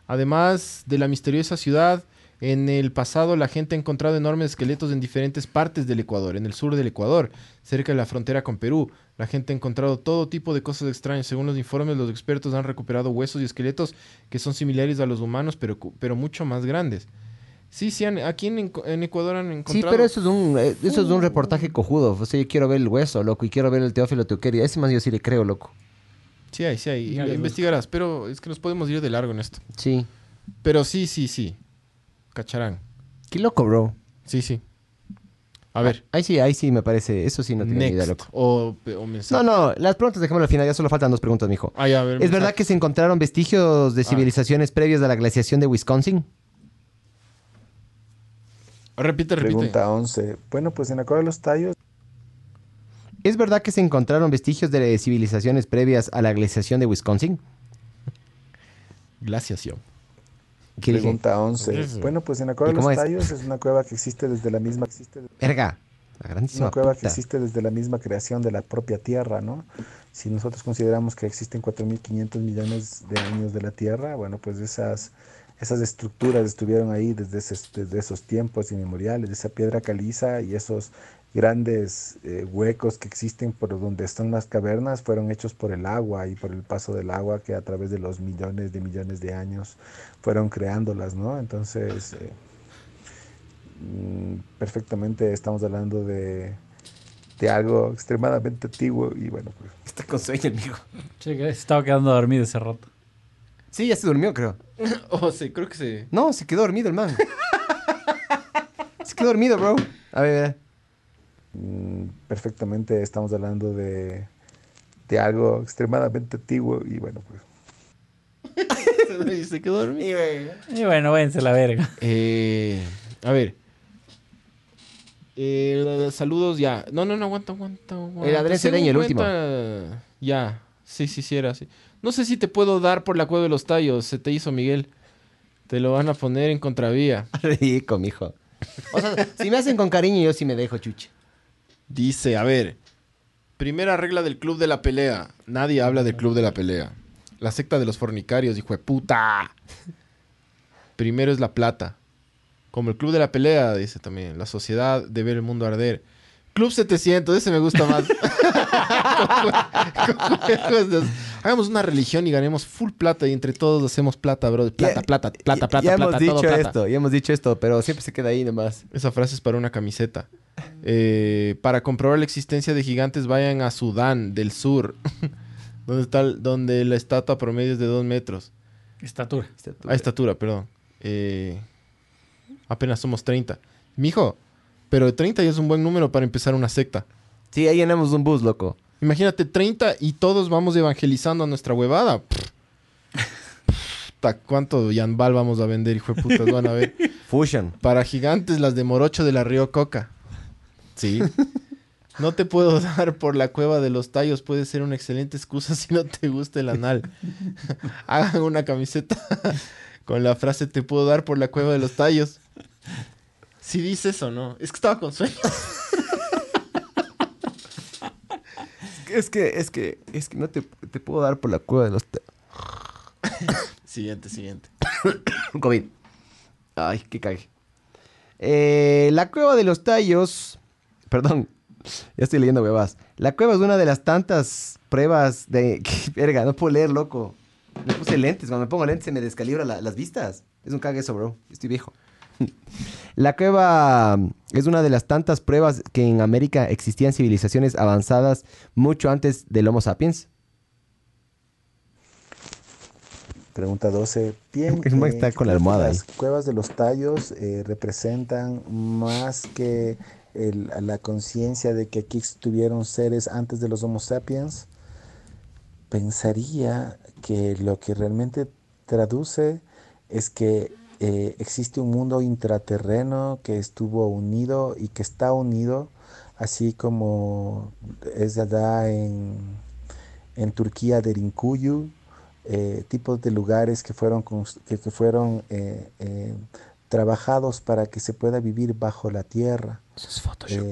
Además de la misteriosa ciudad, en el pasado la gente ha encontrado enormes esqueletos en diferentes partes del Ecuador. En el sur del Ecuador, cerca de la frontera con Perú, la gente ha encontrado todo tipo de cosas extrañas. Según los informes, los expertos han recuperado huesos y esqueletos que son similares a los humanos, pero, mucho más grandes. Sí, sí, aquí en, en Ecuador han Sí, encontrado... pero eso es un eh, eso es un reportaje cojudo. O sea, yo quiero ver el hueso, loco, y quiero ver el Teófilo Tuqueri. A ese man yo sí le creo, loco. Sí hay, sí hay. Ya, Investigarás, pero es que nos podemos ir de largo en esto. Sí. Pero sí, sí, sí. Cacharán. Qué loco, bro. Sí, sí. A ver. Ahí sí, ahí sí me parece. Eso sí no tengo ni idea, Next. loco. O, o mensaje. No, no, las preguntas dejémoslo al final. Ya solo faltan dos preguntas, mijo. Ah, ya, a ver, ¿Es mensaje. verdad que se encontraron vestigios de Ah. civilizaciones previas a la glaciación de Wisconsin? Repite, repite. Pregunta 11. Bueno, pues en acuerdo a los tallos, ¿Es verdad que se encontraron vestigios de civilizaciones previas a la glaciación de Wisconsin? Glaciación. ¿Qué dije? pregunta 11. Eso. Bueno, pues en acuerdo ¿Y a los es? tallos es una cueva que existe desde la misma existe Verga. La grandísima una cueva que puta. existe desde la misma creación de la propia Tierra, ¿no? Si nosotros consideramos que existen 4.500 millones de años de la Tierra, bueno, pues esas, esas estructuras estuvieron ahí desde, ese- desde esos tiempos inmemoriales, esa piedra caliza y esos grandes eh, huecos que existen por donde están las cavernas fueron hechos por el agua y por el paso del agua que a través de los millones de millones de años fueron creándolas, ¿no? Entonces... eh, Mm, perfectamente estamos hablando de, de algo extremadamente antiguo y bueno, pues Está con sueño, mijo. Che, que estaba quedando dormido ese rato. Sí, ya se durmió, creo. <laughs> Oh, sí, creo que sí. No, se quedó dormido el man. <laughs> se quedó dormido, bro. A ver, mm, perfectamente estamos hablando de, de algo extremadamente antiguo y bueno, pues <laughs> se quedó dormido. Y bueno, váyanse a la verga. Eh, a ver. Eh, saludos ya. No, no, no, aguanta, aguanta. aguanta. El Adrián Según Cedeño, el último. Ya. Sí, sí, sí, era así. No sé si te puedo dar por la cueva de los tallos. Se te hizo, Miguel. Te lo van a poner en contravía. <laughs> rico, mijo. O sea, si me hacen con cariño, yo sí me dejo, chuche. Dice, a ver. Primera regla del club de la pelea. Nadie habla del club de la pelea. La secta de los fornicarios, hijo de puta. Primero es la plata. Como el club de la pelea, dice también. La sociedad de ver el mundo arder. Club 700, ese me gusta más. <laughs> Hagamos una religión y ganemos full plata y entre todos hacemos plata, bro. Plata, plata, plata, plata, ya plata, hemos dicho todo plata. esto, ya hemos dicho esto, pero siempre se queda ahí nomás. Esa frase es para una camiseta. Eh, para comprobar la existencia de gigantes, vayan a Sudán del Sur, <laughs> donde, está, donde la estatua promedio es de 2 metros. Estatura. A estatura, perdón. Eh, apenas somos 30. Mijo, pero 30 ya es un buen número para empezar una secta. Sí, ahí llenamos un bus, loco. Imagínate 30 y todos vamos evangelizando a nuestra huevada. ¿Cuánto Yanbal vamos a vender, hijo de putas? Van a ver. <laughs> Fusion. Para gigantes, las de Morocho de la Río Coca. Sí. No te puedo <laughs> dar por la cueva de los tallos. Puede ser una excelente excusa si no te gusta el anal. <laughs> Hagan una camiseta con la frase te puedo dar por la cueva de los tallos. Si dice eso, ¿no? Es que estaba con sueño. <laughs> Es que, es que, es que no te, te puedo dar por la cueva de los... te- <coughs> Siguiente, siguiente. <coughs> COVID. Ay, qué cague. Eh, la cueva de los tallos... Perdón, ya estoy leyendo huevas. La cueva es una de las tantas pruebas de... <laughs> ¿Qué verga? No puedo leer, loco. Me puse lentes. Cuando me pongo lentes se me descalibra la- las vistas. Es un cague eso, bro. Estoy viejo. <laughs> La cueva Es una de las tantas pruebas que en América existían civilizaciones avanzadas mucho antes del Homo sapiens. Pregunta 12. Bien, El man eh, está con la almohada Las ahí. cuevas de los tallos eh, representan más que el- la conciencia de que aquí estuvieron seres antes de los Homo sapiens. Pensaría que lo que realmente traduce es que eh, existe un mundo intraterreno que estuvo unido y que está unido, así como es allá en, en Turquía de Rinkuyu, eh, tipos de lugares que fueron, que, que fueron eh, eh, trabajados para que se pueda vivir bajo la tierra. Eh,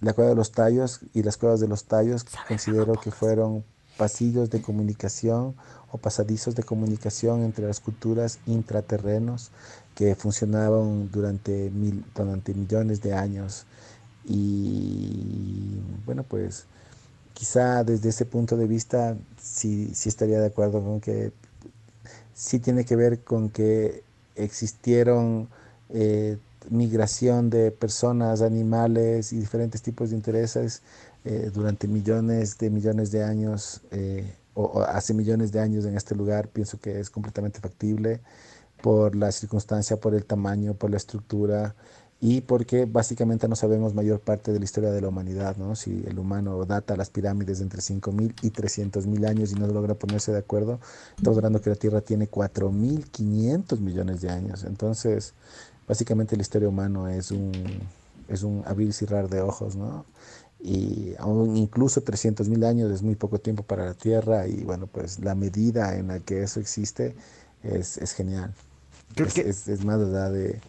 la cueva de los tallos y las cuevas de los tallos considero que fueron pasillos de comunicación o pasadizos de comunicación entre las culturas intraterrenos que funcionaban durante, mil, durante millones de años. Y bueno, pues quizá desde ese punto de vista sí, sí estaría de acuerdo con que sí tiene que ver con que existieron eh, migración de personas, animales y diferentes tipos de intereses eh, durante millones de millones de años eh, o, o hace millones de años en este lugar. Pienso que es completamente factible por la circunstancia, por el tamaño, por la estructura y porque básicamente no sabemos mayor parte de la historia de la humanidad, ¿no? Si el humano data las pirámides entre 5.000 y 300.000 años y no logra ponerse de acuerdo, estamos hablando que la Tierra tiene 4.500 millones de años. Entonces, básicamente la historia humana es un, es un abrir y cerrar de ojos, ¿no? Y aún incluso 300.000 años es muy poco tiempo para la Tierra y bueno, pues la medida en la que eso existe es, es genial. Creo es, que- es, es más verdad de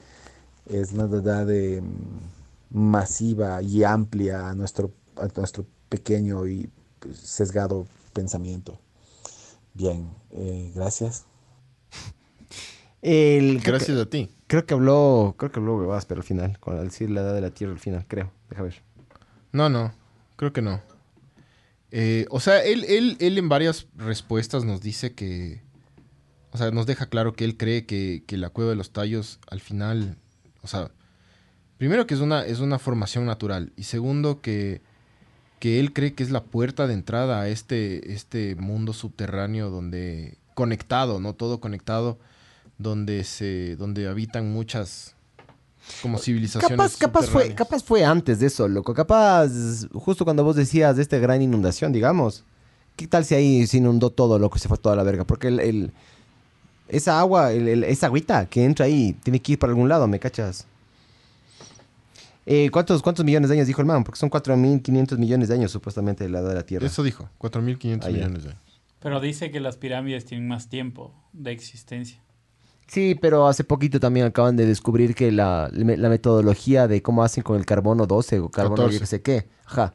es verdad de, mm, masiva y amplia a nuestro, a nuestro pequeño y pues, sesgado pensamiento. Bien, eh, gracias. El, Gracias a ti. creo que habló, creo que habló huevadas, pero al final, con al decir la edad de la Tierra al final, creo. Deja ver. No, no, creo que no. Eh, o sea, él, él, él en varias respuestas nos dice que, o sea, nos deja claro que él cree que, que la cueva de los tallos al final, o sea, primero que es una, es una formación natural y segundo que, que él cree que es la puerta de entrada a este, este mundo subterráneo donde, conectado, ¿no? Todo conectado, donde se, donde habitan muchas como civilizaciones Capaz, capaz, fue, capaz fue antes de eso, loco. Capaz, justo cuando vos decías de esta gran inundación, digamos. ¿Qué tal si ahí se inundó todo, loco, y se fue toda la verga? Porque el, el- esa agua, el- el- esa agüita que entra ahí, tiene que ir para algún lado, ¿me cachas? Eh, ¿cuántos, ¿Cuántos millones de años dijo el man? Porque son 4.500 millones de años supuestamente de la edad de la Tierra. Eso dijo, 4.500 Ah, millones de años. Pero dice que las pirámides tienen más tiempo de existencia. Sí, pero hace poquito también acaban de descubrir que la, la metodología de cómo hacen con el carbono 12 o carbono 14. yo que sé qué, ajá.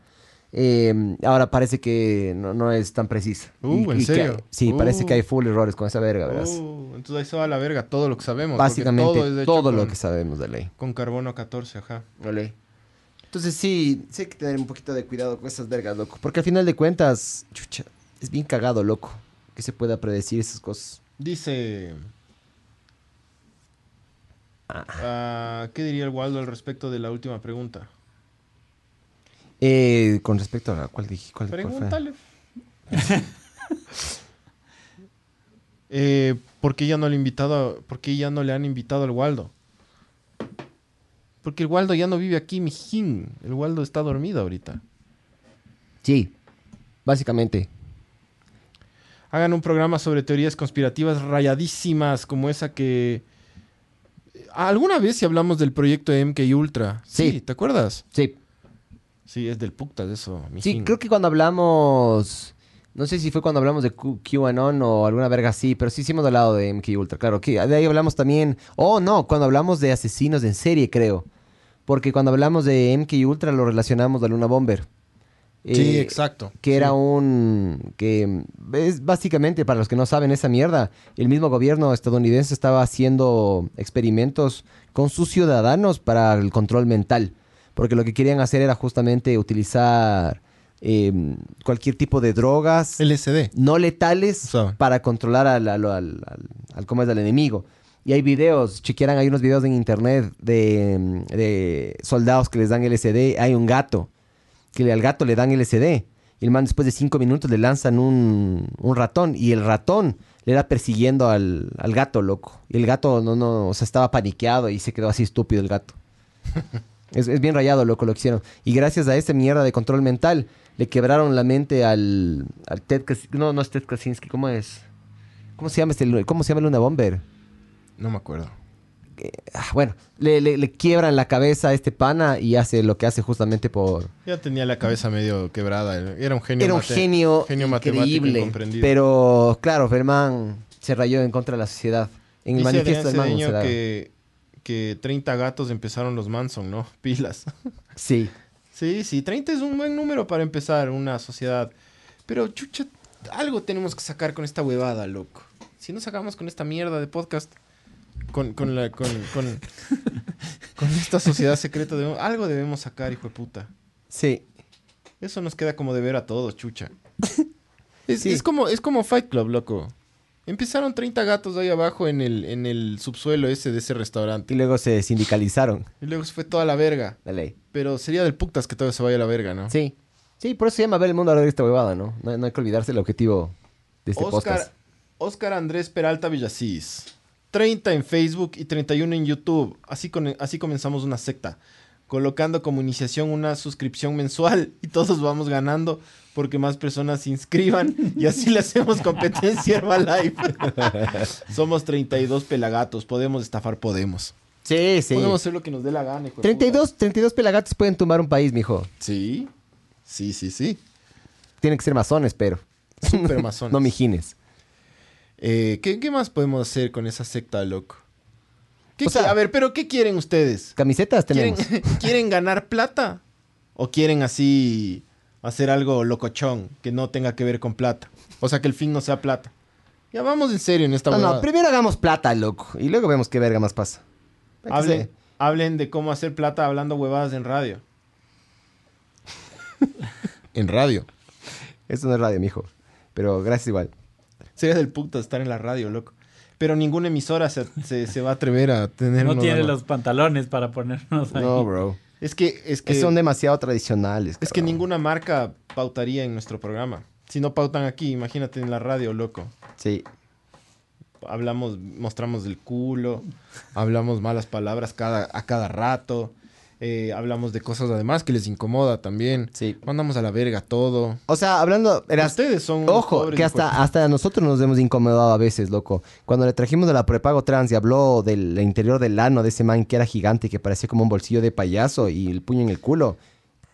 Eh, ahora parece que no, no es tan precisa. Uh, ¿en serio? sí, parece Uh. que hay full errores con esa verga, verás. Oh, entonces ahí se va a la verga todo lo que sabemos. Básicamente todo, lo que sabemos de ley. con carbono 14, ajá. Entonces sí, sí hay que tener un poquito de cuidado con esas vergas, loco. Porque al final de cuentas, chucha, es bien cagado, loco. Que se pueda predecir esas cosas. Dice... Ah, ¿Qué diría el Waldo al respecto de la última pregunta? Eh, con respecto a cuál dije, cuál, cuál? Pregúntale. <laughs> eh, ¿Por qué ya no le invitado? ¿Por qué ya no le han invitado al Waldo? Porque el Waldo ya no vive aquí, mijín. El Waldo está dormido ahorita. Sí, básicamente. Hagan un programa sobre teorías conspirativas rayadísimas como esa que... ¿Alguna vez si hablamos del proyecto de MK Ultra? Sí. ¿te acuerdas? Sí. Sí, es del Puctas eso, Sí, creo que cuando hablamos. No sé si fue cuando hablamos de Q- QAnon o alguna verga así, pero sí, sí hemos hablado de MK Ultra, claro. Que de ahí hablamos también. Oh, no, cuando hablamos de asesinos en serie, creo. Porque cuando hablamos de MK Ultra lo relacionamos a Luna Bomber. Sí, Eh, exacto. Que Sí. era un. que es básicamente, para los que no saben esa mierda, el mismo gobierno estadounidense estaba haciendo experimentos con sus ciudadanos para el control mental. Porque lo que querían hacer era justamente utilizar eh, cualquier tipo de drogas LSD. no letales para controlar al, al, al, ¿cómo es? al enemigo. Y hay videos, chequearan, hay unos videos en internet de, mm, de soldados que les dan LSD. Hay un gato, que le- al gato le dan LSD. Y el man después de cinco minutos le lanzan un, un ratón. Y el ratón le era persiguiendo al, al gato, loco. Y el gato no, no, o sea, estaba paniqueado y se quedó así estúpido el gato. <laughs> es, es bien rayado, loco, lo que hicieron. Y gracias a esta mierda de control mental, le quebraron la mente al, al Ted Kas- No, no es Ted Kaczynski, ¿cómo es? ¿Cómo se llama este? ¿Cómo se llama Luna Bomber? No me acuerdo. Ah, bueno, le, le, le quiebran la cabeza a este pana y hace lo que hace justamente por... Ya tenía la cabeza medio quebrada. Era un genio. Era un mate- genio, increíble. Pero, claro, Ferman se rayó en contra de la sociedad. En el Dice manifiesto del man. Que, que 30 gatos empezaron los Manson, ¿no? <laughs> Pilas. Sí. Sí, sí, 30 es un buen número para empezar una sociedad. Pero, chucha, algo tenemos que sacar con esta huevada, loco. Si no sacamos con esta mierda de podcast, con, con, la, con, con, con esta sociedad secreta, debemos- algo debemos sacar, hijo de puta. Sí. Eso nos queda como de ver a todos, chucha. <laughs> Es, Sí. es como, es como Fight Club, loco. Empezaron 30 gatos ahí abajo en el, en el subsuelo ese de ese Y restaurante. luego se sindicalizaron. Y luego se fue toda la verga. La ley. Pero sería del putas que todo se vaya a la verga, ¿no? Sí. Sí, por eso se llama ver el mundo alrededor de esta huevada, ¿no? No, no hay que olvidarse el objetivo de este Oscar, podcast. Oscar Andrés Peralta Villasís. 30 en Facebook y 31 en YouTube. Así, con, así comenzamos una secta. Colocando como iniciación una suscripción mensual <laughs> y todos vamos ganando porque más personas se inscriban y así le hacemos competencia Herbalife. <laughs> Somos 32 pelagatos. Podemos estafar, podemos. Sí, sí. Podemos hacer lo que nos dé la gana. hijo de 32, 32 pelagatos pueden tumbar un país, mijo. puta. Sí, sí, sí, sí. Tienen que ser masones, pero. Super masones. <laughs> no mijines. Eh, ¿qué, qué más podemos hacer con esa secta, loco? ¿Qué O sea- qui- a ver, pero ¿qué quieren ustedes? Camisetas ¿Quieren, tenemos. <laughs> ¿Quieren ganar plata? ¿O quieren así hacer algo locochón que no tenga que ver con plata? O sea, que el fin no sea plata. Ya vamos en serio en esta No, no, primero hagamos plata, loco. Y luego vemos qué verga más pasa. Hablen, hablen de cómo hacer plata hablando huevadas en radio. <laughs> en radio. Eso no es radio, mijo. Pero gracias igual. Sería del puta estar en la radio, loco. Pero ninguna emisora se, se- se va a atrever a tener No tiene los pantalones para ponernos ahí. No, bro. Es que, es que, son demasiado tradicionales. es que ninguna marca pautaría en nuestro programa. Si no pautan aquí, imagínate en la radio, loco. Sí. hablamos, mostramos el culo, hablamos malas palabras cada, a cada rato, eh, hablamos de cosas además que les incomoda también. Sí. Mandamos a la verga todo. O sea, hablando. verás, Ustedes son Ojo, que hasta, hasta nosotros nos hemos incomodado a veces, loco. Cuando le trajimos de la prepago trans y habló del interior del ano de ese man que era gigante, que parecía como un bolsillo de payaso y el puño en el culo.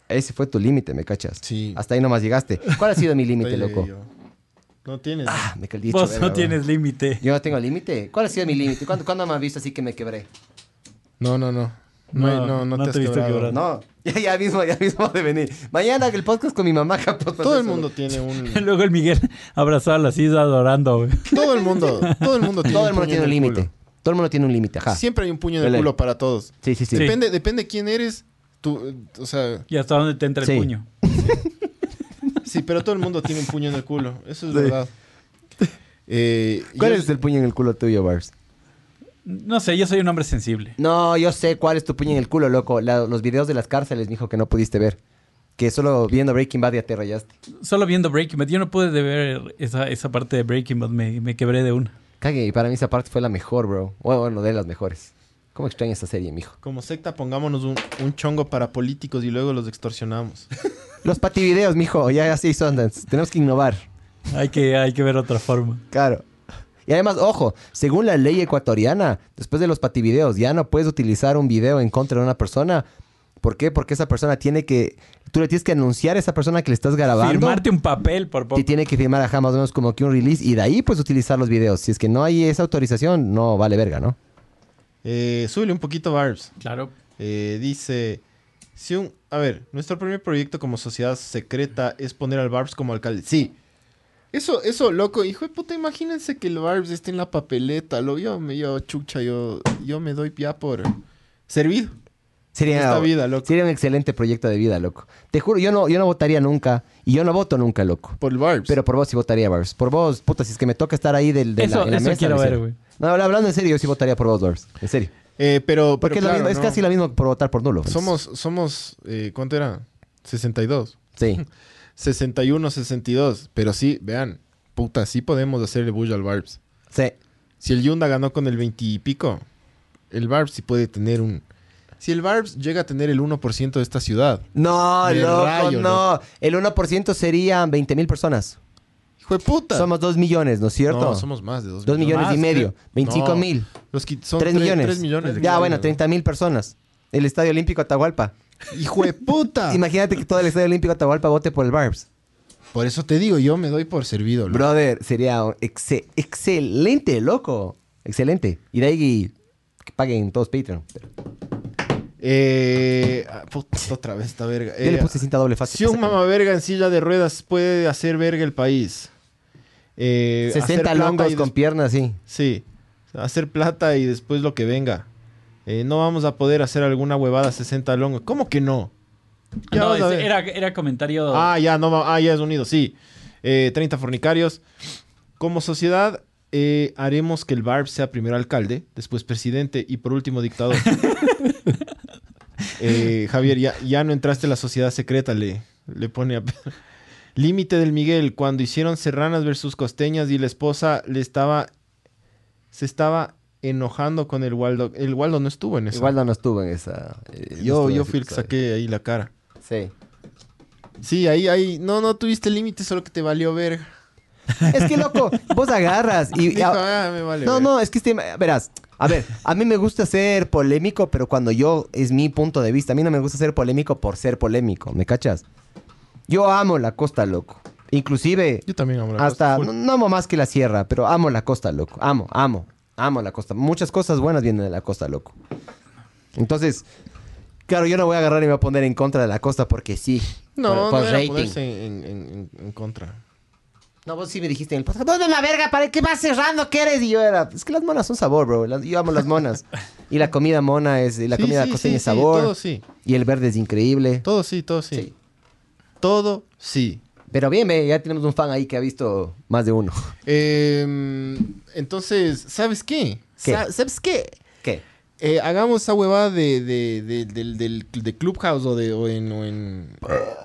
Ese fue tu límite, ¿me cachas? Sí. Hasta ahí nomás llegaste. ¿Cuál ha sido mi límite, loco? yo. No tienes. Ah, me dicho, Vos verga, no bro. tienes límite. Yo no tengo límite. ¿Cuál ha sido mi límite? ¿Cuándo, ¿Cuándo me has visto así que me quebré? No, no, no. No, No, no, no, no te, has te visto quebrado. quebrar. No, ya, ya mismo, ya mismo de venir. Mañana el podcast con mi mamá, <laughs> capaz. Todo el mundo tiene un. <laughs> Luego el Miguel abrazado a la silla adorando, güey. Todo el mundo. <laughs> Todo el mundo tiene Todo el mundo tiene un límite. Todo el mundo tiene un límite, ajá. Siempre hay un puño en el culo para todos. Sí, sí, sí. Sí. Depende, depende quién eres. Tú, o sea, Y hasta dónde te entra Sí. el puño. sí, pero todo el mundo tiene un puño en el culo. Eso es verdad. Eh, ¿Cuál yo- es el puño en el culo tuyo, Bars? No sé, yo soy un hombre sensible. No, yo sé cuál es tu puño en el culo, loco. La- los videos de las cárceles, mijo, que no pudiste ver. Que solo viendo Breaking Bad ya te rayaste. Solo viendo Breaking Bad. Yo no pude de ver esa, esa parte de Breaking Bad. Me, me quebré de una. Cague, y para mí esa parte fue la mejor, bro. Bueno, bueno, de las mejores. ¿Cómo extraño esa serie, mijo? Como secta, pongámonos un, un chongo para políticos y luego los extorsionamos. <laughs> Los pativideos, mijo, ya así son. Tenemos que innovar. Hay que, hay que ver otra forma. Claro. Y además, ojo, según la ley ecuatoriana, después de los pativideos, ya no puedes utilizar un video en contra de una persona. ¿Por qué? Porque esa persona tiene que... Tú le tienes que anunciar a esa persona que le estás grabando. Firmarte un papel por poco. Y tiene que firmar ajá, más o menos como que un release. Y de ahí puedes utilizar los videos. Si es que no hay esa autorización, no vale verga, ¿no? Eh, súbele un poquito, Barbs. Claro. Eh, dice, si un, a ver, nuestro primer proyecto como sociedad secreta es poner al Barbs como alcalde. Sí. Eso, eso, loco, hijo de puta, imagínense que el Barbs esté en la papeleta, lo yo me yo chucha, yo, yo me doy ya por servido. Sería, esta vida, loco. sería un excelente proyecto de vida, loco. Te juro, yo no, yo no votaría nunca. Y yo no voto nunca, loco. Por el Barbs. Pero por vos sí votaría, Barbs. Por vos, puta, si es que me toca estar ahí del, de la, Eso- en la eso mesa, quiero ver, güey. No, hablando en serio, yo sí votaría por vos, Barbs. En serio. Eh, pero, Porque pero es, lo claro, mismo- es ¿no? casi lo mismo por votar por nulo. pues. Somos, somos, eh, ¿cuánto era? 62. Sí. <laughs> 61, 62. Pero sí, vean, puta, sí podemos hacerle bulla al Barbs. Sí. Si el Yunda ganó con el 20 y pico, el Barbs sí puede tener un... Si el Barbs llega a tener el 1% de esta ciudad, No, loco, rayo, no. El 1% serían 20 mil personas. hijo de puta. Somos 2 millones, ¿no es cierto? No, somos más de 2 2 millones Más, y medio. ¿qué? 25 No. mil. Los que son 3 tre- millones. tres millones. de Ya, bueno, personas, 30 mil personas. El Estadio Olímpico Atahualpa. Hijo de puta. Imagínate que todo el Estadio Olímpico Atahualpa vote por el Barbs. Por eso te digo, yo me doy por servido. loco. Brother, sería un excelente, loco. Excelente. Y de ahí que paguen todos Patreon. Eh, ah, puta, otra vez esta verga. Yo le Eh, puse cinta doble fácil. si un mamá verga en silla de ruedas puede hacer verga el país. Eh, hacer 60 plata longos con piernas, sí. Sí, hacer plata y después lo que venga. Eh, no vamos a poder hacer alguna huevada 60 longos. ¿Cómo que no? Ya No, vas a ese ver. era, era comentario. Ah, ya, no, ah, ya es unido, sí. Eh, 30 fornicarios. Como sociedad, eh, haremos que el Barb sea primero alcalde, después presidente y por último dictador. <laughs> Eh, Javier, ya, ya no entraste a la sociedad secreta, le, le pone a... Límite del Miguel, cuando hicieron Serranas versus Costeñas y la esposa le estaba... Se estaba enojando con el Waldo. El Waldo no estuvo en eso. Igual no estuvo en esa. eh, yo yo fui el que saqué ahí la cara. Sí. Sí, ahí, ahí. No, no tuviste límite, solo que te valió verga. Es que, loco, vos agarras y... Dijo, ah, "Ah, me vale no, verga". no, es que este, verás, a ver, a mí me gusta ser polémico, pero cuando yo, es mi punto de vista, a mí no me gusta ser polémico por ser polémico, ¿me cachas? Yo amo la costa, loco. Inclusive, Yo también amo la hasta, costa, no, full. no amo más que la sierra, pero amo la costa, loco. Amo, amo, amo la costa. Muchas cosas buenas vienen de la costa, loco. Entonces, claro, yo no voy a agarrar y me voy a poner en contra de la costa porque sí. No, por, no por era rating. ponerse en, en- en- en contra. No, vos sí me dijiste en el podcast, ¿dónde la verga? ¿Para qué vas cerrando? ¿Qué eres? Y yo era, es que las monas son sabor, bro. Las- yo amo las monas. Y la comida mona es, y la Sí, comida sí, costeña sí, es sí, sabor. todo sí. Y el verde es increíble. Todo sí, todo sí. Sí. Todo sí. Pero bien, ya tenemos un fan ahí que ha visto más de uno. <laughs> Eh, entonces, ¿sabes qué? ¿Qué? Sa- ¿Sabes qué? ¿Qué? Eh, hagamos esa huevada de, de, de- del- de Clubhouse o, de, o, en, o, en,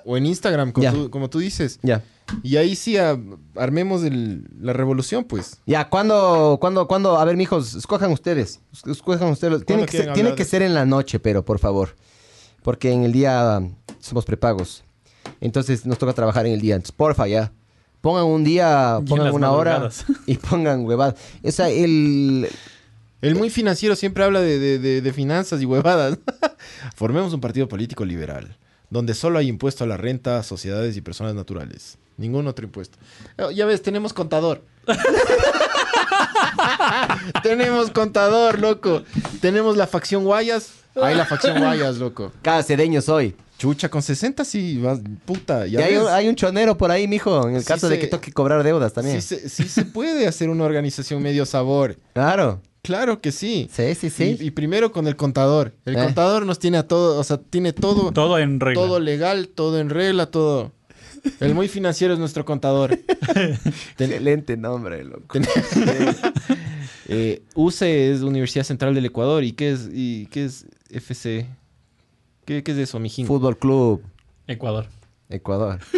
o en Instagram, como, tú, como tú dices. Ya. Y ahí sí a- armemos el- la revolución, pues. Ya, ¿cuándo, cuándo, cuándo? A ver, mijos, escojan ustedes. Es- Escojan ustedes. Tiene que, ser, tiene que de ser en la noche, pero por favor. Porque en el día somos prepagos. Entonces nos toca trabajar en el día. Entonces, porfa, ya. Pongan un día, pongan una hora <laughs> y pongan huevadas. O sea, el, El muy financiero siempre habla de, de- de- de finanzas y huevadas. <laughs> Formemos un partido político liberal, donde solo hay impuesto a la renta, sociedades y personas naturales. Ningún otro impuesto. Eh, Ya ves, tenemos contador. <laughs> tenemos contador, loco. Tenemos la facción Guayas. Hay la facción <laughs> Guayas, loco. Cada cedeño soy. Chucha, con 60 sí, vas, puta. Y Ya hay, ves. un, hay un chonero por ahí, mijo, en el Sí caso de que toque cobrar deudas también. Sí, se, sí se puede hacer una organización medio sabor. <laughs> Claro. Claro que sí. Sí, sí, sí. Y, y primero con el contador. El Eh. contador nos tiene a todo, o sea, tiene todo, Todo en regla. todo legal, todo en regla, todo. <laughs> El muy financiero es nuestro contador. Ten- Excelente nombre, loco. eh, UCE es Universidad Central del Ecuador. ¿Y qué es, y qué es FC? ¿Qué, qué es eso, mijín? Fútbol Club Ecuador. Ecuador. <laughs>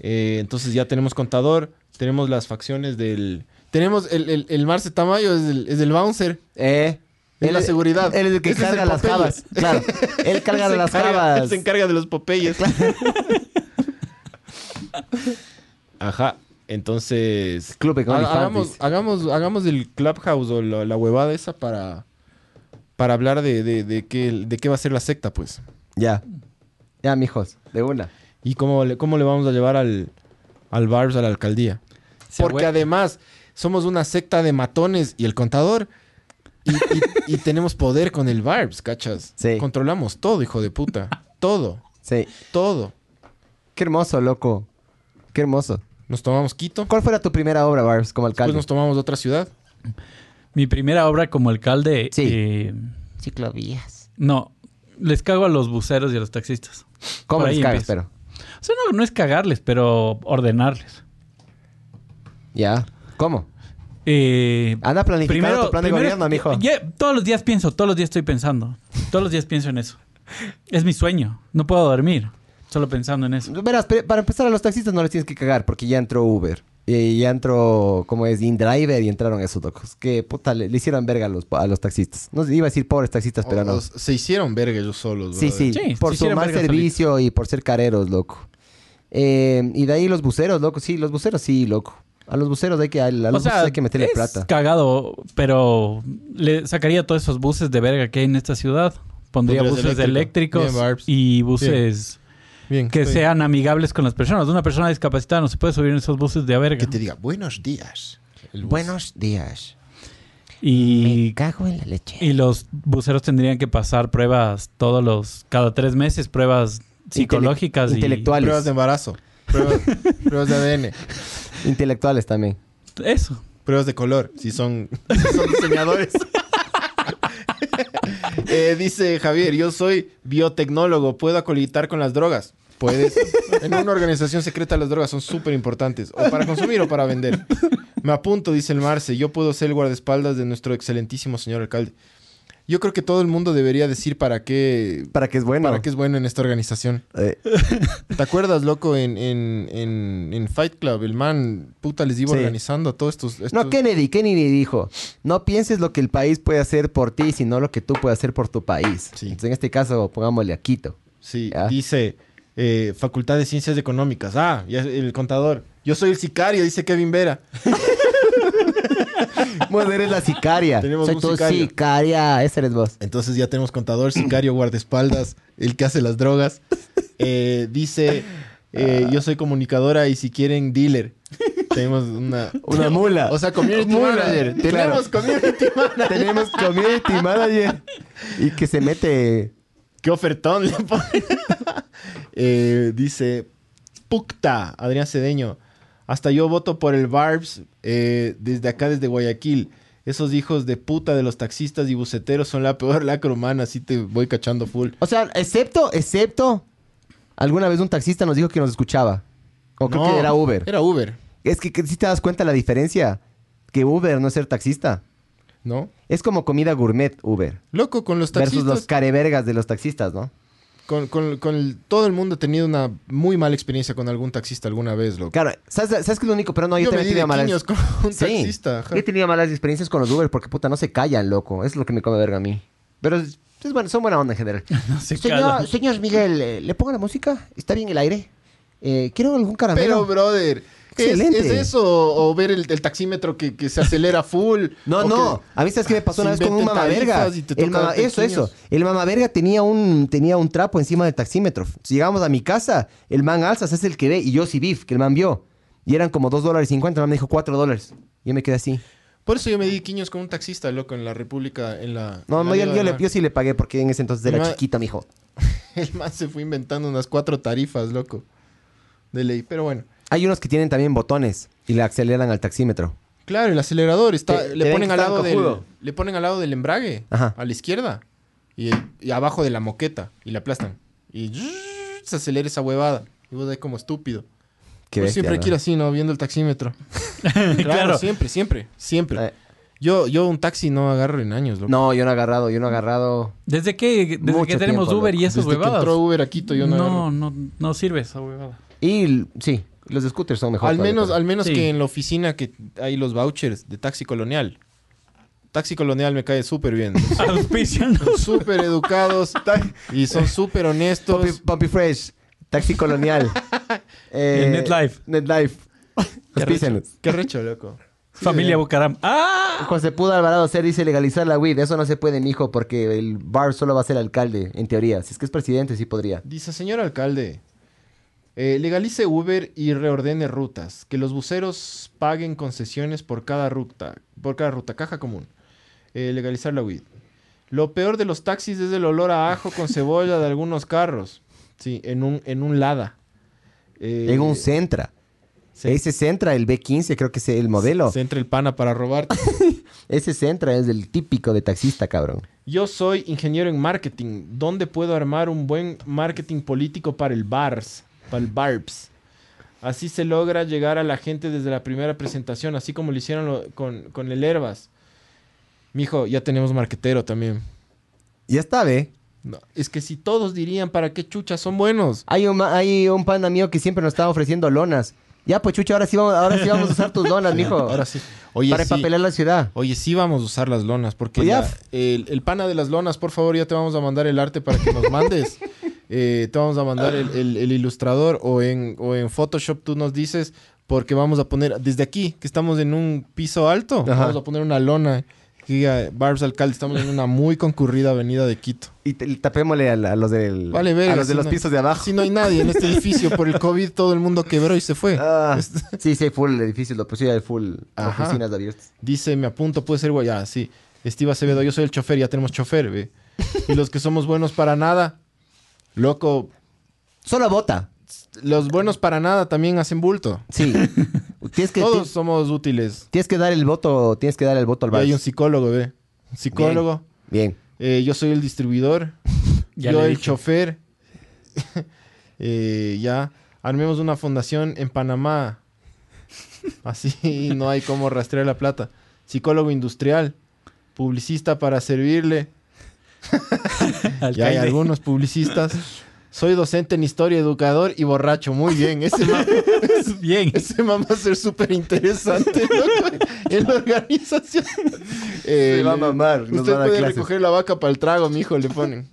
Eh, entonces ya tenemos contador, tenemos las facciones del... Tenemos el, el, el Marce Tamayo, es el, es el bouncer. Eh. Es la seguridad. Él es el que Ese carga el las Popeye. jabas. Claro. <laughs> Él carga Él las encarga- jabas. Él se encarga de los Popeyes. <laughs> Ajá. Entonces... Club ha- hagamos, hagamos, hagamos el Clubhouse o la, la huevada esa para... Para hablar de, de, de qué, de qué va a ser la secta, pues. Ya. Ya, mijos. De una. Y cómo le, cómo le vamos a llevar al, al Barbs a la alcaldía. Se Porque además somos una secta de matones y el contador. Y, y- y tenemos poder con el Barbs, ¿cachas? Sí. Controlamos todo, hijo de puta. Todo, Sí. todo. Qué hermoso, loco. Qué hermoso. Nos tomamos Quito, ¿Cuál fuera tu primera obra, Barbs, como alcalde? nos tomamos otra ciudad. Mi primera obra como alcalde. Sí. eh, Ciclovías. no. les cago a los buceros y a los taxistas. ¿Cómo Por les cagas, empiezo. pero? O sea, no, no es cagarles, pero ordenarles. Ya. ¿Cómo? Eh, Anda planificando tu plan de primero- gobierno, mijo. ya- todos los días pienso, todos los días estoy pensando. Todos los días pienso en eso. Es mi sueño. No puedo dormir. Solo pensando en eso. Verás, para empezar a los taxistas no les tienes que cagar porque ya entró Uber. Y ya entró, como es, InDriver y entraron esos locos. Que puta, le, le hicieron verga a los, a los taxistas. No iba a decir pobres taxistas, pero no. se hicieron verga ellos solos, Sí, sí, Sí, por su mal servicio y por ser careros, loco. Eh, y de ahí los buceros, loco. Sí, los buceros sí, loco. A los buceros hay que, a los O sea, buses hay que meterle es plata. cagado, pero le sacaría todos esos buses de verga que hay en esta ciudad. Pondría buses eléctrico. eléctricos Bien, y buses Bien, que estoy- sean amigables con las personas. Una persona discapacitada no se puede subir en esos buses de a verga. Que te diga, buenos días. Buenos días. Y, cago en la leche. y los buceros tendrían que pasar pruebas todos los, cada tres meses, pruebas psicológicas y intelectuales. Pruebas de embarazo. Pruebas, pruebas de ADN. Intelectuales también. eso. Pruebas de color, si son, si son diseñadores. <laughs> Eh, dice Javier, yo soy biotecnólogo, ¿puedo acolitar con las drogas? Puedes. En una organización secreta las drogas son súper importantes. O para consumir o para vender. Me apunto, dice el Marce. Yo puedo ser el guardaespaldas de nuestro excelentísimo señor alcalde. Yo creo que todo el mundo debería decir para qué, Para que es bueno. para qué es bueno en esta organización. Eh, <laughs> ¿Te acuerdas, loco, en, en, en, en Fight Club? El man, puta, les iba Sí. organizando a todos estos... estos- No, Kennedy, Kennedy dijo, no pienses lo que el país puede hacer por ti, sino lo que tú puedes hacer por tu país. Sí. Entonces, en este caso, pongámosle a Quito. Sí, Ya. dice eh, Facultad de Ciencias Económicas. Ah, el contador. Yo soy el sicario, dice Kevin Vera. <laughs> <laughs> Vos eres la sicaria. Tenemos Soy un tu sicario. sicaria. Ese eres vos. Entonces ya tenemos contador, sicario, guardaespaldas, el que hace las drogas. Eh, dice, eh, yo soy comunicadora y si quieren, dealer. Tenemos una... Una <laughs> mula. O sea, community Mula. manager. <laughs> Claro. Tenemos community manager. Tenemos community manager. Y que se mete... ¿Qué ofertón le ponen? Eh, dice, Pucta, Adrián Cedeño. Hasta yo voto por el Barbs eh, desde acá, desde Guayaquil. Esos hijos de puta de los taxistas y buceteros son la peor lacra humana. Así te voy cachando full. O sea, excepto, excepto... Alguna vez un taxista nos dijo que nos escuchaba. O creo No, que era Uber. Era Uber, Es que, si te das cuenta la diferencia. Que Uber no es ser taxista. ¿no? Es como comida gourmet Uber. Loco, con los Versus taxistas. los carevergas de los taxistas, ¿no? Con, con- con el- todo el mundo ha tenido una muy mala experiencia con algún taxista alguna vez, loco. Claro, ¿sabes, ¿sabes qué es lo único? Pero no, yo, yo también tenía malas... con un Sí. taxista. ajá. Yo he tenido malas experiencias con los Uber porque puta no se callan, loco. Es lo que me come verga a mí. Pero es, es bueno, son buena onda en general. <laughs> No se señor, callan. señor Miguel, eh, ¿le pongo la música? ¿Está bien el aire? Eh, ¿Quiero algún Pero, caramelo? brother, ¿es, Excelente. es eso? O ver el, el taxímetro que, que se acelera full. <laughs> no, no. que A mí, ¿sabes qué me pasó una vez con un mamaverga? mama- eso, eso. El mamaverga tenía un, tenía un trapo encima del taxímetro. Si llegamos a mi casa, el man alza, se hace el que ve, y yo sí bif, que el man vio. Y eran como 2 dólares 50, el man me dijo 4 dólares. Yo me quedé así. Por eso yo me di quiños con un taxista, loco, en la República, en la... No, en la no, yo, Liga yo le- yo sí le pagué porque en ese entonces era Ma- chiquita, mijo. <laughs> El man se fue inventando unas cuatro tarifas, loco. De ley, pero bueno. Hay unos que tienen también botones y le aceleran al taxímetro. Claro, el acelerador está... Te- le, te ponen que al lado del, le ponen al lado del embrague, Ajá. a la izquierda. Y, y abajo de la moqueta. Y la aplastan. Y se acelera esa huevada. Y vos ahí como estúpido. Qué Pues bestia, siempre hay ¿no? que ir así, ¿no? Viendo el taxímetro. <laughs> Claro, Claro. siempre, siempre, siempre. Eh, Yo, yo un taxi no agarro en años, loco. no, yo no he agarrado, yo no he agarrado. ¿Desde que, desde Mucho que tenemos tiempo, Uber y loco. esas Desde que huevadas? entró Uber a Quito yo no, no, agarro. no, no sirve esa huevada. Y sí, los scooters son mejor. Al menos, al menos Sí. que en la oficina que hay los vouchers de Taxi Colonial. Taxi Colonial me cae súper bien. <laughs> Súper educados y son súper honestos. Poppy, Poppy Fresh, Taxi Colonial. <laughs> eh, NetLife. NetLife. Auspícianos. Qué recho, loco. Familia Bucaram. ¡Ah! José Pudo Alvarado Ser dice legalizar la weed. Eso no se puede, mijo, porque el bar solo va a ser alcalde, en teoría. Si es que es presidente, sí podría. Dice, señor alcalde, eh, legalice Uber y reordene rutas. Que los buceros paguen concesiones por cada ruta. Por cada ruta. Caja común. Eh, legalizar la weed. Lo peor de los taxis es el olor a ajo con cebolla de algunos carros. Sí, en un, en un Lada. Eh, En un Centra. Ese Centra, el B15, creo que es el modelo. Se entra el pana para robarte. <laughs> Ese Centra es el típico de taxista, cabrón. Yo soy ingeniero en marketing. ¿Dónde puedo armar un buen marketing político para el BARS? Para el BARPS. Así se logra llegar a la gente desde la primera presentación, así como lo hicieron lo- con, con el Herbas. Mijo, ya tenemos marquetero también. Ya está, ve. No, es que si todos dirían para qué chuchas son buenos. Hay un, hay un pana mío que siempre nos está ofreciendo lonas. Ya, pues chucho, ahora sí vamos, ahora sí vamos a usar tus lonas, mijo. <laughs> Ahora sí. Oye, para sí. empapelar la ciudad. Oye, sí vamos a usar las lonas, porque Pues el, el pana de las lonas, por favor, ya te vamos a mandar el arte para que nos mandes. <laughs> Eh, te vamos a mandar el, el- el ilustrador o en, o en Photoshop tú nos dices, porque vamos a poner, desde aquí, que estamos en un piso alto, Ajá. vamos a poner una lona. Barbs Alcalde, estamos en una muy concurrida avenida de Quito. Y te- tapémosle a, la- a los del, Vale, verga, a los de si los no- pisos de abajo. Si no hay nadie en este <laughs> edificio por el COVID, todo el mundo quebró y se fue. Ah, sí, sí, hay full edificios, lo pues sí, hay full Ajá. oficinas abiertas. Dice, me apunto, puede ser guay. Ah, sí. Steve Acevedo, yo soy el chofer, ya tenemos chofer, ve. <laughs> Y los que somos buenos para nada, loco, Solo vota. los buenos para nada también hacen bulto. Sí. <laughs> tienes, que, Todos somos útiles. tienes que dar el voto, tienes que dar el voto al Y hay un bar. psicólogo, ve. Un psicólogo. Bien. Eh, yo soy el distribuidor. <laughs> Ya yo el dije. chofer. <laughs> Eh, ya. Armemos una fundación en Panamá. Así no hay cómo rastrear la plata. Psicólogo industrial. Publicista para servirle. <laughs> Ya hay algunos publicistas. Soy docente en historia, educador y borracho. Muy bien. Ese man, <laughs> Bien. ese va a ser súper interesante <laughs> en la organización. Eh, Se va a le- mamar, nos Usted a puede clases. recoger la vaca para el trago, mijo, le ponen.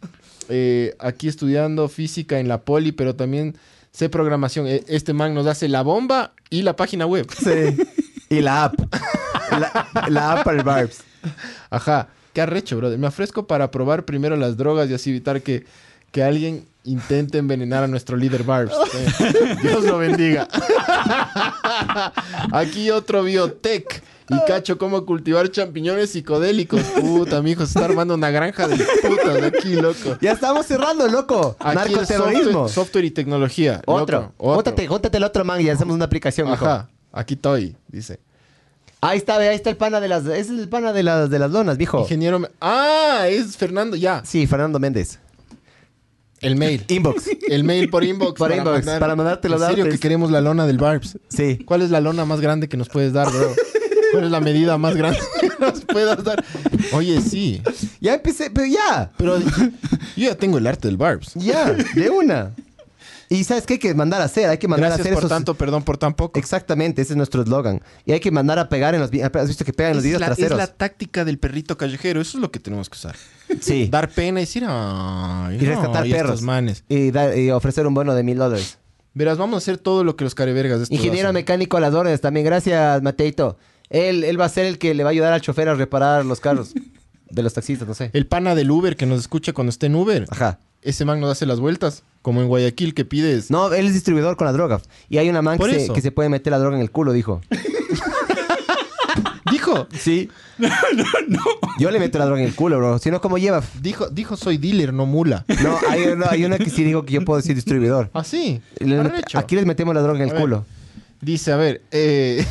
Eh, aquí estudiando física en la poli, pero también sé programación. Eh, Este man nos hace la bomba y la página web. Sí. Y la app. La, la app para el Barbs. Ajá. Qué arrecho, brother. Me ofrezco para probar primero las drogas y así evitar que, que alguien intente envenenar a nuestro líder Barbs. Eh, <laughs> Dios lo bendiga. Aquí otro biotech. Y cacho cómo cultivar champiñones psicodélicos. Puta, mijo, se está armando una granja de putas aquí, loco. Ya estamos cerrando, loco. Aquí Narcoterrorismo. software, software y tecnología. Otro. loco, otro. El otro man y hacemos una aplicación. Ajá. Aquí estoy, dice. Ahí está, ve, ahí está el pana de las... Ese es el pana de las, de las lonas, mijo. Ingeniero. me- Ah, es Fernando, ya. Sí, Fernando Méndez. El mail. <laughs> Inbox. El mail por inbox. Por inbox, para mandarte los En serio que queremos la lona del Barbs. Sí. ¿Cuál es la lona más grande que nos puedes dar, bro? ¿Cuál es la medida más grande <laughs> que nos puedas dar? Oye, sí. Ya empecé, pero ya. Pero yo ya tengo el arte del Barbs. Ya, de una. Y ¿sabes qué hay que mandar a hacer? Hay que mandar a hacer por esos... tanto, perdón por tan poco. Exactamente, ese es nuestro eslogan. Y hay que mandar a pegar en los... ¿Has visto que pegan en los Es videos la, es traseros? la táctica del perrito callejero. Eso es lo que tenemos que usar. Sí. Dar pena y decir, ay, y rescatar no, perros. manes. Y, ofrecer un bono de mil dólares. Verás, vamos a hacer todo lo que los carevergas de estos Ingeniero hacen. mecánico a las órdenes también. Gracias, Mateito. Él, él va a ser el que le va a ayudar al chofer a reparar los carros. <laughs> de los taxistas, no sé. El pana del Uber que nos escucha cuando esté en Uber. Ajá. Ese man nos hace las vueltas. Como en Guayaquil que pides. No, él es distribuidor con la droga. Y hay una man que se, eso. que se puede meter la droga en el culo, dijo. <laughs> Dijo, Sí. <laughs> No, no, no. Yo le meto la droga en el culo, bro. Si no, ¿cómo lleva? dijo, dijo soy dealer, no mula. No, hay una, hay una que sí dijo que yo puedo decir distribuidor. ¿Ah, sí? Le- Arrecho. aquí les metemos la droga en A el ver. culo. Dice, a ver, eh,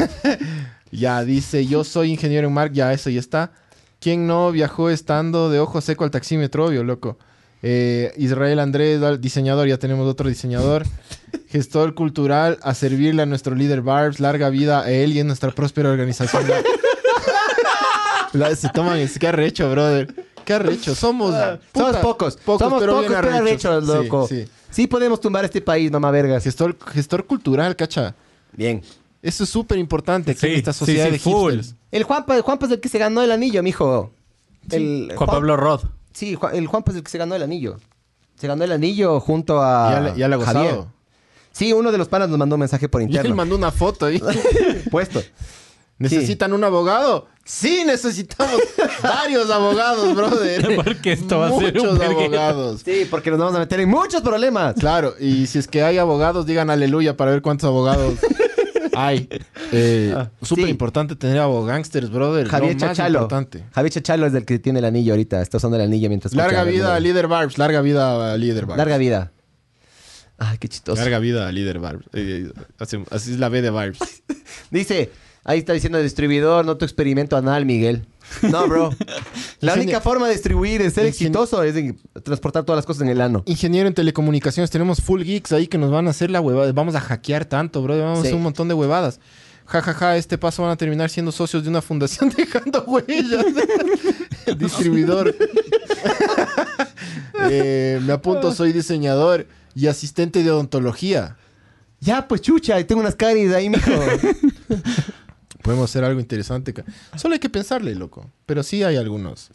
<laughs> ya dice, yo soy ingeniero en Mark, ya eso ya está. ¿Quién no viajó estando de ojo seco al taxímetro, obvio, loco? Eh, Israel Andrés, diseñador, ya tenemos otro diseñador. <laughs> Gestor cultural, a servirle a nuestro líder Barbs, larga vida a él y a nuestra próspera organización. <laughs> <laughs> La- se toman, es que arrecho, brother. Qué arrecho, somos... Somos puta, pocos. Somos pero pocos, bien pero arrechos, loco. sí. Sí, podemos tumbar este país, mamá vergas. Gestor, gestor cultural, cacha. Bien. Eso es súper importante aquí en Sí, esta sí, sociedad sí, de full. hipsters. El Juanpa, el Juanpa es el que se ganó el anillo, mijo. El Juan Pablo Rod. Sí, Juan- el Juanpa es el que se ganó el anillo. Se ganó el anillo junto a ya, le, ya le ha Javier. gozado. Sí, uno de los panas nos mandó un mensaje por Y él interno. mandó una foto ahí. <laughs> Puesto. ¿Necesitan un abogado? Sí, necesitamos <laughs> varios abogados, brother. <laughs> Porque esto va a ser un Muchos abogados. Sí, porque nos vamos a meter en muchos problemas. Claro, y si es que hay abogados, digan aleluya para ver cuántos abogados hay. Eh, Ah, Súper sí. importante tener abogánsters, brother. Javier Lo más Chachalo. importante. Javier Chachalo es el que tiene el anillo ahorita. Está usando el anillo mientras Larga la vida, líder Barbs. Larga vida, líder Barbs. Larga vida. Ay, qué chistoso. Larga vida líder Barbs. Eh, eh, así, así es la B de Barbs. <laughs> Dice, ahí está diciendo distribuidor, no tu experimento anal, Miguel. No, bro. <laughs> La única forma de distribuir, de ser exitoso, es de transportar todas las cosas en el ano. Ingeniero en telecomunicaciones, tenemos full geeks ahí que nos van a hacer la huevada. Vamos a hackear tanto, bro. Vamos a hacer un montón de huevadas. Ja, ja, ja, este paso van a terminar siendo socios de una fundación <laughs> dejando huellas. <laughs> Distribuidor. Eh, me apunto, soy diseñador y asistente de odontología. Ya, pues chucha, tengo unas caries ahí, mijo. Podemos hacer algo interesante. Solo hay que pensarle, loco. Pero sí hay algunos.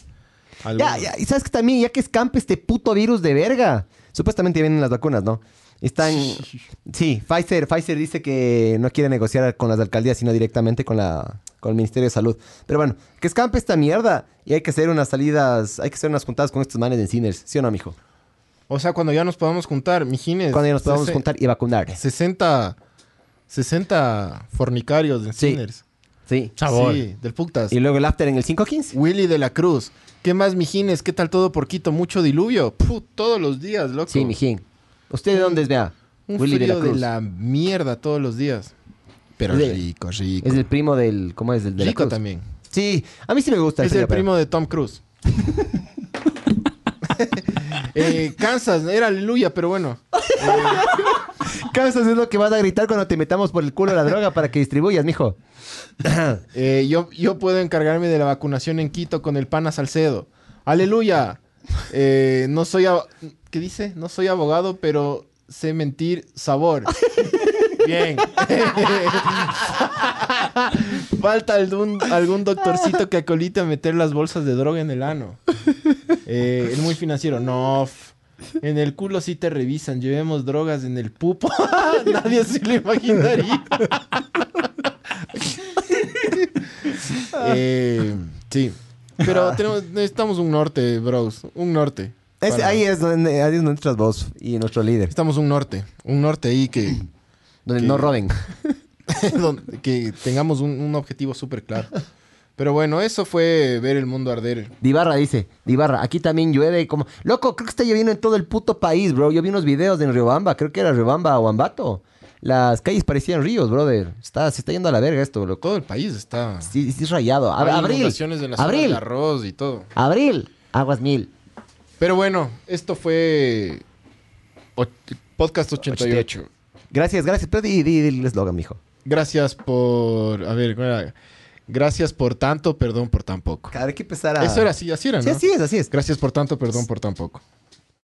ya, algunos. ya, y sabes que también, ya que escampe este puto virus de verga. Supuestamente vienen las vacunas, ¿no? Están. <laughs> Sí, Pfizer, Pfizer dice que no quiere negociar con las alcaldías, sino directamente con la con el Ministerio de Salud. Pero bueno, que escampe esta mierda y hay que hacer unas salidas, hay que hacer unas juntadas con estos manes de Sinners, ¿sí o no, mijo? O sea, cuando ya nos podamos juntar, mijines. Cuando ya nos podamos juntar y vacunar. 60, 60 fornicarios de. Sinners. Sí. Sabor. Sí, del putas. Y luego el after en el 515. Willy de la Cruz. ¿Qué más, mijines? ¿Qué tal todo por Quito? Mucho diluvio. Puh, todos los días, loco. Sí, mijín. ¿Usted de dónde es, vea? Un Willy de frío la de la mierda todos los días. Pero Es de- rico, rico. Es el primo del. ¿Cómo es? Del de la rico Cruz. también. Sí, a mí sí me gusta. Es ese el primo de Tom Cruise. <laughs> <laughs> eh, Kansas, era aleluya, pero bueno. Kansas es lo que vas a gritar cuando te metamos por el culo la droga para que distribuyas, mijo. <coughs> Eh, yo, yo puedo encargarme de la vacunación en Quito con el pana Salcedo. Aleluya. Eh, no soy... ¿Qué dice? No soy abogado, pero sé mentir sabor. <laughs> Bien. <laughs> Falta algún, algún doctorcito que acolite a meter las bolsas de droga en el ano. Eh, el muy financiero. No. En el culo sí te revisan. Llevemos drogas en el pupo. <laughs> Nadie se lo imaginaría. Eh, sí. Pero tenemos, necesitamos un norte, bros. Un norte. Es- Para- ahí es donde ahí es donde entras vos y nuestro líder. Necesitamos un norte. Un norte ahí que, Donde que- no roben. <laughs> <laughs> que tengamos un, un objetivo súper claro. Pero bueno, eso fue ver el mundo arder. Dibarra dice, Dibarra, aquí también llueve como... Loco, creo que está lloviendo en todo el puto país, bro. Yo vi unos videos en Riobamba, creo que era Riobamba o Ambato. Las calles parecían ríos, brother. Está, se está yendo a la verga esto, loco. Todo el país está... Sí, sí es rayado. Ab- Hay abril, en abril, de arroz y todo. abril, aguas mil. Pero bueno, esto fue och- podcast 88. Gracias, gracias. Pero di, di, di el eslogan, mijo. Gracias por... A ver, ¿cómo era? Gracias por tanto, perdón por tan poco. Cada vez que empezar a... Eso era así, así era, ¿no? Sí, así es, así es. Gracias por tanto, perdón por tan poco.